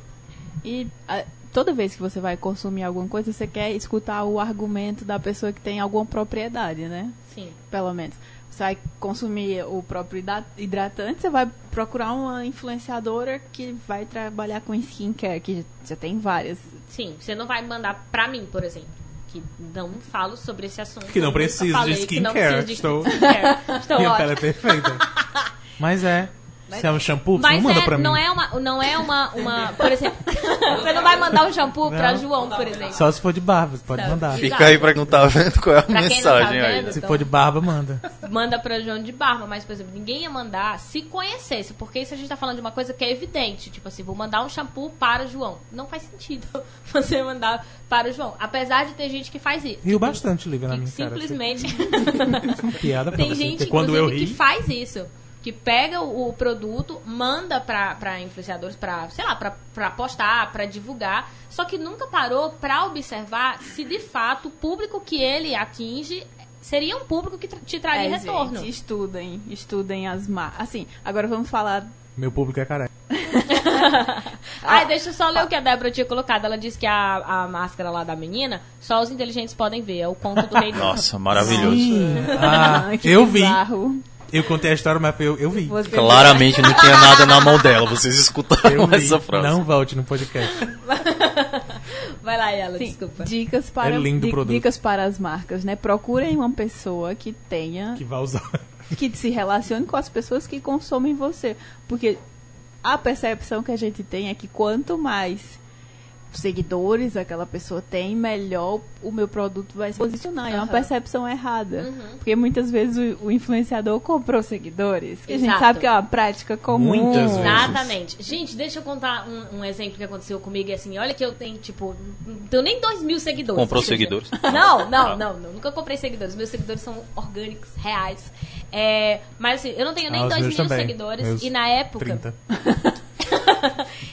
E a- toda vez que você vai consumir alguma coisa, você quer escutar o argumento da pessoa que tem alguma propriedade, né? Sim. Pelo menos. Você vai consumir o próprio hidra- hidratante, você vai procurar uma influenciadora que vai trabalhar com skincare, que já tem várias. Sim, você não vai mandar pra mim, por exemplo. Que não falo sobre esse assunto. Que não preciso de skincare, de estou-. Estou Minha ótima. pele é perfeita. Mas é. Se é um shampoo, você não manda é, pra mim. não é uma, não é uma, uma, por exemplo, você não vai mandar um shampoo pra Não. João, por exemplo. Só se for de barba, você pode Sabe? mandar. Exato. Fica aí pra quem não tá vendo qual é a Pra tá mensagem aí. vendo, Se então- for de barba, manda. manda pra João de Barba, mas, por exemplo, ninguém ia mandar se conhecesse, porque isso a gente tá falando de uma coisa que é evidente. Tipo assim, vou mandar um shampoo para o João. Não faz sentido você mandar para o João. Apesar de ter gente que faz isso. Riu bastante, Lívia, na minha cara. simplesmente. Uma piada pra Tem você. gente, quando eu ri, que faz isso. Que pega o, produto, manda pra, pra influenciadores pra, sei lá, pra, pra postar, pra divulgar. Só que nunca parou pra observar se de fato o público que ele atinge seria um público que te traria É, retorno. gente, estudem, estudem as marcas. Assim, agora vamos falar. meu público é careca. Ai, deixa eu só ler o que a Débora tinha colocado. Ela disse que a, a máscara lá da menina, só os inteligentes podem ver. É o conto do rei do Nossa, maravilhoso. Ah, que eu vi. bizarro. Eu contei a história, mas eu, eu vi. Você Claramente não tinha nada na mão dela. Vocês escutaram Eu vi. essa frase. Não volte no podcast. Vai lá, ela, Sim, desculpa. Dicas para É lindo di- produto. dicas para as marcas, né? Procurem uma pessoa que tenha Que vai usar. que se relacione com as pessoas que consomem você, porque a percepção que a gente tem é que quanto mais seguidores aquela pessoa tem, melhor o meu produto vai se posicionar. É uma percepção errada. Uhum. Porque muitas vezes o, o influenciador comprou seguidores. Que a gente Exato. sabe que é uma prática comum. Muitas vezes. Exatamente. Gente, deixa eu contar um, um exemplo que aconteceu comigo. É assim, olha que eu tenho, tipo, não tenho nem dois mil seguidores. Comprou seguidores? Não, não, Ah. não, não. Nunca comprei seguidores. Meus seguidores são orgânicos, reais. É, mas assim, eu não tenho nem Ah, dois mil também. seguidores. Meus E na época, 30.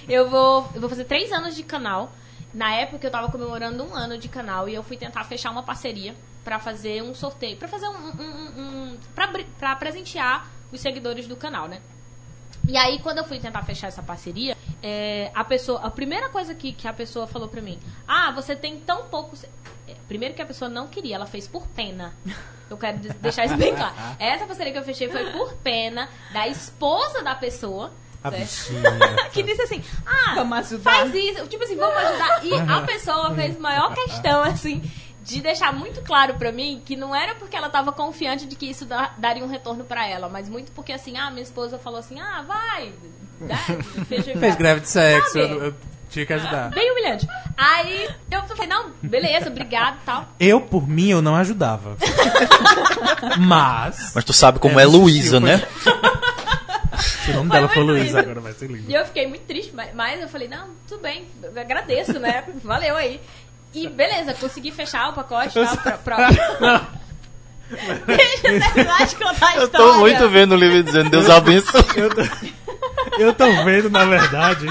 eu vou, eu vou fazer três anos de canal. Na época eu tava comemorando um ano de canal e eu fui tentar fechar uma parceria pra fazer um sorteio, pra fazer um, um, um, um pra, pra presentear os seguidores do canal, né? E aí, quando eu fui tentar fechar essa parceria, é, a pessoa, a primeira coisa que, que a pessoa falou pra mim, ah, você tem tão pouco. se-" É, Primeiro que a pessoa não queria, ela fez por pena. Eu quero de- deixar isso bem claro. Essa parceria que eu fechei foi por pena da esposa da pessoa. A bichinha. que disse assim, ah, faz isso, tipo assim, vamos ajudar. E a pessoa fez maior questão, assim, de deixar muito claro pra mim que não era porque ela tava confiante de que isso da- daria um retorno pra ela, mas muito porque assim, ah, minha esposa falou assim, ah, vai, dá, fecha Fez greve de sexo, eu, eu tinha que ajudar. Bem humilhante. Aí eu falei, não, beleza, obrigado e tal. Eu, por mim, eu não ajudava. Mas. Mas tu sabe como É, é, Luísa, né? Se o nome Foi dela for muito Luísa, agora vai ser E lindo. eu fiquei muito triste, mas, mas eu falei, não, tudo bem, eu agradeço, né? Valeu aí. E beleza, consegui fechar o pacote e tal. Pra, pra... Deixa eu terminar de contar a Eu história. tô muito vendo o livro dizendo Deus abençoe Eu tô, eu tô vendo, na verdade.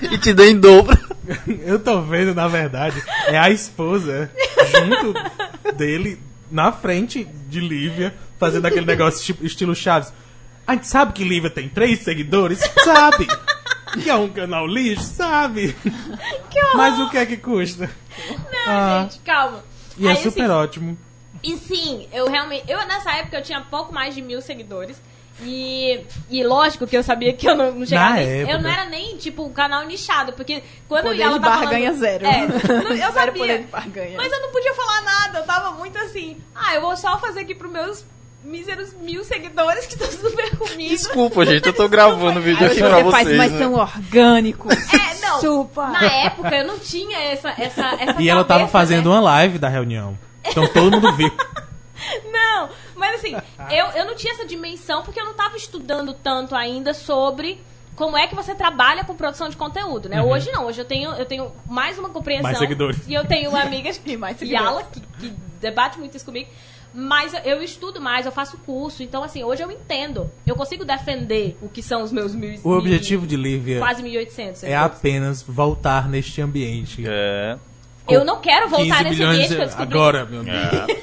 e te dê em dobro. Eu tô vendo, na verdade, é a esposa junto dele na frente de Lívia, fazendo aquele negócio tipo, estilo Chaves. A gente sabe que Lívia tem três seguidores? Sabe! Que é um canal lixo? Sabe! Mas o que é que custa? Não, Ah. gente, calma. E é Aí, super assim, ótimo. E sim, eu realmente. Eu nessa época eu tinha pouco mais de mil seguidores. E, e lógico que eu sabia que eu não, não chegava. Na nem-. Eu não era nem, tipo, um canal nichado, porque quando Poder ela de falando, barganha zero. É, não- eu Zero sabia. poder de barganha. Mas eu não podia falar nada, eu tava muito assim. Ah, eu vou só fazer aqui pros meus míseros mil seguidores que estão super comigo. Desculpa, gente, eu tô gravando o vídeo aqui você pra faz, vocês. mas né? são orgânicos. É, não. Chupa. Na época eu não tinha essa essa, essa E ela tava cabeça, fazendo né? uma live da reunião. Então todo mundo viu. Não, mas assim, eu, eu não tinha essa dimensão porque eu não tava estudando tanto ainda sobre como é que você trabalha com produção de conteúdo, né? Hoje não, hoje eu tenho, eu tenho mais uma compreensão. Mais seguidores. E eu tenho amigas E mais seguidores. Yala, que, que debate muito isso comigo. Mas eu- estudo mais, eu faço curso. Então, assim, hoje eu entendo. Eu consigo defender o que são os meus mil O objetivo de Lívia Quase 1.800. é apenas voltar neste ambiente. É. Eu não quero voltar 15 nesse ambiente de- que eu descobri. agora, meu amigo.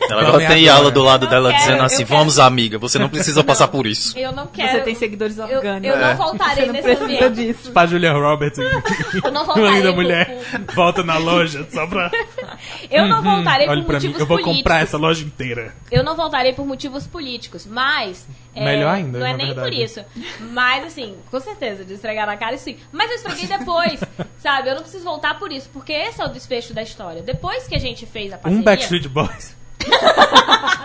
Ela agora tem agora. Yala do lado dela quero, dizendo eu assim: quero. vamos, amiga, você não precisa passar por isso. Eu não quero. Você tem seguidores eu, orgânicos. eu não É. voltarei Você não nesse precisa ambiente. disso. Pra Julia Roberts. Eu não Uma voltarei linda mulher. por- Volta na loja só pra. Eu não voltarei Olha por motivos eu vou políticos. comprar essa loja inteira. Eu não voltarei por motivos políticos, mas. É, Melhor ainda, Não é na nem verdade. por isso. Mas, assim, com certeza, de esfregar na cara, sim. Mas eu esfreguei depois, sabe? Eu não preciso voltar por isso, porque esse é o desfecho da história. Depois que a gente fez a parceria. Um Backstreet Boys.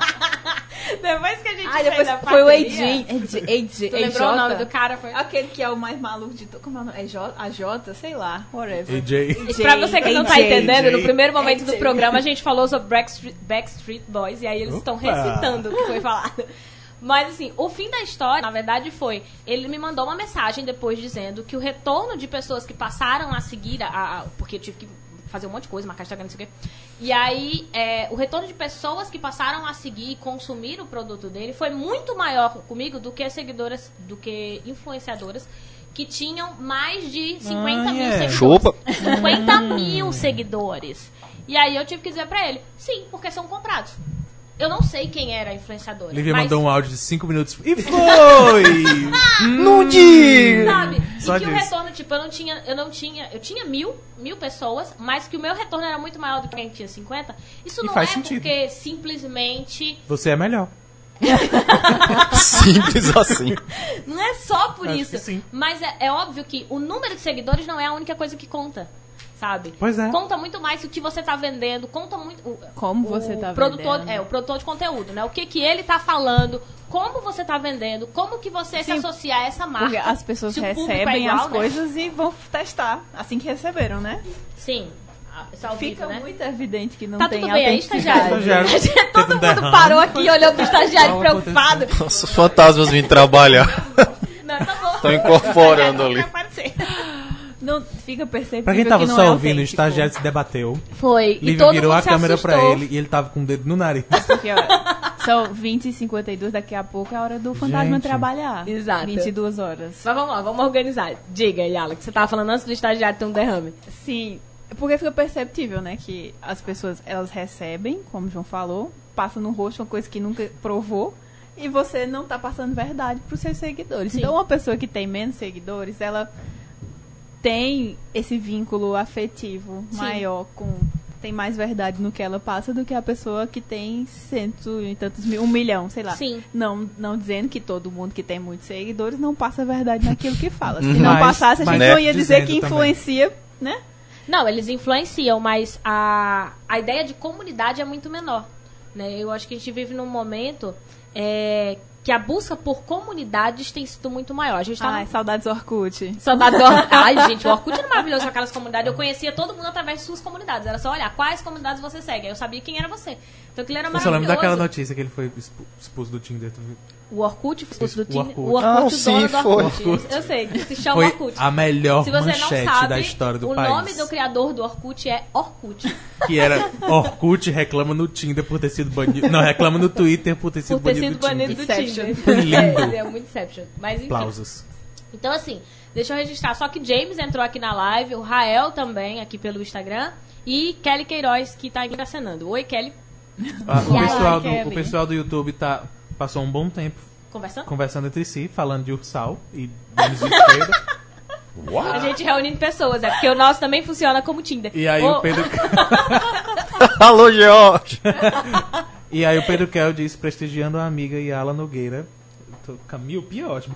Depois que a gente Ah, fez depois a foi o. Adrian. AJ. Tu lembrou o nome do cara? Foi... Aquele que é o mais maluco de todos. Como é o nome? É J, a J, sei lá, whatever. AJ. E pra você que não tá AJ. entendendo, no primeiro momento do AJ. programa a gente falou sobre Backstreet, Backstreet Boys e aí eles estão recitando o que foi falado. Mas assim, o fim da história, na verdade, foi. Ele me mandou uma mensagem depois dizendo que o retorno de pessoas que passaram a seguir, a, a- porque eu tive que fazer um monte de coisa, marcar Instagram, não sei o quê. E aí, é, o retorno de pessoas que passaram a seguir e consumir o produto dele foi muito maior comigo do que seguidoras, do que influenciadoras que tinham mais de 50 Ah, mil é. seguidores. Chupa. 50 mil seguidores. E aí eu tive que dizer pra ele, sim, porque são comprados. Eu não sei quem era a influenciadora. Lívia mas, mandou um áudio de 5 minutos. E foi! Não diga! Sabe? Só e que o retorno, tipo, eu não tinha, eu não tinha, eu tinha mil, mil pessoas, mas que o meu retorno era muito maior do que quem tinha 50. Isso E não faz é sentido. porque simplesmente. Você é melhor. Simples assim. Não é só por Acho isso. Mas é, é óbvio que o número de seguidores não é a única coisa que conta. Sabe? Pois é. Conta muito mais o que você tá vendendo, conta muito. o- Como o você tá produtor, vendendo. É, o produtor de conteúdo, né? O que, que ele tá falando, como você tá vendendo, como que você se Sim. associa a essa marca. Porque as pessoas Se o público é recebem igual, as né? coisas e vão testar. Assim que receberam, né? Sim. Ah, é Fica vivo, né? muito evidente que não Tá tem tudo bem aí, autenticidade. Estagiário. Teve Todo mundo derrame. parou aqui e olhou pro estagiário Não preocupado. Nossa, os fantasmas vêm trabalhar. Não, tá bom. Tão incorporando Não ali. Não fica perceptível Pra quem tava que não só é ouvindo, o estagiário se debateu. Foi. e Lívia todo virou mundo a se câmera pra assustou. ele e ele tava com o dedo no nariz. Porque, ó, são 20 e 52, daqui a pouco é a hora do fantasma Gente. trabalhar. Exato. 22 horas. Mas vamos lá, vamos organizar. Diga, Yala, que você tava falando antes do estagiário ter um derrame. Sim, porque fica perceptível, né? Que as pessoas, elas recebem, como o João falou, passa no rosto uma coisa que nunca provou. E você não tá passando verdade pros seus seguidores. Sim. Então, uma pessoa que tem menos seguidores, ela tem esse vínculo afetivo Sim. maior com tem mais verdade no que ela passa do que a pessoa que tem cento e tantos mil, um milhão, sei lá. Sim. Não, não dizendo que todo mundo que tem muitos seguidores não passa verdade naquilo que fala. Se não Mas- passasse, a gente não ia dizer que também. influencia, né? Não, eles influenciam, mas a, a ideia de comunidade é muito menor. Né? Eu acho que a gente vive num momento é, que a busca por comunidades tem sido muito maior. A gente tá Ai, saudades Orkut. Saudade do Orkut. Ai, gente, o Orkut era maravilhoso com aquelas comunidades. Eu conhecia todo mundo através de suas comunidades. Era só olhar quais comunidades você segue. Aí eu sabia quem era você. Então aquilo era Eu só lembro maravilhoso. daquela notícia que ele foi expu- expulso do Tinder. tu viu? O Orkut, o Isso, do o Tinder. Orkut. O Orkut, Ah, o dono sim, do foi. Orkut. Eu sei, se chama Foi Orkut. a melhor Se você não manchete sabe, da história do o país. nome do criador do Orkut é Orkut. Que era Orkut reclama no Tinder por ter sido banido. Não, reclama no Twitter por ter sido por ter banido sido do banido Tinder. do. Tinder. Foi lindo. É, é muito Inception. Mas enfim. Aplausos. Então, assim, deixa eu registrar. Só que James entrou aqui na live, o Rael também, aqui pelo Instagram, e Kelly Queiroz, que tá aqui acenando. Oi, Kelly. Ah, o, pessoal do, Kelly? o pessoal do YouTube tá, passou um bom tempo Conversando? conversando entre si, falando de Ursal e Denis Esquerda. A gente reunindo pessoas, é porque o nosso também funciona como Tinder. E aí Ô, o Pedro. Alô, George! E aí o Pedro Kel disse, prestigiando a amiga Yala Nogueira. Tô, Camil, pior, ótimo.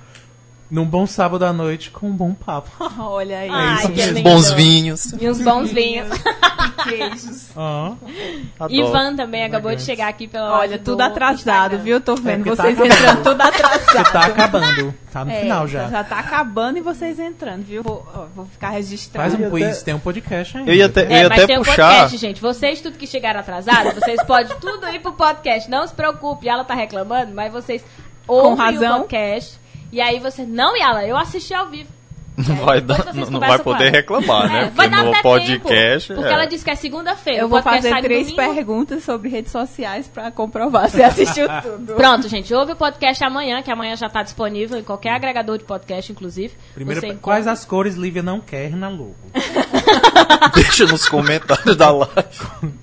Num bom sábado à noite com um bom papo. Olha aí. Ai, isso que mesmo. lindo. Bons vinhos. E uns bons vinhos. E queijos. Adoro. Ivan também acabou de chegar aqui pela Olha, tudo do atrasado, Instagram. viu? Tô vendo porque tá vocês acabando. entrando tudo atrasado. Porque tá acabando. Tá no É, final já. Já tá acabando e vocês entrando, viu? Vou, ó, vou ficar registrado. Faz um quiz, até- tem um podcast ainda. Eu ia até, eu É, ia mas até tem um puxar. podcast, gente. Vocês tudo que chegaram atrasados, vocês podem tudo ir pro podcast. Não se preocupe, ela tá reclamando, mas vocês ouvem razão. o podcast. E aí você, não, Yala, eu assisti ao vivo. Não vai, Depois dar, não, vai poder ela. reclamar, É, né? vai Porque dar no até podcast. tempo, porque é. ela disse que é segunda-feira. Eu vou fazer três domingo. perguntas sobre redes sociais pra comprovar se assistiu tudo. Pronto, gente, ouve o podcast amanhã, que amanhã já tá disponível em qualquer agregador de podcast, inclusive. Primeiro, Você encontra- quais as cores Lívia não quer na logo? Deixa nos comentários da live.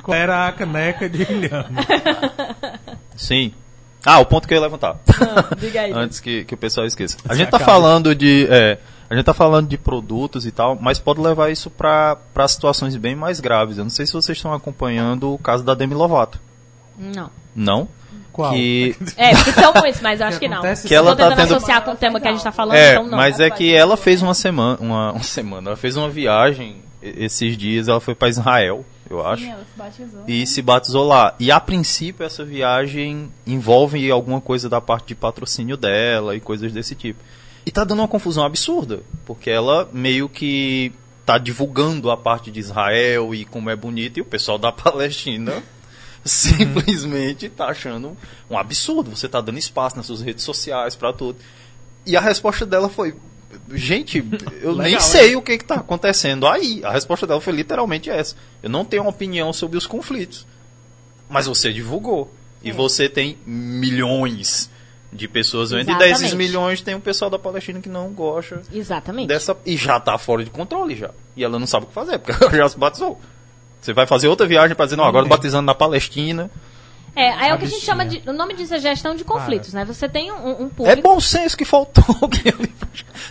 Qual era a caneca de Guilherme? Sim. Ah, o ponto que eu ia levantar. Diga aí. Antes que, que o pessoal esqueça. A gente tá acaba. falando de. é, a gente tá falando de produtos e tal, mas pode levar isso pra pra situações bem mais graves. Eu não sei se vocês estão acompanhando o caso da Demi Lovato. Não. Não? Qual? Que, É, porque são muitos, mas eu acho que não. acontece Que ela tá tentando tendo- associar com o tema que a gente tá falando, é, então não. mas é que ela fez uma semana, uma, uma semana, ela fez uma viagem esses dias, ela foi para Israel, eu acho. Sim, ela se batizou. E se batizou lá. E a princípio essa viagem envolve alguma coisa da parte de patrocínio dela e coisas desse tipo. E tá dando uma confusão absurda, porque ela meio que tá divulgando a parte de Israel e como é bonito e o pessoal da Palestina simplesmente tá achando um absurdo. Você tá dando espaço nas suas redes sociais pra tudo. E a resposta dela foi: Gente, eu nem Legal, sei o que, que tá acontecendo aí. A resposta dela foi literalmente essa. Eu não tenho uma opinião sobre os conflitos. Mas você divulgou. E você tem milhões de pessoas vendo. E desses milhões tem um pessoal da Palestina que não gosta Exatamente. dessa. E já tá fora de controle já. E ela não sabe o que fazer, porque ela já se batizou. Você vai fazer outra viagem pra dizer, não, agora Uhum. batizando na Palestina. É, aí é o que a gente chama de. O nome disso é gestão de conflitos, né? Você tem um, um É público. bom senso que faltou alguém ali.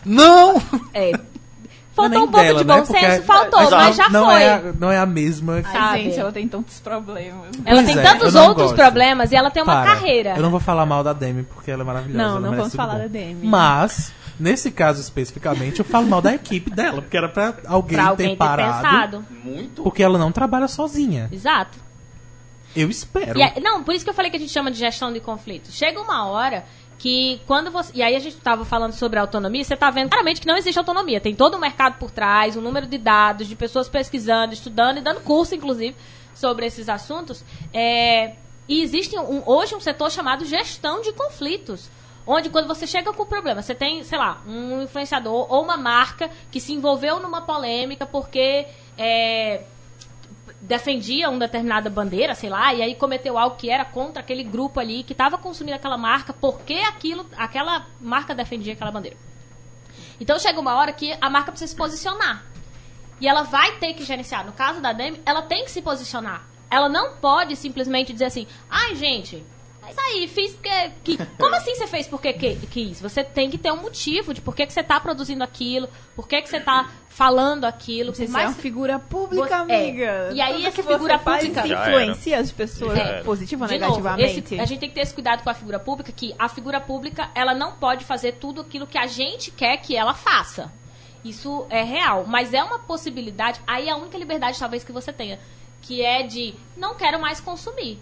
Não! É, Não é faltou nem um pouco dela, de né? bom Porque senso, é- faltou, Exato. mas já não foi. É a, não é a mesma. Ai, Sabe? gente, ela tem tantos problemas. Ela Pois tem é, tantos outros gosto. problemas e ela tem uma Para. carreira. Eu não vou falar mal da Demi, porque ela é maravilhosa. Não, não vamos falar bom. da Demi. Mas, nesse caso especificamente, eu falo mal da equipe dela, porque era pra alguém, Pra alguém ter ter parado. pensado. Muito. Porque ela não trabalha sozinha. Exato. Eu espero. Aí- não, por isso que eu falei que a gente chama de gestão de conflitos. Chega uma hora que quando você. E aí a gente estava falando sobre autonomia, você está vendo claramente que não existe autonomia. Tem todo um mercado por trás, um número de dados, de pessoas pesquisando, estudando e dando curso, inclusive, sobre esses assuntos. É, e existe um- hoje um setor chamado gestão de conflitos. Onde quando você chega com o problema, você tem, sei lá, um influenciador ou uma marca que se envolveu numa polêmica porque é, defendia uma determinada bandeira, sei lá, e aí cometeu algo que era contra aquele grupo ali que estava consumindo aquela marca porque aquilo, aquela marca defendia aquela bandeira. Então chega uma hora que a marca precisa se posicionar. E ela vai ter que gerenciar. No caso da Demi, ela tem que se posicionar. Ela não pode simplesmente dizer assim, ai gente, é isso aí, fiz porque. Que... Como assim você fez porque que, quis? Você tem que ter um motivo de por que, que você está produzindo aquilo, por que, que você está falando aquilo. Você é mais uma figura pública, Você- é. amiga. E aí Tudo essa figura pública- influencia as pessoas Já era. positiva ou De novo, negativamente. esse- a gente tem que ter esse cuidado com a figura pública, que a figura pública, ela não pode fazer tudo aquilo que a gente quer que ela faça. Isso é real, mas é uma possibilidade, aí é a única liberdade talvez que você tenha, que é de não quero mais consumir,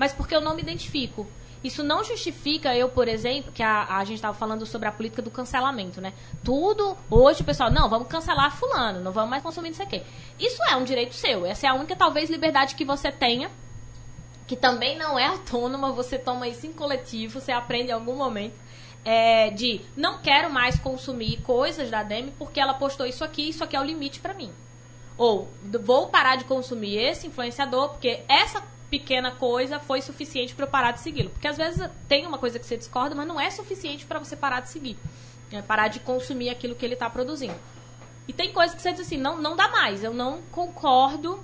mas porque eu não me identifico. Isso não justifica eu, por exemplo, que a, a gente estava falando sobre a política do cancelamento, né? Tudo, hoje pessoal, não, vamos cancelar fulano, não vamos mais consumir isso aqui. Isso é um direito seu, essa é a única, talvez, liberdade que você tenha que também não é autônoma, você toma isso em coletivo, você aprende em algum momento, é, de não quero mais consumir coisas da Demi porque ela postou isso aqui, isso aqui é o limite pra mim. Ou vou parar de consumir esse influenciador porque essa pequena coisa foi suficiente pra eu parar de segui-lo. Porque às vezes tem uma coisa que você discorda, mas não é suficiente pra você parar de seguir. É parar de consumir aquilo que ele tá produzindo. E tem coisas que você diz assim, não, não dá mais, eu não concordo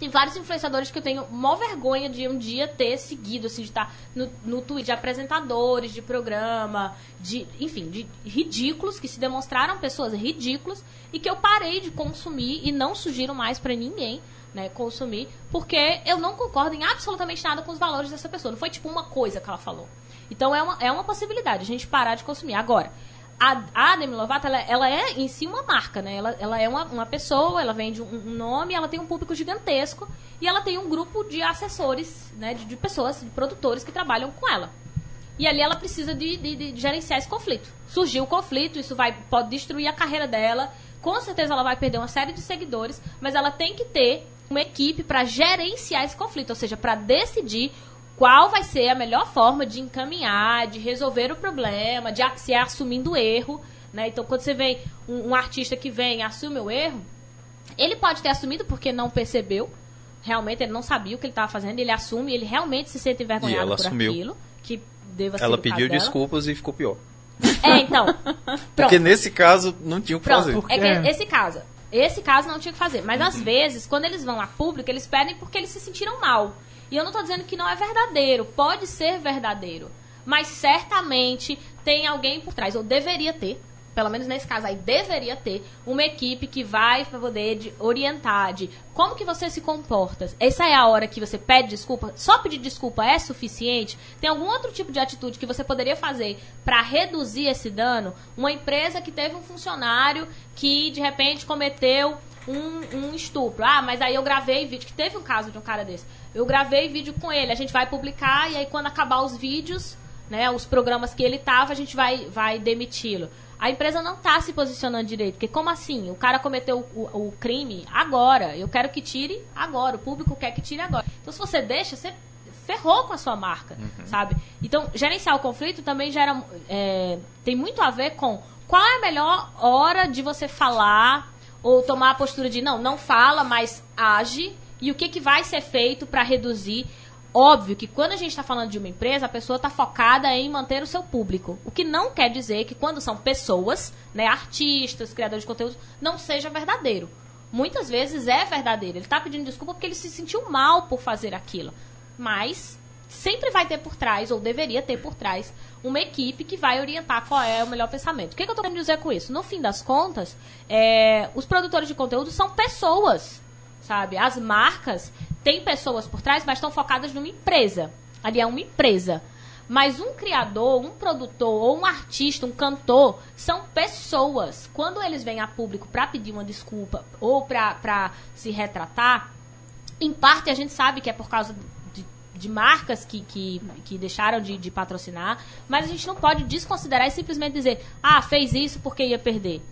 Tem vários influenciadores que eu tenho mó vergonha de um dia ter seguido, assim, de estar no, no Twitter, de apresentadores de programa, de, enfim, de ridículos, que se demonstraram pessoas ridículas e que eu parei de consumir e não sugiro mais pra ninguém, né, consumir, porque eu não concordo em absolutamente nada com os valores dessa pessoa. Não foi tipo uma coisa que ela falou. Então é uma, é uma possibilidade, a gente parar de consumir. Agora, a, a Demi Lovato, ela, ela é em si uma marca, né? Ela, ela é uma, uma pessoa, ela vende um, um nome, ela tem um público gigantesco e ela tem um grupo de assessores, né? De, de pessoas, de produtores que trabalham com ela. E ali ela precisa de, de, de gerenciar esse conflito. Surgiu o conflito, isso vai, pode destruir a carreira dela. Com certeza ela vai perder uma série de seguidores, mas ela tem que ter uma equipe para gerenciar esse conflito, ou seja, para decidir qual vai ser a melhor forma de encaminhar, de resolver o problema, de se assumindo o erro. Né? Então, quando você vê um, um artista que vem e assume o erro, ele pode ter assumido porque não percebeu, realmente ele não sabia o que ele estava fazendo, ele assume, ele realmente se sente envergonhado por assumiu. aquilo, que deva ser Ela pediu dela. desculpas e ficou pior. É, então. Porque nesse caso não tinha o que Pronto, fazer. é que É. esse caso. Esse caso não tinha o que fazer. Mas às vezes, quando eles vão a público, eles pedem porque eles se sentiram mal. E eu não tô dizendo que não é verdadeiro. Pode ser verdadeiro. Mas certamente tem alguém por trás, ou deveria ter, pelo menos nesse caso aí, deveria ter uma equipe que vai pra poder de orientar de como que você se comporta. Essa é a hora que você pede desculpa. Só pedir desculpa é suficiente? Tem algum outro tipo de atitude que você poderia fazer para reduzir esse dano? Uma empresa que teve um funcionário que de repente cometeu um, um estupro. Ah, mas aí eu gravei vídeo, que teve um caso de um cara desse. Eu gravei vídeo com ele, a gente vai publicar e aí quando acabar os vídeos, né, os programas que ele tava, a gente vai, vai demiti-lo. A empresa não tá se posicionando direito, porque como assim? O cara cometeu o, o crime agora, eu quero que tire agora, o público quer que tire agora. Então se você deixa, você ferrou com a sua marca, sabe? Então, gerenciar o conflito também gera, é, tem muito a ver com qual é a melhor hora de você falar ou tomar a postura de não, não fala, mas age e o que, que vai ser feito para reduzir. Óbvio que quando a gente está falando de uma empresa, a pessoa está focada em manter o seu público. O que não quer dizer que quando são pessoas, né, artistas, criadores de conteúdo, não seja verdadeiro. Muitas vezes é verdadeiro. Ele está pedindo desculpa porque ele se sentiu mal por fazer aquilo. Mas sempre vai ter por trás, ou deveria ter por trás, uma equipe que vai orientar qual é o melhor pensamento. O que, que eu estou querendo dizer com isso? No fim das contas, é, os produtores de conteúdo são pessoas, sabe? As marcas têm pessoas por trás, mas estão focadas numa empresa. Ali é uma empresa. Mas um criador, um produtor, ou um artista, um cantor, são pessoas. Quando eles vêm a público para pedir uma desculpa ou para se retratar, em parte a gente sabe que é por causa de, marcas que, que, que deixaram de, de patrocinar, mas a gente não pode desconsiderar e simplesmente dizer, ah, fez isso porque ia perder.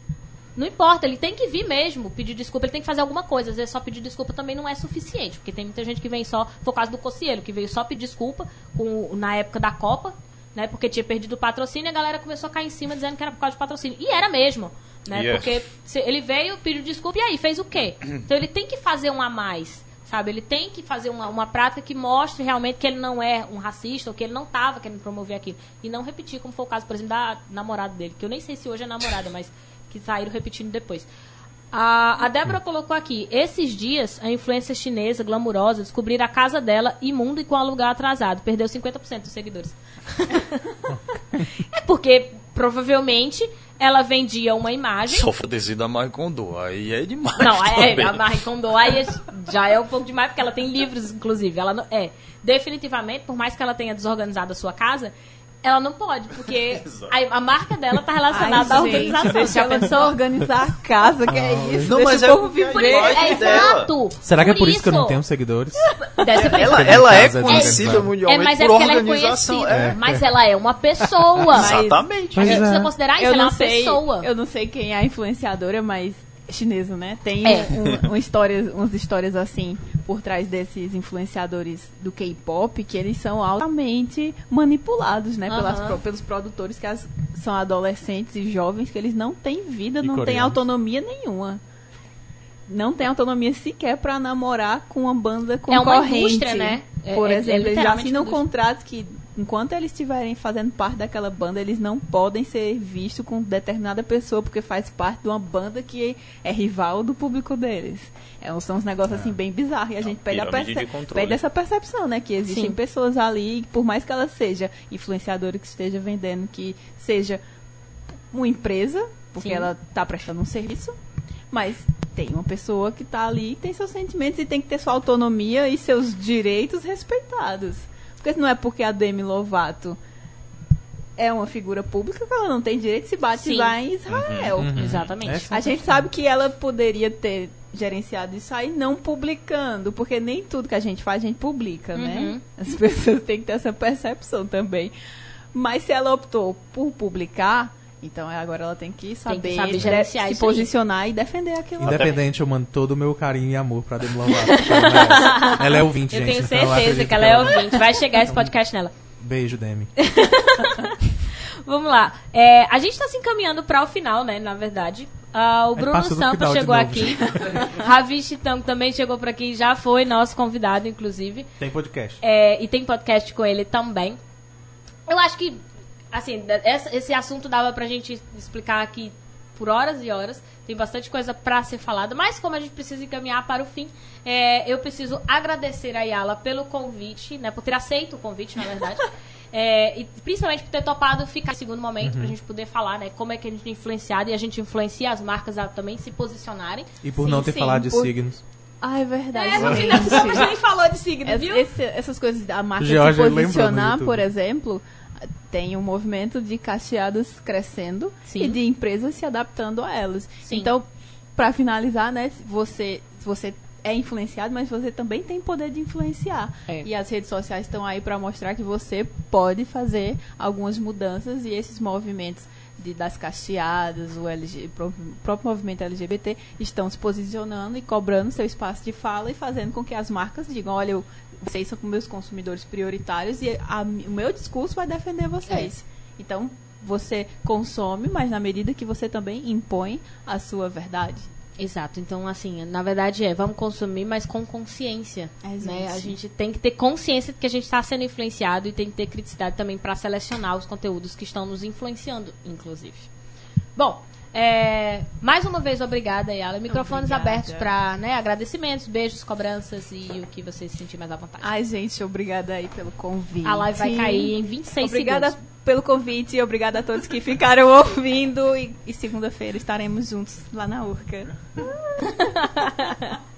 Não importa, ele tem que vir mesmo, pedir desculpa, ele tem que fazer alguma coisa. Às vezes só pedir desculpa também não é suficiente, porque tem muita gente que vem só, foi o caso do Cocielo, que veio só pedir desculpa com, na época da Copa, né? Porque tinha perdido o patrocínio e a galera começou a cair em cima dizendo que era por causa de patrocínio. E era mesmo, né? E é. Porque ele veio, pediu desculpa e aí, fez o quê? Então ele tem que fazer um a mais. Sabe, ele tem que fazer uma, uma prática que mostre realmente que ele não é um racista ou que ele não estava querendo promover aquilo. E não repetir, como foi o caso, por exemplo, da namorada dele, que eu nem sei se hoje é namorada, mas que saíram repetindo depois. A, a Débora colocou aqui: esses dias, a influência chinesa glamurosa descobriram a casa dela imunda e com aluguel atrasado. Perdeu 50% dos seguidores. é porque, provavelmente, ela vendia uma imagem. Só for descer da Marie Kondo, aí é demais. Não, é, a Marie Kondo aí já é um pouco demais, porque ela tem livros, inclusive. Ela não, é, definitivamente, por mais que ela tenha desorganizado a sua casa, ela não pode, porque a, a marca dela tá relacionada à organização. deixa pensou? só organizar a casa, que é isso. Não, deixa mas o é povo a viver. imagem É dela. exato. Será que é por isso que eu não tenho seguidores? Deve ser por. Ela, ela é é conhecida desorganizada. É, mundialmente mas é por porque ela é organização. conhecida. é. Mas ela é uma pessoa. Exatamente. A gente é. precisa considerar isso, eu ela é uma pessoa. eu não sei quem é a influenciadora, mas chinesa, né? Tem É. um, um história, umas histórias assim por trás desses influenciadores do K-pop que eles são altamente manipulados, né? Pelas, pelos produtores que as- são adolescentes e jovens que eles não têm vida, E não têm autonomia nenhuma. Não tem autonomia sequer pra namorar com uma banda É uma concorrente. indústria, né? É- Por é- é exemplo, eles literalmente assinam contratos que enquanto eles estiverem fazendo parte daquela banda, eles não podem ser vistos com determinada pessoa, porque faz parte de uma banda que é rival do público deles. É, são uns negócios assim bem bizarros. E a gente perce- controle. perde essa percepção, né? Que existem Sim. pessoas ali, por mais que ela seja influenciadora, que esteja vendendo, que seja uma empresa, porque Sim. ela está prestando um serviço, mas tem uma pessoa que está ali, tem seus sentimentos e tem que ter sua autonomia e seus direitos respeitados. Porque não é porque a Demi Lovato é uma figura pública que ela não tem direito de se batizar em Israel. Uhum. Exatamente. Essa- A gente sabe que ela poderia ter gerenciado isso aí não publicando, porque nem tudo que a gente faz a gente publica, Uhum. né? As pessoas têm que ter essa percepção também. Mas se ela optou por publicar, então agora ela tem que saber, saber de- gerenciar se isso aí. posicionar e defender aquilo. Independente, eu mando todo o meu carinho e amor pra Demi Lovato. ela merece. Ela é ouvinte, Eu gente. tenho então eu certeza que ela é ouvinte. Vai chegar esse podcast nela. Beijo, Demi. Vamos lá. É, a gente está se encaminhando para o final, né? Na verdade. Ah, o Bruno Sampa chegou novo, aqui. Ravi Chitão também chegou por aqui, já foi nosso convidado, inclusive. Tem podcast. É, e tem podcast com ele também. Eu acho que, assim, essa- esse assunto dava pra gente explicar aqui por horas e horas. Tem bastante coisa pra ser falada, mas como a gente precisa encaminhar para o fim, é, eu preciso agradecer a Yala pelo convite, né? Por ter aceito o convite, na verdade. É, e principalmente por ter topado ficar em segundo momento pra gente poder falar, né? Como é que a gente é influenciado e a gente influencia as marcas a também se posicionarem. E por Sim, não ter sim, falado de por- signos. Ah, é verdade. É, gente. contas, a gente falou de signo, Ess- viu? esse- essas coisas da marca se posicionar, por exemplo, tem um movimento de cacheados crescendo Sim. e de empresas se adaptando a elas. Sim. Então, para finalizar, né, você você é influenciado, mas você também tem poder de influenciar. É. E as redes sociais estão aí para mostrar que você pode fazer algumas mudanças e esses movimentos de, das cacheadas, o LG, próprio movimento LGBT estão se posicionando e cobrando seu espaço de fala e fazendo com que as marcas digam, olha, eu, vocês são meus consumidores prioritários e a- o meu discurso vai defender vocês. Então, você consome, mas na medida que você também impõe a sua verdade. Exato. Então, assim, na verdade é, vamos consumir, mas com consciência. É, né? A gente tem que ter consciência de que a gente está sendo influenciado e tem que ter criticidade também para selecionar os conteúdos que estão nos influenciando, inclusive. Bom, é, mais uma vez, obrigada, Yala. Microfones Obrigada. abertos para né, agradecimentos, beijos, cobranças e o que você se sentir mais à vontade. Ai, gente, obrigada aí pelo convite. a live vai cair em 26 Obrigada segundos. pelo convite e obrigada a todos que ficaram ouvindo. E, e segunda-feira estaremos juntos lá na Urca.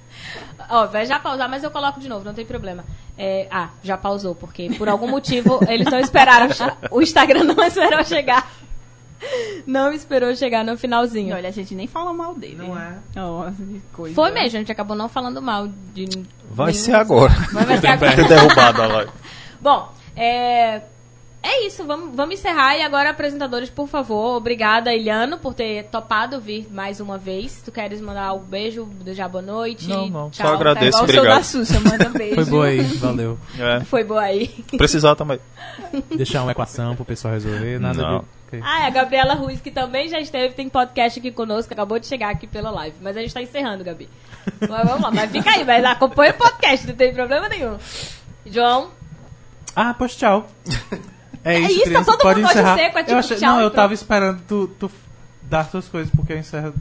Ó, vai já pausar, mas eu coloco de novo, não tem problema. É, ah, já pausou, porque por algum motivo eles não esperaram. O Instagram não esperou chegar. Não esperou chegar no finalzinho. olha, a gente nem fala mal dele. Não é? Nossa, que coisa. Foi mesmo, a gente acabou não falando mal de. Vai ser agora. Vai, vai ser agora. Ter derrubado a live. Bom, é. É isso, vamos, vamos encerrar. E agora, apresentadores, por favor. Obrigada, Iliano, por ter topado vir mais uma vez. Tu queres mandar um beijo, desejar boa noite? Não, não, Tchau, só agradeço. Igual seu Obrigado. Xuxa, manda beijo. Foi boa aí, valeu. É, Foi boa aí. precisar também. Deixar uma equação pro pessoal resolver, nada Não. de... ok. Ah, é a Gabriela Ruiz, que também já esteve, tem podcast aqui conosco, acabou de chegar aqui pela live. Mas a gente tá encerrando, Gabi. Mas vamos lá, mas fica aí, mas acompanha o podcast, não tem problema nenhum. João, Ah, pois tchau. É, É isso, criança, tá todo mundo hoje encerrar. seco, é tipo eu achei, tchau não, eu pronto. tava esperando tu, tu dar suas coisas, porque eu encerro...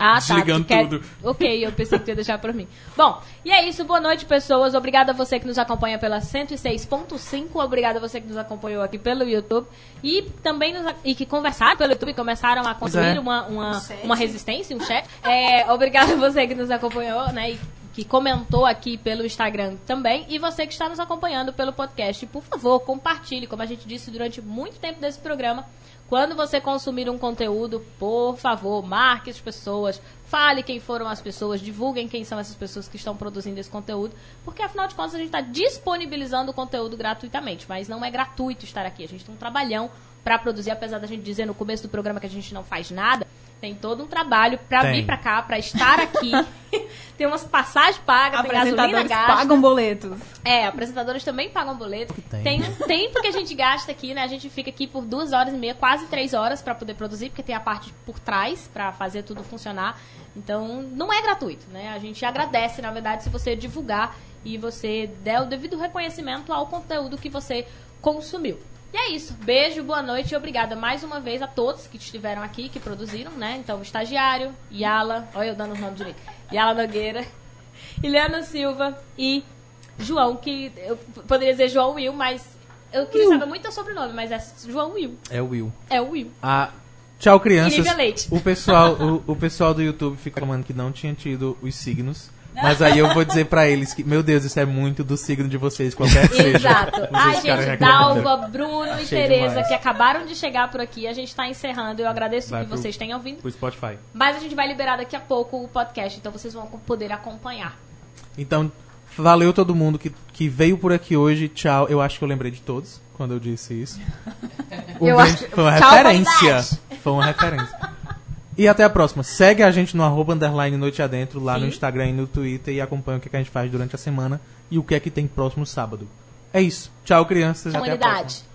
Ah, tá. Desligando quer- tudo. Ok, eu pensei que tu ia deixar pra mim. Bom, e é isso. Boa noite, pessoas. Obrigada a você que nos acompanha pela 106.5. Obrigada a você que nos acompanhou aqui pelo YouTube. E também nos, e que conversaram pelo YouTube e começaram a construir é. uma, uma, uma resistência, um chat. É, obrigada a você que nos acompanhou, né? E que comentou aqui pelo Instagram também. E você que está nos acompanhando pelo podcast. Por favor, compartilhe, como a gente disse durante muito tempo desse programa. Quando você consumir um conteúdo, por favor, marque as pessoas, fale quem foram as pessoas, divulguem quem são essas pessoas que estão produzindo esse conteúdo, porque afinal de contas a gente está disponibilizando o conteúdo gratuitamente, mas não é gratuito estar aqui. A gente tem um trabalhão para produzir, apesar da gente dizer no começo do programa que a gente não faz nada, tem todo um trabalho para vir para cá, para estar aqui. tem umas passagens pagas, tem gasolina gasta. pagam boletos. É, apresentadores também pagam boleto. tem. Tem um tempo que a gente gasta aqui, né? A gente fica aqui por duas horas e meia, quase três horas pra poder produzir, porque tem a parte por trás pra fazer tudo funcionar. Então, não é gratuito, né? A gente agradece, na verdade, se você divulgar e você der o devido reconhecimento ao conteúdo que você consumiu. E é isso. Beijo, boa noite e obrigada mais uma vez a todos que estiveram aqui, que produziram, né? Então, o estagiário, Yala, olha eu dando os nomes direito. Yala Nogueira, Ileana Silva e João, que eu poderia dizer João Will, mas eu queria saber muito o sobrenome, mas é João Will. É o Will. É o Will. Ah, tchau, crianças. Lívia Leite. O pessoal, o, o pessoal do YouTube fica falando que não tinha tido os signos. Mas aí eu vou dizer pra eles que, meu Deus, isso é muito do signo de vocês, qualquer que seja. Exato. Ai, gente. Dalva, Bruno e Achei Tereza, demais. que acabaram de chegar por aqui, a gente tá encerrando. Eu agradeço Vai que pro- vocês tenham vindo. Pro Spotify. Mas a gente vai liberar daqui a pouco o podcast, então vocês vão poder acompanhar. Então, valeu todo mundo que, que veio por aqui hoje. Tchau. Eu acho que eu lembrei de todos quando eu disse isso. Um Eu acho- Foi uma Tchau, referência. Foi uma referência. E até a próxima. Segue a gente no arroba underline noite adentro, lá no Sim. Instagram e no Twitter e acompanha o que, é que a gente faz durante a semana e o que é que tem próximo sábado. É isso. Tchau, crianças. Até a próxima.